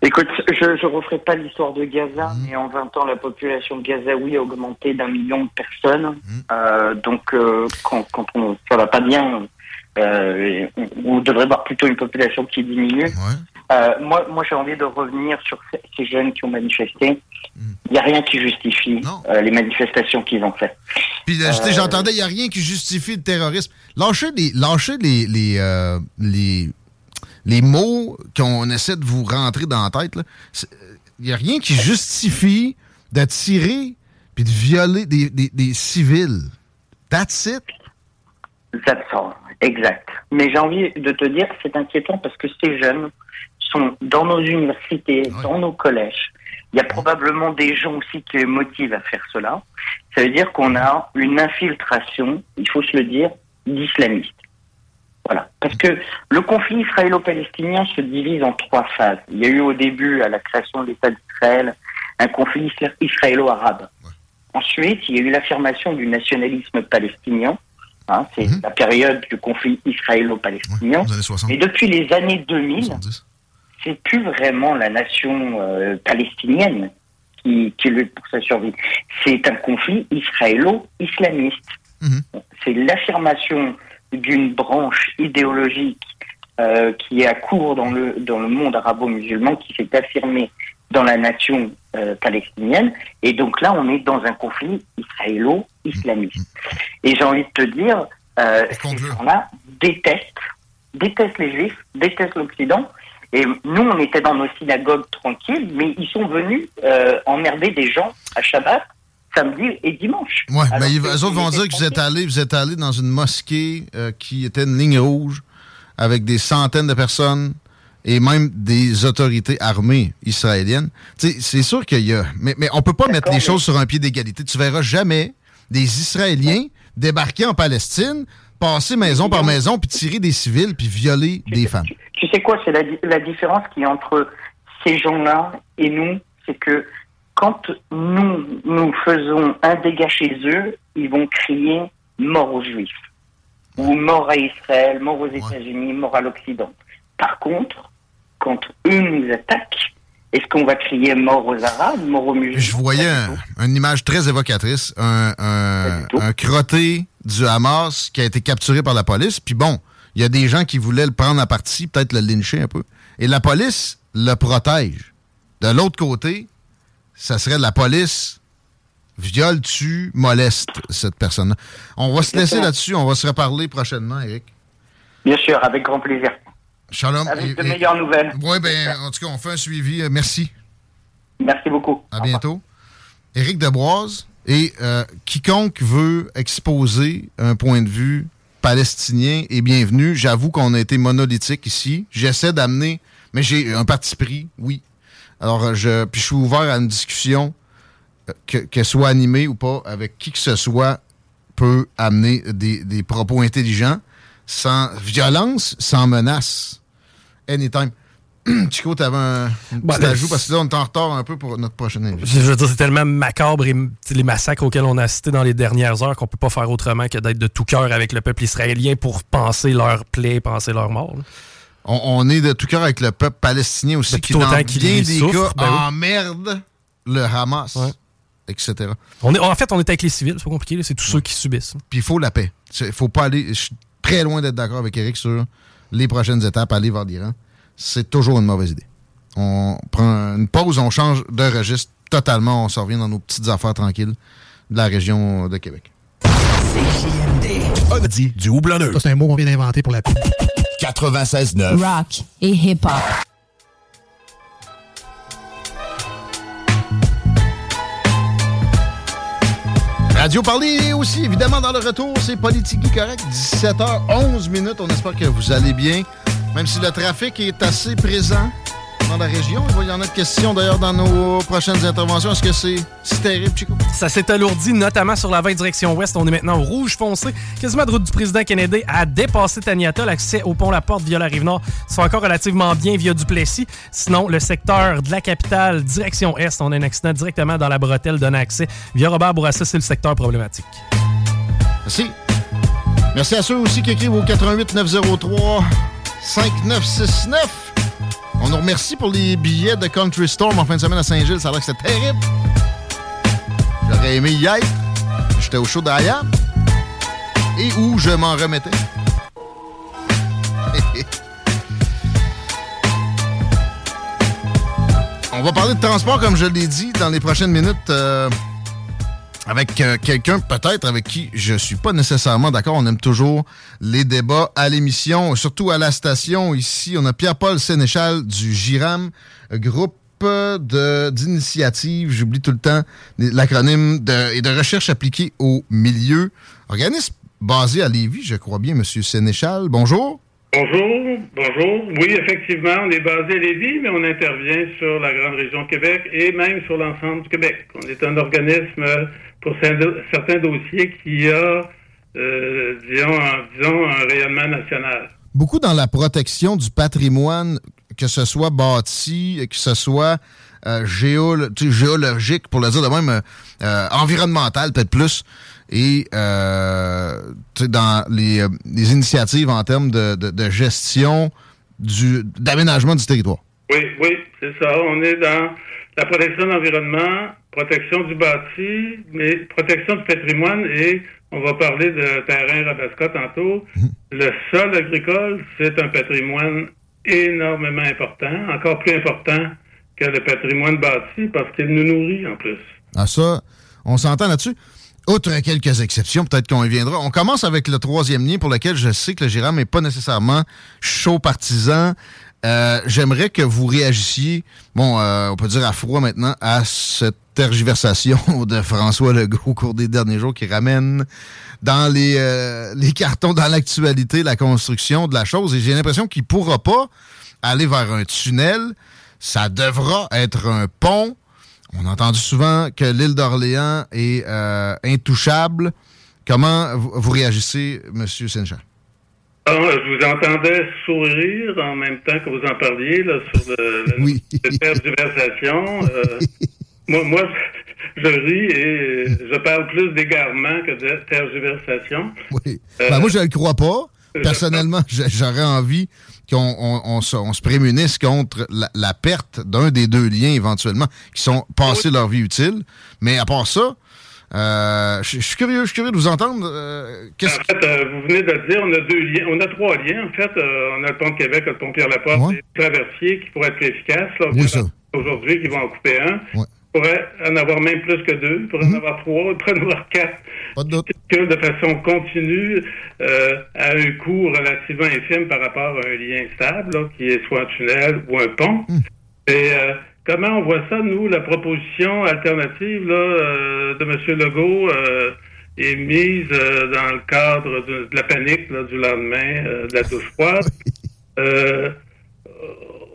Speaker 13: Écoute, je ne referai pas l'histoire de Gaza,
Speaker 8: Mhm.
Speaker 13: mais en 20 ans, la population gazaoui a augmenté d'un million de personnes.
Speaker 8: Mhm.
Speaker 13: Donc, quand, quand on, ça va pas bien, euh, on, devrait voir plutôt une population qui diminue. Euh, moi, moi j'ai envie de revenir sur ces, jeunes qui ont manifesté.
Speaker 8: Mhm.
Speaker 13: Il n'y a rien qui justifie euh, les manifestations qu'ils ont faites.
Speaker 8: Puis, euh, j'entendais, il n'y a rien qui justifie le terrorisme. Lâchez les, lâchez les, les, les, les mots qu'on essaie de vous rentrer dans la tête. Il n'y a rien qui justifie de tirer puis de violer des, des, des civils. That's it.
Speaker 13: That's all. Exact. Mais j'ai envie de te dire, c'est inquiétant parce que ces jeunes sont dans nos universités, dans nos collèges. Il y a probablement des gens aussi qui les motivent à faire cela. Ça veut dire qu'on a une infiltration, il faut se le dire, d'islamistes. Voilà. Parce que le conflit israélo-palestinien se divise en trois phases. Il y a eu au début, à la création de l'État d'Israël, un conflit isra- israélo-arabe. Ensuite, il y a eu l'affirmation du nationalisme palestinien. Hein, c'est la période du conflit israélo-palestinien. Et depuis les années 2000, c'est plus vraiment la nation euh, palestinienne qui, qui lutte pour sa survie. C'est un conflit israélo-islamiste. C'est l'affirmation d'une branche idéologique euh, qui est à court dans le, dans le monde arabo-musulman, qui s'est affirmée dans la nation euh, palestinienne. Et donc là, on est dans un conflit israélo-islamiste. Et j'ai envie de te dire, euh, ces gens-là détestent, détestent les juifs, détestent l'Occident. Et nous, on était dans nos synagogues tranquilles, mais ils sont venus euh, emmerder des gens à Shabbat, samedi et dimanche. Alors
Speaker 8: mais ils-
Speaker 13: que
Speaker 8: eux autres vont
Speaker 13: ils
Speaker 8: dire que vous êtes allé, vous êtes allé dans une mosquée euh, qui était une ligne rouge avec des centaines de personnes et même des autorités armées israéliennes. C'est sûr qu'il y a. Mais, mais on peut pas mettre les choses sur un pied d'égalité. Tu verras jamais des Israéliens débarquer en Palestine, passer maison par maison, puis tirer des civils, puis violer des femmes.
Speaker 13: Tu sais quoi, c'est la, la différence qui est entre ces gens-là et nous, c'est que quand nous, nous faisons un dégât chez eux, ils vont crier mort aux Juifs, ou mort à Israël, mort aux États-Unis, mort à l'Occident. Par contre, quand eux nous attaquent, est-ce qu'on va crier mort aux Arabes, mort aux musulmans?
Speaker 8: Je voyais un- une image très évocatrice, un, un, un crotté du Hamas qui a été capturé par la police. Puis bon, il y a des gens qui voulaient le prendre à partie, peut-être le lyncher un peu. Et la police le protège. De l'autre côté, ça serait la police viole, tue, moleste cette personne-là. On va se laisser là-dessus, on va se reparler prochainement, Eric.
Speaker 13: Bien sûr, avec grand plaisir.
Speaker 8: Shalom.
Speaker 13: Avec de meilleures nouvelles.
Speaker 8: Oui, ben, en tout cas, on fait un suivi. Euh, Merci.
Speaker 13: Merci beaucoup.
Speaker 8: À bientôt. Éric Deboise. Et euh, quiconque veut exposer un point de vue palestinien est bienvenu. J'avoue qu'on a été monolithique ici. J'essaie d'amener, mais j'ai un parti pris, oui. Alors, euh, je, puis je suis ouvert à une discussion, que- qu'elle soit animée ou pas, avec qui que ce soit peut amener des, des propos intelligents, sans violence, sans menace. Anytime. Chico, t'avais un une
Speaker 1: Bah,
Speaker 8: ajout parce que là, on est en retard un peu pour notre prochaine invité.
Speaker 1: Je veux dire, c'est tellement macabre et les massacres auxquels on a assisté dans les dernières heures qu'on peut pas faire autrement que d'être de tout cœur avec le peuple israélien pour penser leur plaie, penser leur mort. là.
Speaker 8: On, on est de tout cœur avec le peuple palestinien aussi, qui dans
Speaker 1: autant
Speaker 8: bien des
Speaker 1: souffre,
Speaker 8: cas
Speaker 1: ben oui.
Speaker 8: emmerde le Hamas, etc.
Speaker 1: On est, en fait, on est avec les civils, c'est pas compliqué, c'est tous ceux qui subissent.
Speaker 8: Puis il faut la paix. Il faut pas aller... Je suis très loin d'être d'accord avec Eric sur les prochaines étapes, aller vers l'Iran. C'est toujours une mauvaise idée. On prend une pause, on change de registre totalement, on s'en revient dans nos petites affaires tranquilles de la région de Québec.
Speaker 11: On dit du houblonneux.
Speaker 14: Ça, c'est un mot qu'on vient d'inventer pour la pub.
Speaker 11: 96.9.
Speaker 12: Rock et hip-hop.
Speaker 8: Radio Parler aussi, évidemment, dans le retour, c'est Politique Correct, 17h11 minutes. On espère que vous allez bien, même si le trafic est assez présent dans la région. Il va y en avoir de questions d'ailleurs dans nos prochaines interventions. Est-ce que c'est si terrible, Chico?
Speaker 1: Ça s'est alourdi, notamment sur la 20 direction ouest. On est maintenant au rouge foncé. Quasiment de route du président Kennedy à dépasser Taniata. L'accès au pont La Porte via la Rive-Nord se fait encore relativement bien via Duplessis. Sinon, le secteur de la capitale, direction est, on a un accident directement dans la bretelle d'un accès. Via Robert Bourassa, c'est le secteur problématique.
Speaker 8: Merci. Merci à ceux aussi qui écrivent au 88 903 5969. On nous remercie pour les billets de Country Storm en fin de semaine à Saint-Gilles. Ça a l'air que c'était terrible. J'aurais aimé y être. J'étais au show d'Ayam. Et où je m'en remettais. On va parler de transport, comme je l'ai dit, dans les prochaines minutes. euh, avec euh, quelqu'un peut-être avec qui je suis pas nécessairement d'accord. On aime toujours les débats à l'émission, surtout à la station. Ici, on a Pierre-Paul Sénéchal du GIRAM, groupe euh, de d'initiative, j'oublie tout le temps l'acronyme de, et de recherche appliquée au milieu. Organisme basé à Lévis, je crois bien, Monsieur Sénéchal. Bonjour.
Speaker 15: Bonjour, bonjour. Oui, effectivement, on est basé à Lévis, mais on intervient sur la grande région Québec et même sur l'ensemble du Québec. On est un organisme pour cer- certains dossiers qui a, euh, disons, un, disons, un rayonnement national.
Speaker 8: beaucoup dans la protection du patrimoine, que ce soit bâti, que ce soit euh, sais, géologique, pour le dire de même, euh, environnemental peut-être plus, et dans les, les initiatives en termes de, de- de gestion du d'aménagement du territoire.
Speaker 15: Oui, oui, c'est ça. On est dans la protection de l'environnement, protection du bâti, mais protection du patrimoine et on va parler de terrain Rabasca tantôt. Le sol agricole, c'est un patrimoine énormément important, encore plus important que le patrimoine bâti parce qu'il nous nourrit en plus.
Speaker 8: Ah ça, on s'entend là-dessus. Outre quelques exceptions, peut-être qu'on y viendra. On commence avec le troisième lien pour lequel je sais que le Giram n'est pas nécessairement chaud partisan. Euh, J'aimerais que vous réagissiez, bon, euh, on peut dire à froid maintenant, à cette tergiversation de François Legault au cours des derniers jours qui ramène dans les, euh, les cartons, dans l'actualité, la construction de la chose. Et j'ai l'impression qu'il ne pourra pas aller vers un tunnel. Ça devra être un pont. On a entendu souvent que l'île d'Orléans est intouchable. Comment vous, vous réagissez, M. Sénéchal?
Speaker 15: Alors, je vous entendais sourire en même temps que vous en parliez là, sur le,
Speaker 8: Oui.
Speaker 15: le tergiversation. Euh, moi, moi, je ris et je parle plus d'égarement que de tergiversation.
Speaker 8: Oui.
Speaker 15: Euh,
Speaker 8: Ben, moi, je ne le crois pas. personnellement, j'aurais envie qu'on on- on se, on se prémunisse contre la, la perte d'un des deux liens éventuellement qui sont passés leur vie utile. Mais à part ça, euh, je suis curieux, je suis curieux de vous entendre. euh, qu'est-ce
Speaker 15: En fait, euh, vous venez de le dire, on a deux liens, on a trois liens. En fait, on a le pont de Québec, le pont Pierre-Laporte et le traversier qui pourrait être plus efficace. Là,
Speaker 8: Oui, ça.
Speaker 15: Aujourd'hui, qui vont en couper un. Il pourrait en avoir même plus que deux. Il pourrait
Speaker 8: Mhm.
Speaker 15: en avoir trois. Il pourrait en avoir quatre. Qui circulent de façon continue à un coût relativement infime par rapport à un lien stable, là, qui est soit un tunnel ou un pont.
Speaker 8: Mhm.
Speaker 15: Et euh, comment on voit ça, nous, la proposition alternative là, euh, de M. Legault euh, est mise euh, dans le cadre de, de la panique là, du lendemain de la douche froide.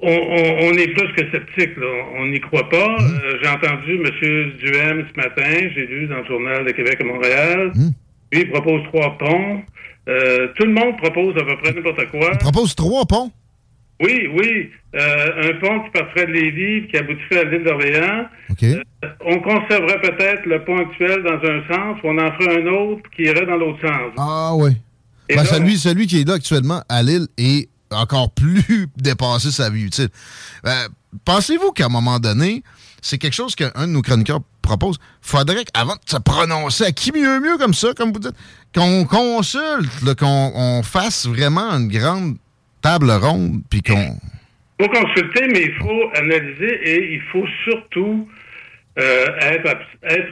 Speaker 15: On, on- on est plus que sceptique, là. on n'y croit pas. Euh, j'ai entendu M. Duhem ce matin, j'ai lu dans le journal de Québec à Montréal. Lui, il propose trois ponts. Tout le monde propose à peu près n'importe quoi.
Speaker 8: On propose trois ponts?
Speaker 15: Oui, oui. Euh, un pont qui partirait de Lévis, qui aboutirait à l'île d'Orléans. Euh, on conserverait peut-être le pont actuel dans un sens, on en ferait un autre qui irait dans l'autre sens.
Speaker 8: Ah oui. Ben,
Speaker 15: là,
Speaker 8: celui, celui qui est là actuellement à Lille est encore plus dépassé sa vie utile. Euh, Pensez-vous qu'à un moment donné, c'est quelque chose qu'un de nos chroniqueurs propose, faudrait qu'avant de se prononcer à qui mieux mieux comme ça, comme vous dites, qu'on consulte, qu'on on fasse vraiment une grande table ronde, puis qu'on...
Speaker 15: Il faut consulter, mais il faut analyser et il faut surtout euh, être,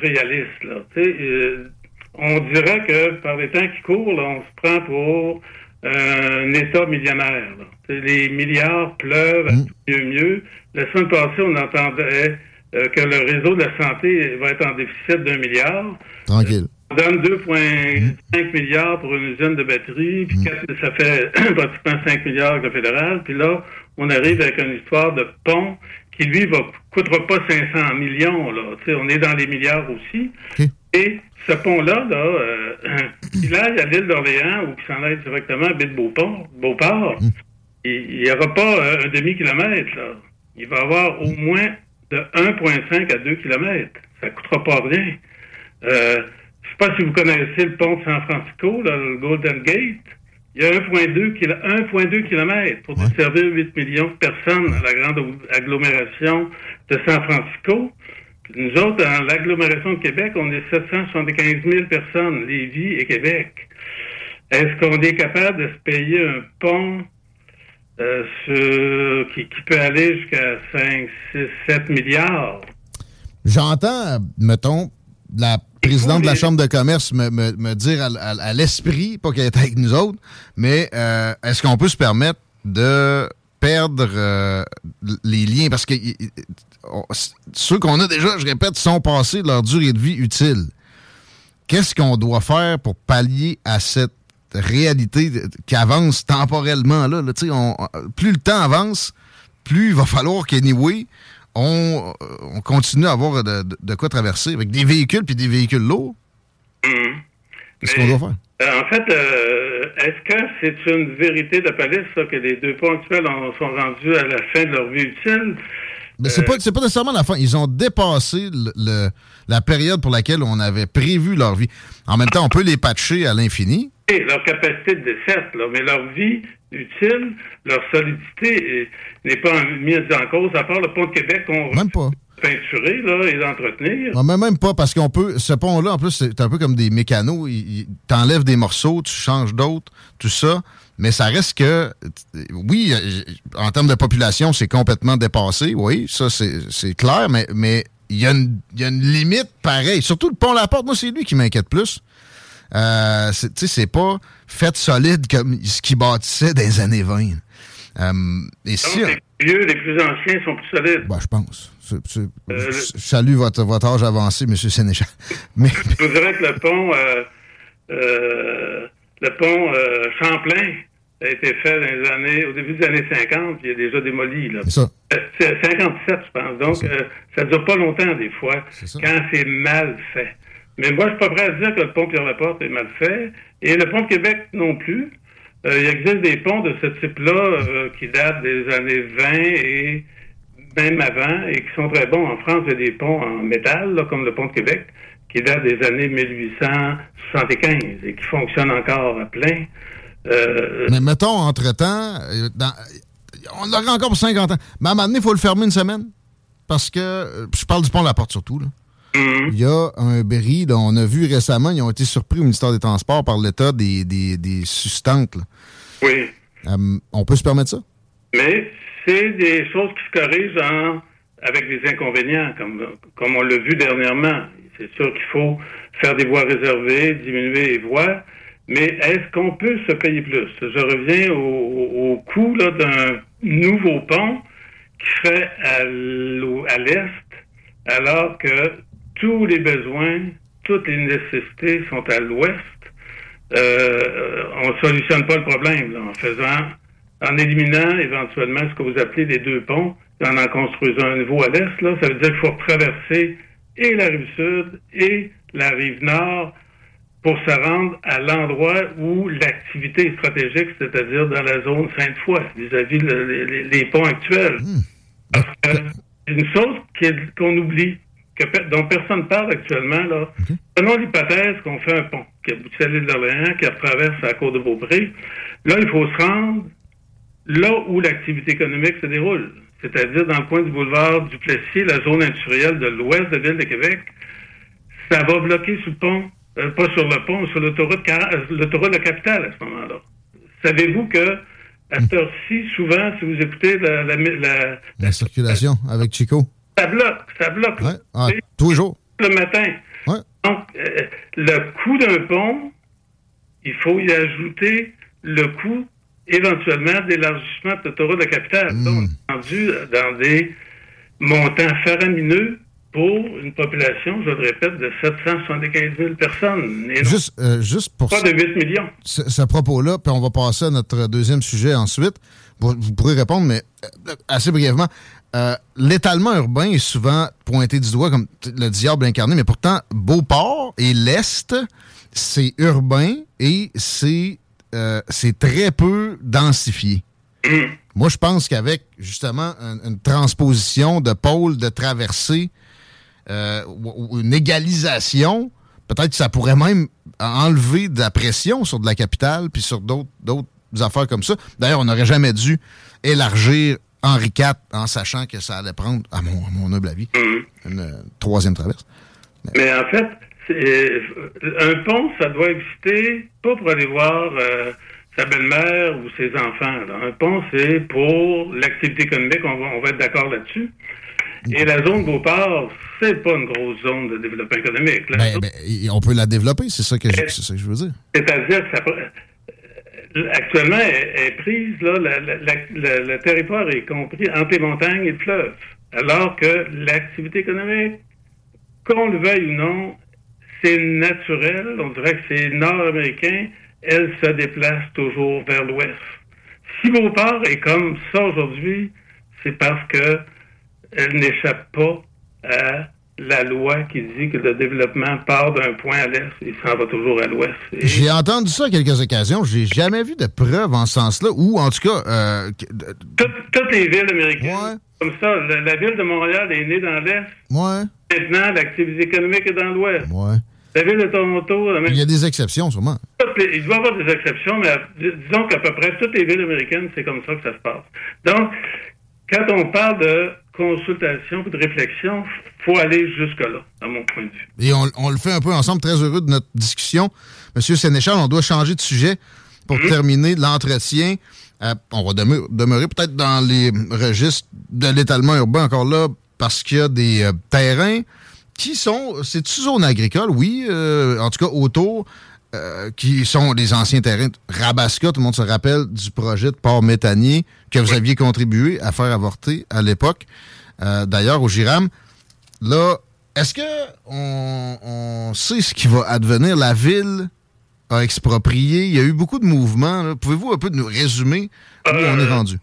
Speaker 15: réaliste. Là. Euh, on dirait que par les temps qui courent, là, on se prend pour euh, un État millionnaire. Les milliards pleuvent à tout mieux mieux. La semaine passée, on entendait que le réseau de la santé va être en déficit d'un milliard.
Speaker 8: Tranquille.
Speaker 15: On donne 2,5 milliards pour une usine de batterie, puis quatre- ça fait pratiquement 5 milliards avec le fédéral. Puis là, on arrive avec une histoire de pont qui, lui, va coûtera pas 500 millions. Là. On est dans les milliards aussi. Et ce pont-là, là, euh, qu'il aille à l'île d'Orléans ou qu'il s'en aille directement à Baie-de-Beauport, Beauport, il n'y aura pas euh, un demi-kilomètre. Il va avoir au moins de 1,5 à 2 kilomètres. Ça ne coûtera pas rien. Euh, je ne sais pas si vous connaissez le pont de San Francisco, là, le Golden Gate. Il y a 1,2 kilo- 1,2 km pour desservir 8 millions de personnes dans la grande agglomération de San Francisco. Puis nous autres, dans l'agglomération de Québec, on est 775 000 personnes, Lévis et Québec. Est-ce qu'on est capable de se payer un pont euh, sur- qui, qui peut aller jusqu'à 5, 6, 7 milliards?
Speaker 8: J'entends, mettons, la présidente de la Chambre de commerce me, me- me dire à, à- à l'esprit, pas qu'elle est avec nous autres, mais euh, est-ce qu'on peut se permettre de perdre euh, les liens? Parce que y- y- on- ceux qu'on a déjà, je répète, sont passés de leur durée de vie utile. Qu'est-ce qu'on doit faire pour pallier à cette réalité qui avance temporellement? Là, là, Tu sais, on- plus le temps avance, plus il va falloir qu'anyway, on, euh, on continue à avoir de, de- de quoi traverser avec des véhicules puis des véhicules lourds. Qu'est-ce qu'on doit faire?
Speaker 15: Euh, en fait, euh, est-ce que c'est une vérité de police ça, que les deux ponts actuels en- sont rendus à la fin de leur vie utile?
Speaker 8: Mais c'est pas, pas nécessairement la fin. Ils ont dépassé le- le- la période pour laquelle on avait prévu leur vie. En même temps, on peut les patcher à l'infini.
Speaker 15: Et leur capacité de là, mais leur vie utile, leur solidité est- n'est pas mise en cause, à part le pont de Québec qu'on
Speaker 8: Même pas.
Speaker 15: peinturer là, et d'entretenir.
Speaker 8: Non, mais même pas, parce qu'on peut. Ce pont-là, en plus, c'est un peu comme des mécanos. T'enlèves des morceaux, tu changes d'autres, tout ça. Mais ça reste que. Oui, euh, en termes de population, c'est complètement dépassé. Oui, ça, c'est clair. Mais mais il y, a une- il y a une limite pareille. Surtout le pont La Porte, moi, c'est lui qui m'inquiète plus. Euh, tu sais, c'est pas fait solide comme ce qu'il bâtissait dans les années 20. Euh, et si.
Speaker 15: Les vieux, les plus anciens sont plus solides.
Speaker 8: Ben, je pense.
Speaker 15: Euh,
Speaker 8: je salue votre, votre âge avancé, M. Sénéchal. Mais
Speaker 15: Je vous dirais que le pont, le pont Champlain a été fait dans les années, au début des années 50, puis il est déjà démoli. Là.
Speaker 8: C'est ça.
Speaker 15: C'est 57, je pense. Donc, ça dure pas longtemps, des fois, quand c'est mal fait. Mais moi, je suis pas prêt à dire que le pont Pierre-Laporte est mal fait. Et le pont de Québec non plus. Euh, il existe des ponts de ce type-là euh, qui datent des années 20 et même avant et qui sont très bons. En France, il y a des ponts en métal, comme le pont de Québec, qui date des années 1875 et qui fonctionnent encore à plein. Euh,
Speaker 8: Mais mettons, entre-temps, on l'aurait encore pour 50 ans. Mais à un moment donné, il faut le fermer une semaine. Parce que, je parle du pont de la porte surtout, là.
Speaker 15: Mhm.
Speaker 8: Il y a un bris, là, on a vu récemment, ils ont été surpris au ministère des Transports par l'état des, des, des sustantes. là.
Speaker 15: oui.
Speaker 8: Euh, on peut se permettre ça?
Speaker 15: Mais c'est des choses qui se corrigent en- avec des inconvénients, comme, comme on l'a vu dernièrement. C'est sûr qu'il faut faire des voies réservées, diminuer les voies, mais est-ce qu'on peut se payer plus? Je reviens au, au coût d'un nouveau pont qui serait à l'est, alors que tous les besoins, toutes les nécessités sont à l'ouest. Euh, on ne solutionne pas le problème là, en faisant, en éliminant éventuellement ce que vous appelez les deux ponts, et en en construisant un nouveau à l'est. Là, ça veut dire qu'il faut traverser et la rive sud et la rive nord pour se rendre à l'endroit où l'activité est stratégique, c'est-à-dire dans la zone Sainte-Foy, vis-à-vis le- les, les- les ponts actuels. Parce que une chose qu'on oublie, que dont personne parle actuellement. Là. Prenons l'hypothèse qu'on fait un pont qui aboutit à l'île d'Orléans, qui traverse la côte de Beaupré. Là, il faut se rendre là où l'activité économique se déroule, c'est-à-dire dans le coin du boulevard du Plessis, la zone industrielle de l'ouest de l'île de Québec. Ça va bloquer sur le pont, euh, pas sur le pont, sur euh, l'autoroute de la capitale à ce moment-là. Savez-vous que à cette heure-ci, souvent, si vous écoutez la, la- la-
Speaker 8: La circulation avec Chico?
Speaker 15: Ça bloque, ça bloque.
Speaker 8: Ah, tous les jours.
Speaker 15: Le matin. Donc, euh, le coût d'un pont, il faut y ajouter le coût éventuellement d'élargissement de l'autoroute de la capitale.
Speaker 8: Hmm.
Speaker 15: Là, on est rendu dans des montants faramineux pour une population, je le répète, de 775 000 personnes. Et non
Speaker 8: Juste, euh, juste pour
Speaker 15: pas de 8 millions.
Speaker 8: ce, ce propos-là, puis on va passer à notre deuxième sujet ensuite. Vous, vous pourrez répondre, mais euh, assez brièvement. Euh, L'étalement urbain est souvent pointé du doigt comme le diable incarné, mais pourtant, Beauport et l'Est, c'est urbain et c'est euh, très peu densifié. Moi, je pense qu'avec justement une, une transposition de pôle, de traversée, euh, ou, une égalisation, peut-être que ça pourrait même enlever de la pression sur de la capitale puis sur d'autres affaires comme ça. D'ailleurs, on n'aurait jamais dû élargir Henri IV en sachant que ça allait prendre, à mon, à mon humble avis, une euh, troisième traverse.
Speaker 15: Mais en fait, c'est- un pont, ça doit exister pas pour aller voir euh, sa belle-mère ou ses enfants. là. Un pont, c'est pour l'activité économique, on va, on va être d'accord là-dessus. Et la zone Beauport, c'est pas une grosse zone de développement économique. là.
Speaker 8: Ben, ben, on peut la développer, c'est ça, que je- ça que je veux dire.
Speaker 15: C'est-à-dire que ça, euh, actuellement, elle elle est prise, là, le territoire est compris entre les montagnes et le fleuve. Alors que l'activité économique, qu'on le veuille ou non, c'est naturel, on dirait que c'est nord-américain, elle se déplace toujours vers l'ouest. Si Beauport est comme ça aujourd'hui, c'est parce que elle n'échappe pas à la loi qui dit que le développement part d'un point à l'est et s'en va toujours à l'ouest. Et-
Speaker 8: J'ai entendu ça à quelques occasions. J'ai jamais vu de preuves en ce sens-là, ou en tout cas, euh,
Speaker 15: Toutes, les villes américaines, comme ça, la, la ville de Montréal est née dans l'Est.
Speaker 8: ouais,
Speaker 15: Maintenant, l'activité économique est dans l'Ouest.
Speaker 8: ouais.
Speaker 15: La ville de Toronto, la même
Speaker 8: Il y a des exceptions, sûrement.
Speaker 15: les- il doit y avoir des exceptions, mais dis- disons qu'à peu près toutes les villes américaines, c'est comme ça que ça se passe. Donc, quand on parle de consultation de réflexion, faut aller jusque-là, à mon point de vue.
Speaker 8: Et on, on le fait un peu ensemble. Très heureux de notre discussion. Monsieur Sénéchal, on doit changer de sujet pour terminer l'entretien. Euh, on va demeurer, demeurer peut-être dans les registres de l'étalement urbain encore là, parce qu'il y a des euh, terrains qui sont. C'est-tu zone agricole? Oui. euh, en tout cas, autour. Euh, qui sont les anciens terrains de Rabasca, tout le monde se rappelle du projet de port méthanier que vous aviez contribué à faire avorter à l'époque, euh, d'ailleurs au Giram. Là, est-ce que on, on sait ce qui va advenir? La ville a exproprié. Il y a eu beaucoup de mouvements. Pouvez-vous un peu nous résumer où on est rendu?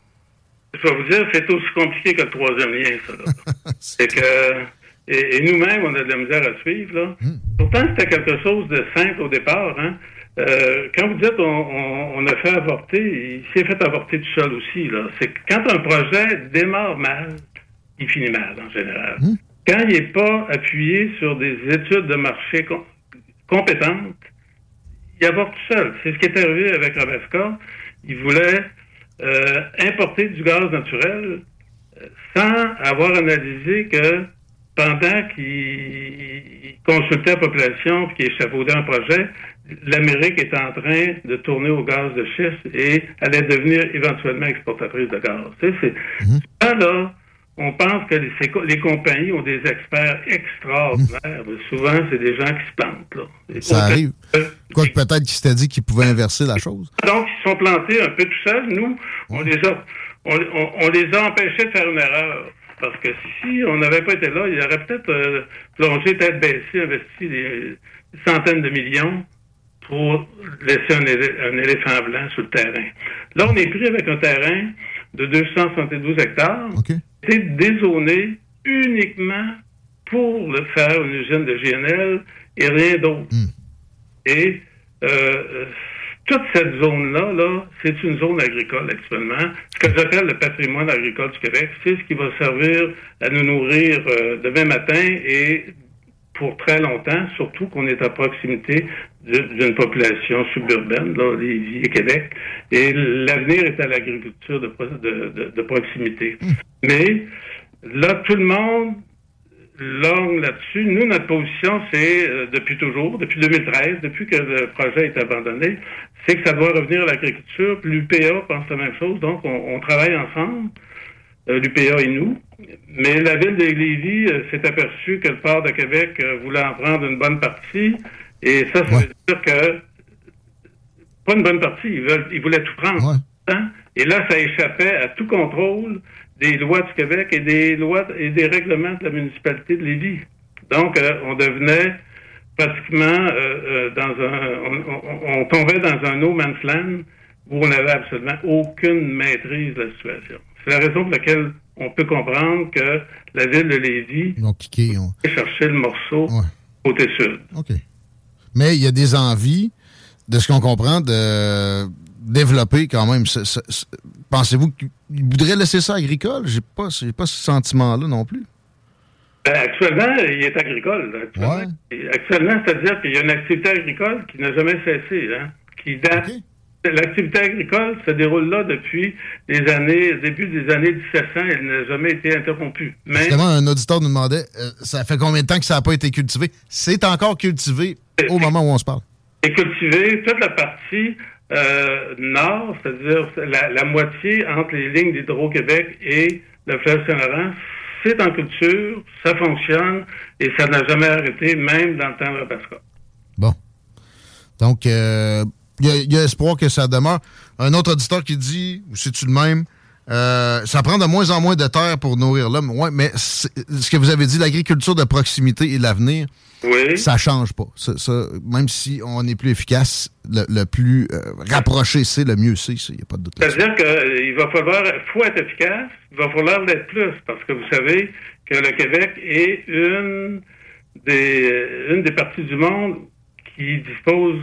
Speaker 15: Je vais vous dire, c'est aussi compliqué que le troisième lien, ça. c'est que. Et, et nous-mêmes, on a de la misère à suivre, là. Pourtant, c'était quelque chose de simple au départ, hein. Euh, quand vous dites on, on- on a fait avorter, il s'est fait avorter tout seul aussi. C'est que quand un projet démarre mal, il finit mal, en général. Quand il n'est pas appuyé sur des études de marché com- compétentes, il avorte tout seul. C'est ce qui est arrivé avec Rabasca. Il voulait euh, importer du gaz naturel euh, sans avoir analysé que pendant qu'il consultait la population et qu'il échafaudait un projet, l'Amérique est en train de tourner au gaz de schiste et allait devenir éventuellement exportatrice de gaz. Tu sais, ça, là, on pense que les, compagnies ont des experts extraordinaires. Souvent, c'est des gens qui se plantent. Là.
Speaker 8: Ça arrive. Quoique peut-être qu'il s'était dit qu'il pouvait inverser la chose.
Speaker 15: donc, ils sont plantés un peu tout seuls. Nous, on les a, on, on- on les a empêchés de faire une erreur. Parce que si on n'avait pas été là, il aurait peut-être euh, plongé, tête baissée, investi des centaines de millions pour laisser un, élé- un éléphant blanc sur le terrain. Là, on est pris avec un terrain de 272 hectares, qui est dézoné uniquement pour le faire une usine de GNL et rien d'autre. Et euh, toute cette zone-là, là, c'est une zone agricole actuellement. Ce que j'appelle le patrimoine agricole du Québec, c'est ce qui va servir à nous nourrir euh, demain matin et pour très longtemps, surtout qu'on est à proximité d'une population suburbaine, là, Lévis et Québec. Et l'avenir est à l'agriculture de, pro- de- de- de proximité. Mais là, tout le monde longue là-dessus. Nous, notre position, c'est euh, depuis toujours, depuis 2013, depuis que le projet est abandonné, c'est que ça doit revenir à l'agriculture. L'UPA pense la même chose, donc on, on travaille ensemble, euh, l'UPA et nous. Mais la ville de Lévis euh, s'est aperçue que le port de Québec euh, voulait en prendre une bonne partie, et ça, ça veut dire que pas une bonne partie, ils, veulent, ils voulaient tout prendre. Hein? Et là, ça échappait à tout contrôle des lois du Québec et des lois et des règlements de la municipalité de Lévis. Donc, on devenait pratiquement euh, euh, dans un... On, on- on tombait dans un no man's land où on n'avait absolument aucune maîtrise de la situation. C'est la raison pour laquelle on peut comprendre que la ville de Lévis
Speaker 8: ont kické. on-
Speaker 15: a cherché le morceau côté sud.
Speaker 8: OK. Mais il y a des envies, de ce qu'on comprend, de développer quand même. Pensez-vous qu'ils voudraient laisser ça agricole? J'ai pas, j'ai pas ce sentiment-là non plus.
Speaker 15: Ben, actuellement, il est agricole. Actuellement, c'est-à-dire qu'il y a une activité agricole qui n'a jamais cessé, hein, qui date. L'activité agricole se déroule là depuis les années, début des années 1700, elle n'a jamais été interrompue. Mais
Speaker 8: Justement, un auditeur nous demandait, euh, ça fait combien de temps que ça n'a pas été cultivé? C'est encore cultivé au moment où on se parle.
Speaker 15: est cultivée toute la partie euh, nord, c'est-à-dire la, la moitié entre les lignes d'Hydro-Québec et le fleuve Saint-Laurent. C'est en culture, ça fonctionne et ça n'a jamais arrêté, même dans le temps de Rabasca.
Speaker 8: Donc, euh, il y, a- il y a espoir que ça demeure. Un autre auditeur qui dit, ou c'est-tu le même, euh, ça prend de moins en moins de terre pour nourrir l'homme. Ouais, mais ce que vous avez dit, l'agriculture de proximité et l'avenir, ça change pas. Ça, ça, même si on est plus efficace, le, le plus euh, rapproché c'est, le mieux c'est. Il n'y a pas de doute.
Speaker 15: C'est-à-dire qu'il va falloir, faut être efficace, il va falloir l'être plus, parce que vous savez que le Québec est une des, une des parties du monde qui dispose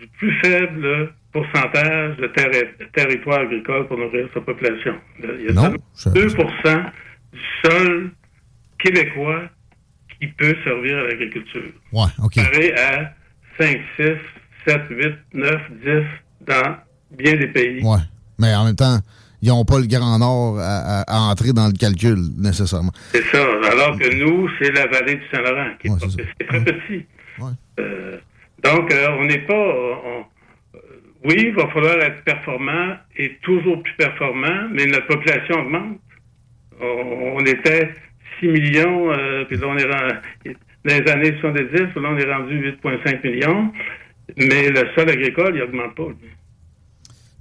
Speaker 15: du plus faible pourcentage de terri- territoire agricole pour nourrir sa population. Il y a
Speaker 8: Non,
Speaker 15: seulement 2 du sol québécois qui peut servir à l'agriculture.
Speaker 8: Ouais, OK.
Speaker 15: Comparé à 5, 6, 7, 8, 9, 10 dans bien des pays.
Speaker 8: Ouais. Mais en même temps, ils n'ont pas le Grand Nord à, à- à entrer dans le calcul, nécessairement.
Speaker 15: C'est ça. Alors que nous, c'est la vallée du Saint-Laurent, qui est, pas- c'est très petit. Euh, donc, euh, on n'est pas... on- oui, il va falloir être performant et toujours plus performant, mais notre population augmente. On, était 6 millions, euh, puis là, on est rendu, dans les années 70, là, on est rendu 8,5 millions, mais le sol agricole, il n'augmente pas.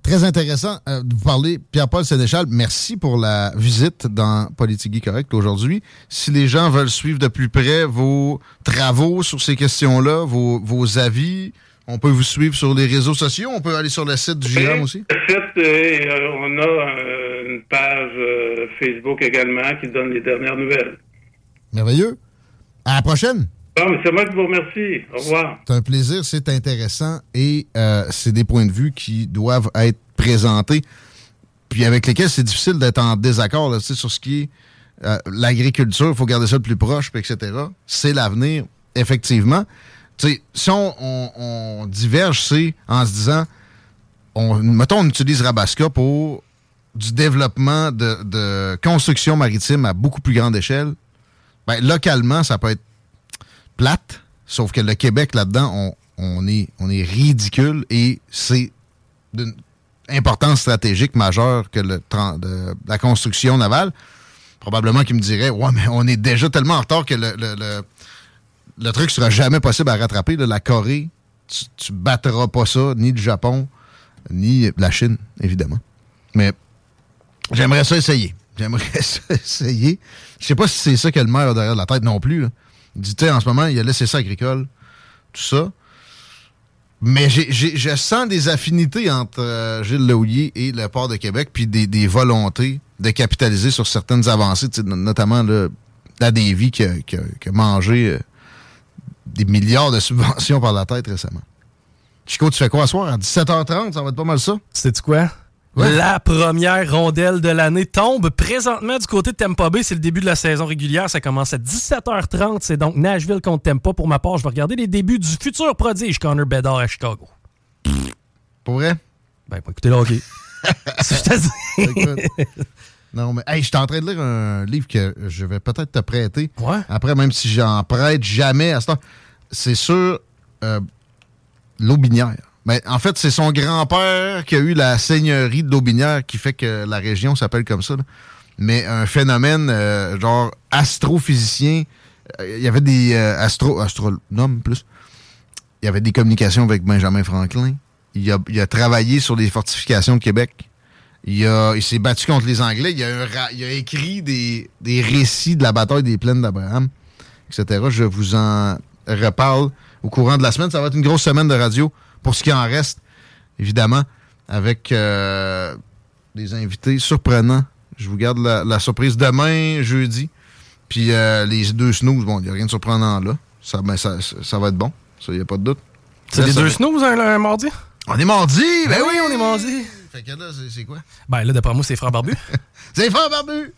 Speaker 8: Très intéressant euh, de vous parler. Pierre-Paul Sénéchal, merci pour la visite dans Politique Correct aujourd'hui. Si les gens veulent suivre de plus près vos travaux sur ces questions-là, vos avis, on peut vous suivre sur les réseaux sociaux. On peut aller sur le site du GM aussi?
Speaker 15: Le site, euh, on a euh, une page euh, Facebook également qui donne les dernières nouvelles.
Speaker 8: Merveilleux. À la prochaine.
Speaker 15: Bon, mais c'est moi qui vous remercie. Au revoir.
Speaker 8: C'est un plaisir, c'est intéressant et euh, c'est des points de vue qui doivent être présentés, puis avec lesquels c'est difficile d'être en désaccord là, sur ce qui est l'agriculture. Il faut garder ça le plus proche, puis etc. C'est l'avenir, effectivement. Si on, diverge, c'est en se disant, on, mettons, on utilise Rabasca pour du développement de, construction maritime à beaucoup plus grande échelle. Ben, localement, ça peut être plate, sauf que le Québec, là-dedans, on, est, ridicule et c'est d'une importance stratégique majeure que le, de- la construction navale. Probablement qu'il me dirait, ouais, mais on est déjà tellement en retard que le- le truc sera jamais possible à rattraper. La Corée, tu, tu battras pas ça, ni le Japon, ni la Chine, évidemment. Mais j'aimerais ça essayer. J'aimerais ça essayer. Je sais pas si c'est ça que le maire a derrière la tête non plus. là. Il en ce moment, il a laissé ça agricole, tout ça. Mais je sens des affinités entre euh, Gilles Lehouillier et le port de Québec, puis des, volontés de capitaliser sur certaines avancées, notamment la Davy qui a, euh, des milliards de subventions par la tête récemment. Chico, tu fais quoi ce soir? À 17h30, ça va être pas mal ça?
Speaker 1: Sais-tu quoi? La première rondelle de l'année tombe présentement du côté de Tampa Bay. C'est le début de la saison régulière. Ça commence à 17h30. C'est donc Nashville contre Tampa. Pour ma part, je vais regarder les débuts du futur prodige Connor Bedard à Chicago.
Speaker 8: Pour vrai?
Speaker 1: Ben. C'est ce que je te dis.
Speaker 8: Non, mais hey, je suis en train de lire un livre que je vais peut-être te prêter. Après, même si j'en prête jamais à ce temps. C'est sur euh, l'Aubinière. Mais en fait, c'est son grand-père qui a eu la seigneurie de l'Aubinière qui fait que la région s'appelle comme ça. là. Mais un phénomène euh, genre astrophysicien. euh, Il y avait des euh, astro, astronomes plus. Il y avait des communications avec Benjamin Franklin. Il a, il a travaillé sur les fortifications de Québec. Il, a- il s'est battu contre les Anglais. Il a, un ra- il a écrit des, des récits de la bataille des plaines d'Abraham, etc. Je vous en reparle au courant de la semaine. Ça va être une grosse semaine de radio pour ce qui en reste, évidemment, avec euh, des invités surprenants. Je vous garde la, la surprise demain, jeudi. Puis euh, les deux snooze, bon, il n'y a rien de surprenant là. Ça, ben, ça, ça, va être bon. Ça, il n'y a pas de doute.
Speaker 1: C'est les deux snooze un, un mardi?
Speaker 8: On est mardi! Ben,
Speaker 1: Ben
Speaker 8: oui,
Speaker 1: oui, on est mardi.
Speaker 8: Fait que là, c'est- quoi?
Speaker 1: Ben là, d'après moi, c'est Frère Barbu.
Speaker 8: C'est Frère Barbu!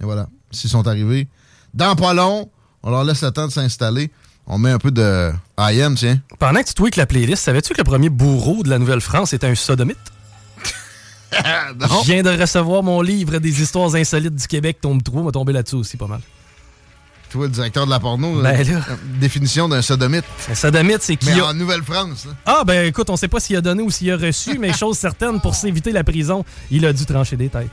Speaker 8: Et voilà. S'ils sont arrivés dans pas long, on leur laisse le temps de s'installer. On met un peu de IM, tiens.
Speaker 1: Pendant que tu tweaks la playlist, savais-tu que le premier bourreau de la Nouvelle-France était un sodomite? Je viens de recevoir mon livre des histoires insolites du Québec, tome 3, m'a tombé là-dessus aussi pas mal.
Speaker 8: Toi, le directeur de la porno,
Speaker 1: Ben
Speaker 8: euh,
Speaker 1: là.
Speaker 8: définition d'un sodomite.
Speaker 1: Un sodomite, c'est qui
Speaker 8: Mais
Speaker 1: a-
Speaker 8: en Nouvelle-France. là.
Speaker 1: Ah, ben écoute, on sait pas s'il a donné ou s'il a reçu, mais chose certaine, pour s'éviter la prison, il a dû trancher des têtes.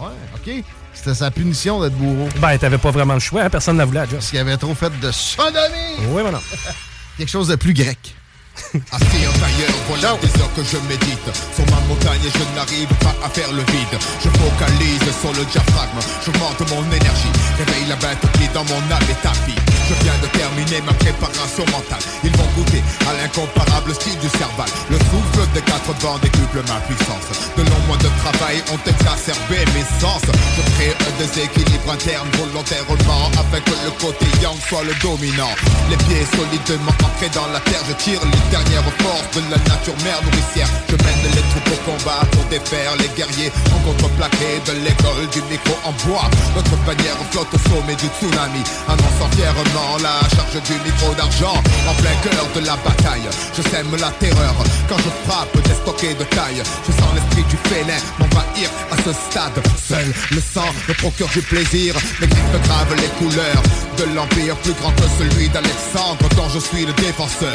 Speaker 8: Ouais, OK. C'était sa punition d'être bourreau.
Speaker 1: Ben, t'avais pas vraiment le choix, hein, personne ne la voulait à Joss.
Speaker 8: Parce qu'il avait trop fait de sodomie.
Speaker 1: Oui, voilà.
Speaker 8: Quelque chose de plus grec.
Speaker 11: Assis en tailleur, voilà des heures que je médite. Sur ma montagne je n'arrive pas à faire le vide. Je focalise sur le diaphragme. J'augmente mon énergie. Réveille la bête qui dans mon âme est tapis Je viens de terminer ma préparation mentale. Ils vont goûter à l'incomparable style du cerval. Le souffle des quatre bancs décuple ma puissance. De longs mois de travail ont exacerbé mes sens. Je crée un déséquilibre interne volontairement Afin que le côté yang soit le dominant. Les pieds solidement ancrés dans la terre Je tire les dernières forces de la nature mère nourricière. Je mène les troupes au combat pour défaire les guerriers En contreplaqué de l'école du micro en bois. Notre bannière flotte au sommet du tsunami. Annonçant fièrement la charge du micro d'argent En plein cœur de la bataille. Je sème la terreur quand je frappe des stockés de taille. Je sens l'esprit du félin m'envahir à ce stade. Seul le sang me procure du plaisir Mes griffes gravent les couleurs de l'empire plus grand que celui d'Alexandre dont je suis le défenseur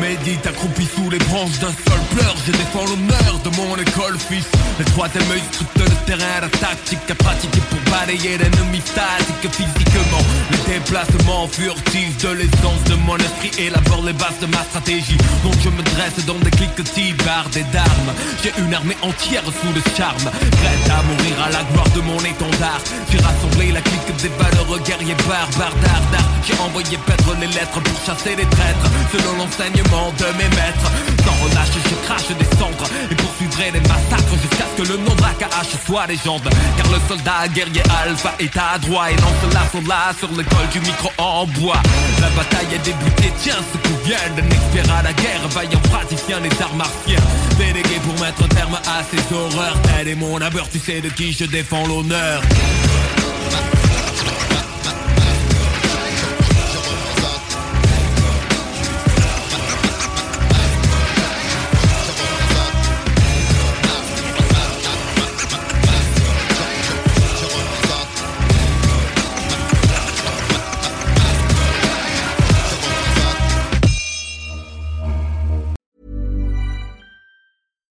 Speaker 14: médite accroupi sous les branches d'un seul pleur. Je défends l'honneur de mon école fils. Le troisième œil scrute le terrain, la tactique à pratiquer pour balayer l'ennemi statique physiquement. Le déplacement furtif de l'essence de mon esprit élabore les bases de ma stratégie. Donc je me dresse dans des cliquetis bardés d'armes J'ai une armée entière sous le charme. Prête à mourir à la gloire de mon étendard. J'ai rassemblé la clique des valeurs guerriers barbares d'art J'ai envoyé perdre les lettres pour chasser les traîtres. Selon de mes maîtres. Sans relâche je crache des cendres Et poursuivrai les massacres jusqu'à ce que le nom d'AKH soit légende. Car le soldat guerrier alpha est à droite Et lance la là sur le col du micro en bois. La bataille est débutée, tiens ce coup vient d'un expert à la guerre Vaillant praticien des arts martiens. Délégué pour mettre terme à ces horreurs. Tel est mon abeur, tu sais de qui je défends l'honneur